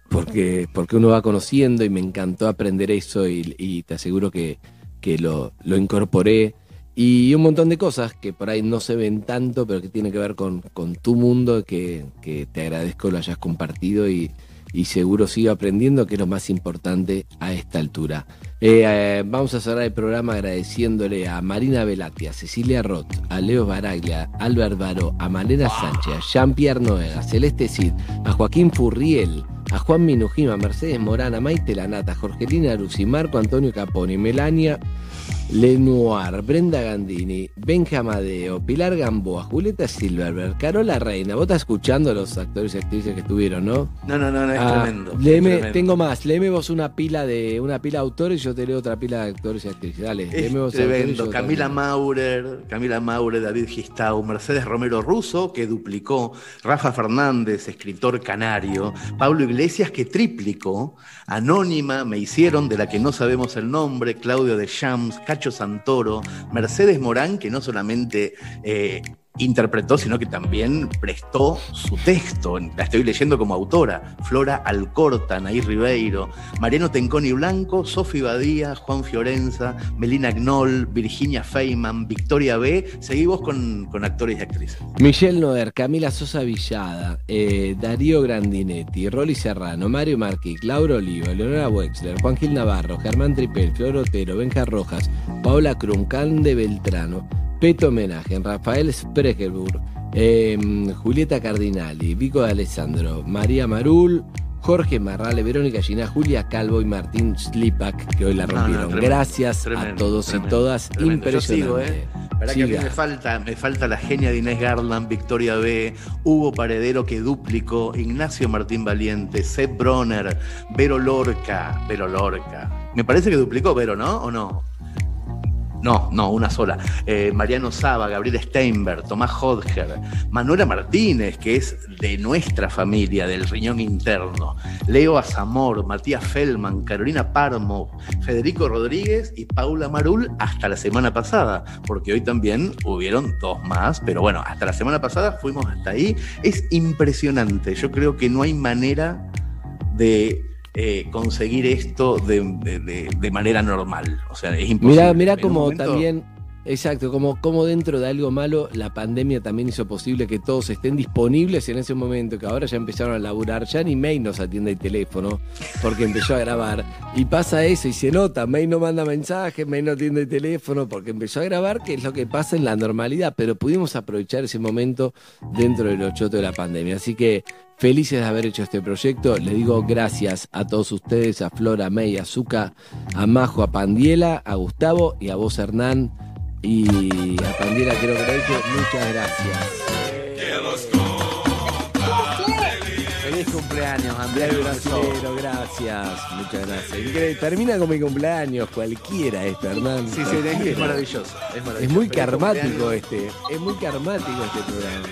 porque, porque uno va conociendo y me encantó aprender eso y, te aseguro que, que lo, lo, incorporé. Y un montón de cosas que por ahí no se ven tanto, pero que tienen que ver con, con tu mundo, que, que te agradezco lo hayas compartido y, y seguro sigo aprendiendo, que es lo más importante a esta altura. Eh, eh, vamos a cerrar el programa agradeciéndole a Marina Velati, a Cecilia Roth, a Leo Baraglia, a Albert Baró, a Malena Sánchez, a Jean-Pierre Noel, a Celeste Cid, a Joaquín Furriel, a Juan Minujima, a Mercedes Morana, Maite Lanata, Jorgelina Arusi, Marco Antonio Caponi, Melania Lenoir, Brenda Gandini, Benja Amadeo, Pilar Gamboa, Julieta Silverberg, Carola Reina. Vos estás escuchando a los actores y actrices que estuvieron, ¿no? No, no, no, no es Ah, tremendo. es léeme- tremendo. Tengo más, léeme vos una pila de una pila de autores y yo te leo otra pila de actores y actrices. Dale, Es léeme vos tremendo. Camila. Maurer, Camila Maurer, David Gistau, Mercedes Romero Russo, que duplicó, Rafa Fernández, escritor canario, Pablo Iglesias, que triplicó, Anónima, me hicieron, de la que no sabemos el nombre, Claudio de Shams, Cacho Santoro, Mercedes Morán, que no solamente eh, interpretó, sino que también prestó su texto. La estoy leyendo como autora. Flora Alcorta, Nair Ribeiro, Mariano Tenconi Blanco, Sofi Badía, Juan Fiorenza, Melina Knoll, Virginia Feynman, Victoria B. Seguimos con, con actores y actrices. Michelle Noer, Camila Sosa Villada, eh, Darío Grandinetti, Rolly Serrano, Mario Marquí, Laura Olivo, Leonora Wexler, Juan Gil Navarro, Germán Tripel, Flor Otero, Benja Rojas, Paola Cruncan de Beltrano, Peto Homenaje, Rafael Spregelburg, eh, Julieta Cardinali, Vico de Alessandro, María Marul, Jorge Marrale, Verónica Gina, Julia Calvo y Martín Slipak, que hoy la No, no, rompieron. tremendo, Gracias a tremendo, todos y todas. Impresionante. ¿eh? Verdad que a mí Siga. me falta, me falta la genia de Inés Garland, Victoria B, Hugo Paredero que duplicó, Ignacio Martín Valiente, Seth Bronner, Vero Lorca, Vero Lorca. Me parece que duplicó Vero, ¿no? ¿O no? No, no, una sola. Eh, Mariano Saba, Gabriel Steinberg, Tomás Hodger, Manuela Martínez, que es de nuestra familia, del riñón interno, Leo Azamor, Matías Feldman, Carolina Parmo, Federico Rodríguez y Paula Marul hasta la semana pasada, porque hoy también hubieron dos más, pero bueno, hasta la semana pasada fuimos hasta ahí. Es impresionante, yo creo que no hay manera de eh, conseguir esto de, de- de- manera normal. O sea, es imposible. Mira, mira como momento- también Exacto, como, como dentro de algo malo, la pandemia también hizo posible que todos estén disponibles en ese momento, que ahora ya empezaron a laburar, ya ni May nos atiende el teléfono, porque empezó a grabar. Y pasa eso y se nota, May no manda mensajes, May no atiende el teléfono, porque empezó a grabar, que es lo que pasa en la normalidad, pero pudimos aprovechar ese momento dentro del ochoto de la pandemia. Así que felices de haber hecho este proyecto. Le digo gracias a todos ustedes, a Flora, a May, a Zuka, a Majo, a Pandiela, a Gustavo y a vos, Hernán. Y a Pandiela creo que muchas gracias. Cumpleaños, Andrés Brasilero. Gracias, muchas gracias. Increíble. Termina con mi cumpleaños, cualquiera esto, Hernán. Sí, sí, es, maravilloso. Es, maravilloso. Es muy cumpleaños. este, es muy karmático este programa.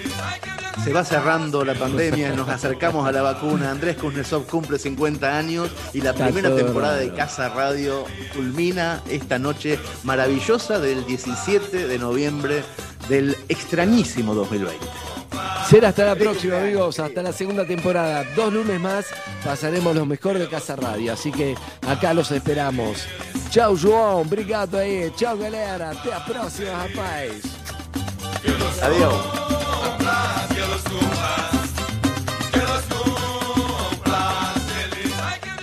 Se va cerrando la pandemia, nos acercamos a la vacuna. Andrés Kuznetsov cumple 50 años y la Está primera temporada de. Casa Radio culmina esta noche maravillosa del 17 de noviembre del extrañísimo 2020. Será hasta la próxima, amigos. Hasta la segunda temporada. Dos lunes más pasaremos lo mejor de Casa Radio. Así que acá los esperamos. Chau, João. Obrigado aí. Chau, galera. Até a próxima, rapaz. Adiós.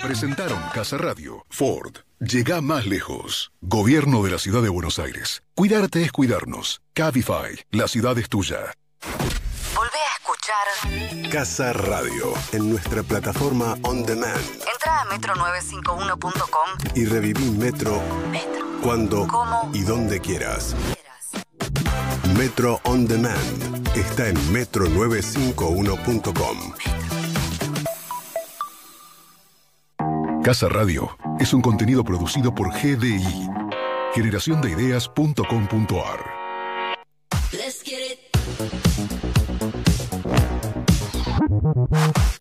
Presentaron Casa Radio. Ford. Llega más lejos. Gobierno de la Ciudad de Buenos Aires. Cuidarte es cuidarnos. Cabify. La ciudad es tuya. Escuchar. Casa Radio en nuestra plataforma On Demand Entra a metro951.com. y reviví Metro, cuando ¿Cómo? y donde quieras. Metro On Demand está en metro951.com. Casa Radio es un contenido producido por GDI. Generaciondeideas.com.ar. Let's get it. Thank you.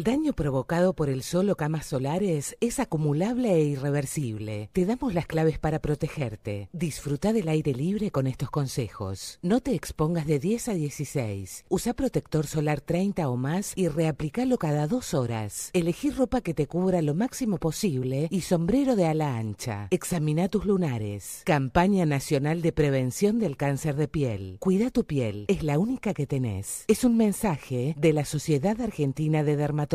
El daño provocado por el sol o camas solares es acumulable e irreversible. Te damos las claves para protegerte. Disfruta del aire libre con estos consejos. No te expongas de 10 a 16. Usa protector solar 30 o más y reaplicalo cada dos horas. Elegí ropa que te cubra lo máximo posible y sombrero de ala ancha. Examina tus lunares. Campaña Nacional de Prevención del Cáncer de Piel. Cuida tu piel. Es la única que tenés. Es un mensaje de la Sociedad Argentina de Dermatología.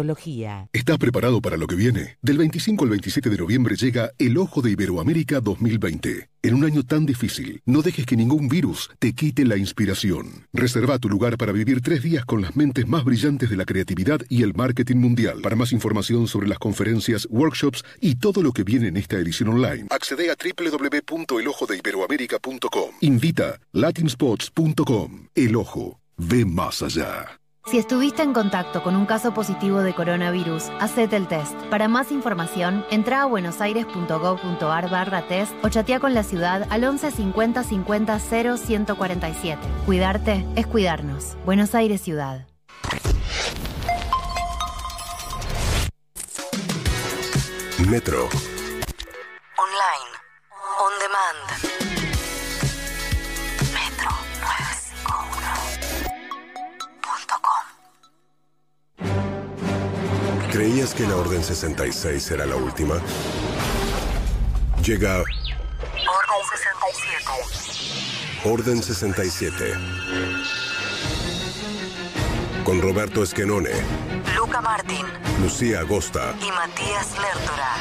¿Estás preparado para lo que viene? Del 25 al 27 de noviembre llega El Ojo de Iberoamérica 2020. En un año tan difícil, no dejes que ningún virus te quite la inspiración. Reserva tu lugar para vivir tres días con las mentes más brillantes de la creatividad y el marketing mundial. Para más información sobre las conferencias, workshops y todo lo que viene en esta edición online, accede a www.elojodeiberoamerica.com. Invita latinspots.com. El Ojo. Ve más allá. Si estuviste en contacto con un caso positivo de coronavirus, hacete el test. Para más información, entra a buenosaires.gov.ar barra test o chatea con la ciudad al 11 50 50 0 147. Cuidarte es cuidarnos. Buenos Aires Ciudad. Metro. Online. On demand. Creías ¿Sabías que la Orden 66 era la última? Llega Orden 67. Orden 67. Con Roberto Esquenone, Luca Martín Lucía Agosta. y Matías Lertora.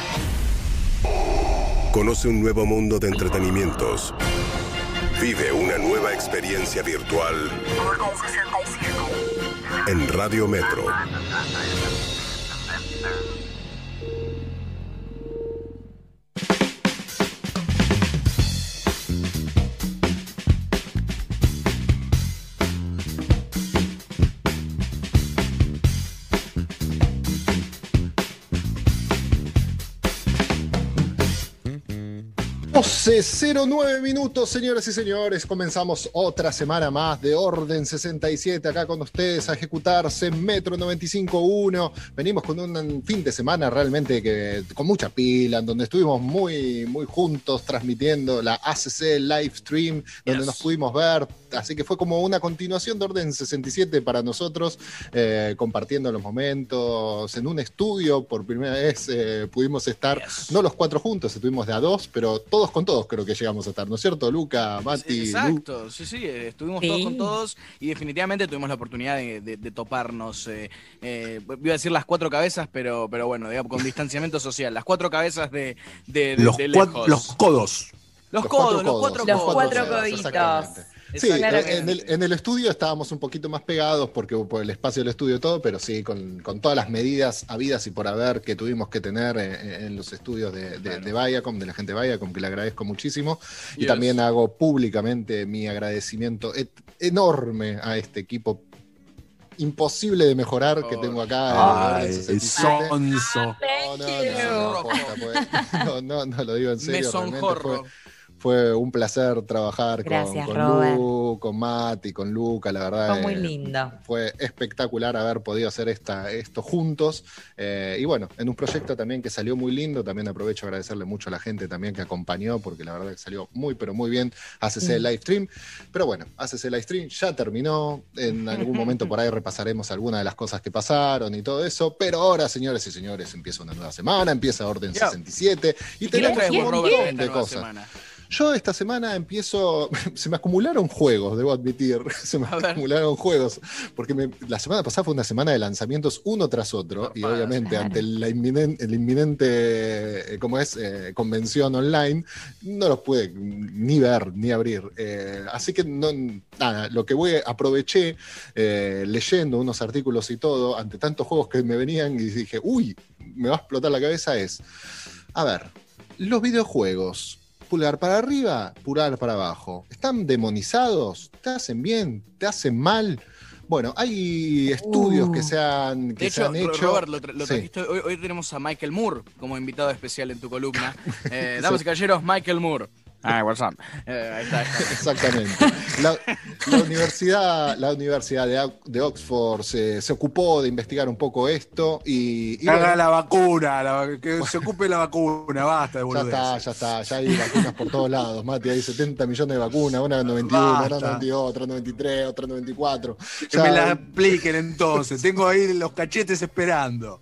Conoce un nuevo mundo de entretenimientos. Vive una nueva experiencia virtual Orden 67. en Radio Metro. Weather. .09 minutos, señoras y señores. Comenzamos otra semana más de Orden 67 acá con ustedes a ejecutarse en Metro 95.1. Venimos con un fin de semana realmente que con mucha pila, en donde estuvimos muy, muy juntos transmitiendo la ACC live stream, donde nos pudimos ver. Así que fue como una continuación de Orden 67 para nosotros, eh, compartiendo los momentos en un estudio. Por primera vez eh, pudimos estar, no los cuatro juntos, estuvimos de a dos, pero todos con todos creo que llegamos a estar, ¿no es cierto, Luca, Mati? Lu? Exacto, sí, sí, eh, estuvimos Sí. todos con todos y definitivamente tuvimos la oportunidad de, de- de toparnos. eh, eh, iba a decir las cuatro cabezas, pero, pero bueno, digamos, con distanciamiento social, las cuatro cabezas de, de, de- Los, lejos. los codos. Los Los codos, cuatro los cuatro los codos. cuatro exactamente. Sí, Exactamente. en el, en el estudio estábamos un poquito más pegados porque por el espacio del estudio y todo, pero sí, con, con todas las medidas habidas y por haber que tuvimos que tener eh, en, los estudios de, de, de Viacom, de la gente de Viacom, que le agradezco muchísimo. Y Yes. también hago públicamente mi agradecimiento et- enorme a este equipo imposible de mejorar que tengo acá. Ay, en el 67. sonso. No, no, no, pues. no, no, no, lo digo en serio. Me. Fue, un placer trabajar con, Gracias, con Robert. Lu, con Mati, con Luca, la verdad. Fue muy eh. Fue espectacular haber podido hacer esta, esto juntos. eh, y bueno, en un proyecto también que salió muy lindo. También aprovecho a agradecerle mucho a la gente también que acompañó, porque la verdad que salió muy, pero muy bien ACC Mm. Live Stream. Pero bueno, ACC Live Stream ya terminó. En algún momento por ahí repasaremos algunas de las cosas que pasaron y todo eso. Pero ahora, señores y señores, empieza una nueva semana, empieza Orden Ya. 67 y ¿Qué tenemos traes un montón de nueva cosas. semana? Yo esta semana empiezo, se me acumularon juegos, debo admitir, se me acumularon juegos, porque me- la semana pasada fue una semana de lanzamientos uno tras otro, y obviamente ante la inminen- el inminente, eh, como es, eh, convención online, no los pude ni ver ni abrir. Eh, así que no, nada, lo que voy, aproveché eh, leyendo unos artículos y todo, ante tantos juegos que me venían y dije, uy, me va a explotar la cabeza, es, a ver, los videojuegos, pulgar para arriba, pulgar para abajo, ¿están demonizados? ¿Te hacen bien? ¿Te hacen mal? Bueno, hay estudios que se han, que De se hecho, han hecho. Robert, lo, tra- lo Sí. trajiste hoy, hoy tenemos a Michael Moore como invitado especial en tu columna. Eh, damas y caballeros, Michael Moore. Ah, what's up? Eh. Exactamente. La, la universidad, la universidad de, de Oxford se, se ocupó de investigar un poco esto y. y Haga bueno, la vacuna, la- que se ocupe la vacuna, basta de Ya está, ya está, ya hay vacunas por todos lados, Mati, hay 70 millones de vacunas, una en 91, otra en Basta. 92, otra en 93, otra en 94. Que Ya me la apliquen entonces. Tengo ahí los cachetes esperando.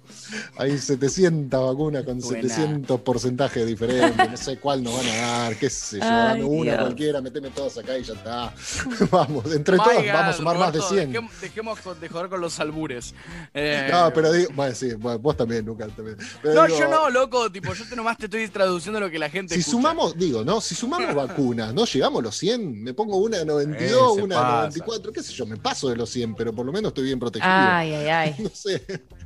Hay 700 vacunas con Buena. 700 porcentajes diferentes, no sé cuál nos van a dar, qué sé yo, Ay, dame una Dios. cualquiera, meteme todas acá y ya está. vamos, entre My todos God, vamos a sumar más de Roberto, 100. Dejemos, de joder con los albures. Eh, No, pero digo, bueno, sí, bueno, vos también, Lucas, también. Pero no, digo, yo no, loco, tipo, yo te nomás te estoy traduciendo lo que la gente Si escucha. sumamos, digo, ¿no? Si sumamos vacunas, ¿no? Llegamos a los 100, me pongo una de 92, Eh, una de pasa. 94, qué sé yo, me paso de los 100, pero por lo menos estoy bien protegido. Ay, ay, ay. No sé.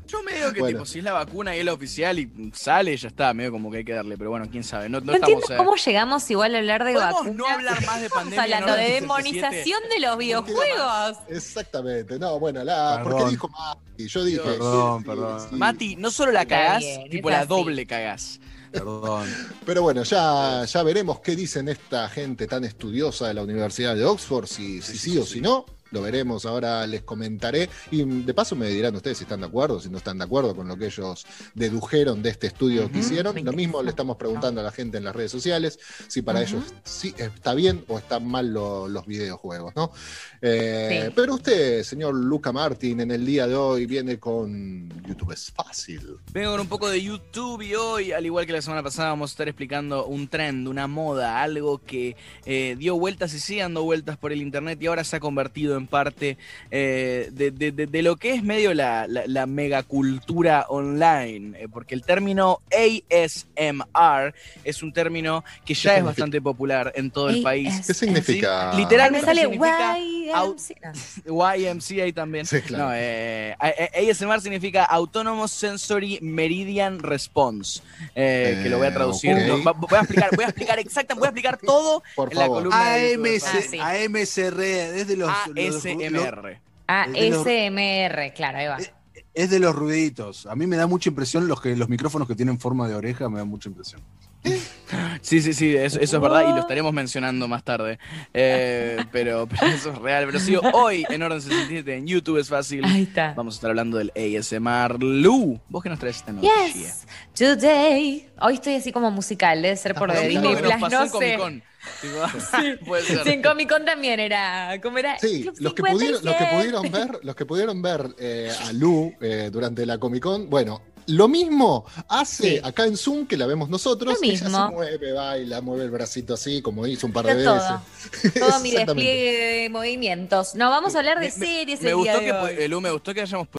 Yo me digo que Bueno. tipo, si es la vacuna y es la oficial y sale, ya está, medio como que hay que darle, pero bueno, quién sabe. No, no No, estamos entiendo eh, cómo llegamos igual a hablar de ¿Podemos vacunas. no hablar más de Estamos pandemia, hablando no de demonización de los videojuegos. Exactamente, no, bueno, la, Perdón. porque dijo Mati, yo dije. Perdón, sí, perdón. sí. Mati, no solo la cagás, bien, tipo la así. doble cagás. Perdón. Pero bueno, ya, ya veremos qué dicen esta gente tan estudiosa de la Universidad de Oxford, si si sí, o si no. Lo veremos, ahora les comentaré. Y de paso me dirán ustedes si están de acuerdo, si no están de acuerdo con lo que ellos dedujeron de este estudio que hicieron. Lo mismo le estamos preguntando a la gente en las redes sociales, si para ellos sí está bien o están mal lo- los videojuegos, ¿no? Eh, Sí. Pero usted, señor Luca Martín, en el día de hoy viene con YouTube es fácil. Vengo con un poco de YouTube y hoy, al igual que la semana pasada, vamos a estar explicando un trend, una moda, algo que eh, dio vueltas y sigue dando vueltas por el internet y ahora se ha convertido en parte eh, de, de- de- de lo que es medio la, la- la megacultura online, eh, porque el término ASMR es un término que ya es significa? bastante popular en todo el país. ¿Qué significa? Sí, Literalmente me sale significa YMCA. YMCA también. Sí, claro. No, eh, ASMR significa Autonomous Sensory Meridian Response, eh, que lo voy a traducir. No, voy a explicar, voy a explicar exactamente, voy a explicar todo Por en la favor. columna de YouTube. AMC, Ah, sí. AMSR, es de los, los- ASMR. Ah, de los- SMR, claro, ahí va. es de los ruiditos. A mí me da mucha impresión los que los micrófonos que tienen forma de oreja, me da mucha impresión. Sí, sí, sí, eso, eso es verdad y lo estaremos mencionando más tarde. Eh, pero, pero eso es real. Pero sí, hoy en Orden 67 en YouTube es fácil. Ahí está. Vamos a estar hablando del ASMR. Lu, ¿vos qué nos traes esta noche? Yes, today. Hoy estoy así como musical, debe ser por de Disney Plus, no sé. Sí, en Comic Con también era. ¿Cómo era? Sí, Club los que, pudieron, los que 57. pudieron ver, los que pudieron ver eh, a Lu eh, durante la Comic Con, bueno, lo mismo hace Sí. acá en Zoom que la vemos nosotros. Lo Ella mismo. se mueve, baila, mueve el bracito así, como hizo un par de Pero veces. todo. Todo mi despliegue de movimientos. No, vamos a hablar de Me- series Me el día gustó de que, hoy. pu- Lu, me gustó que hayamos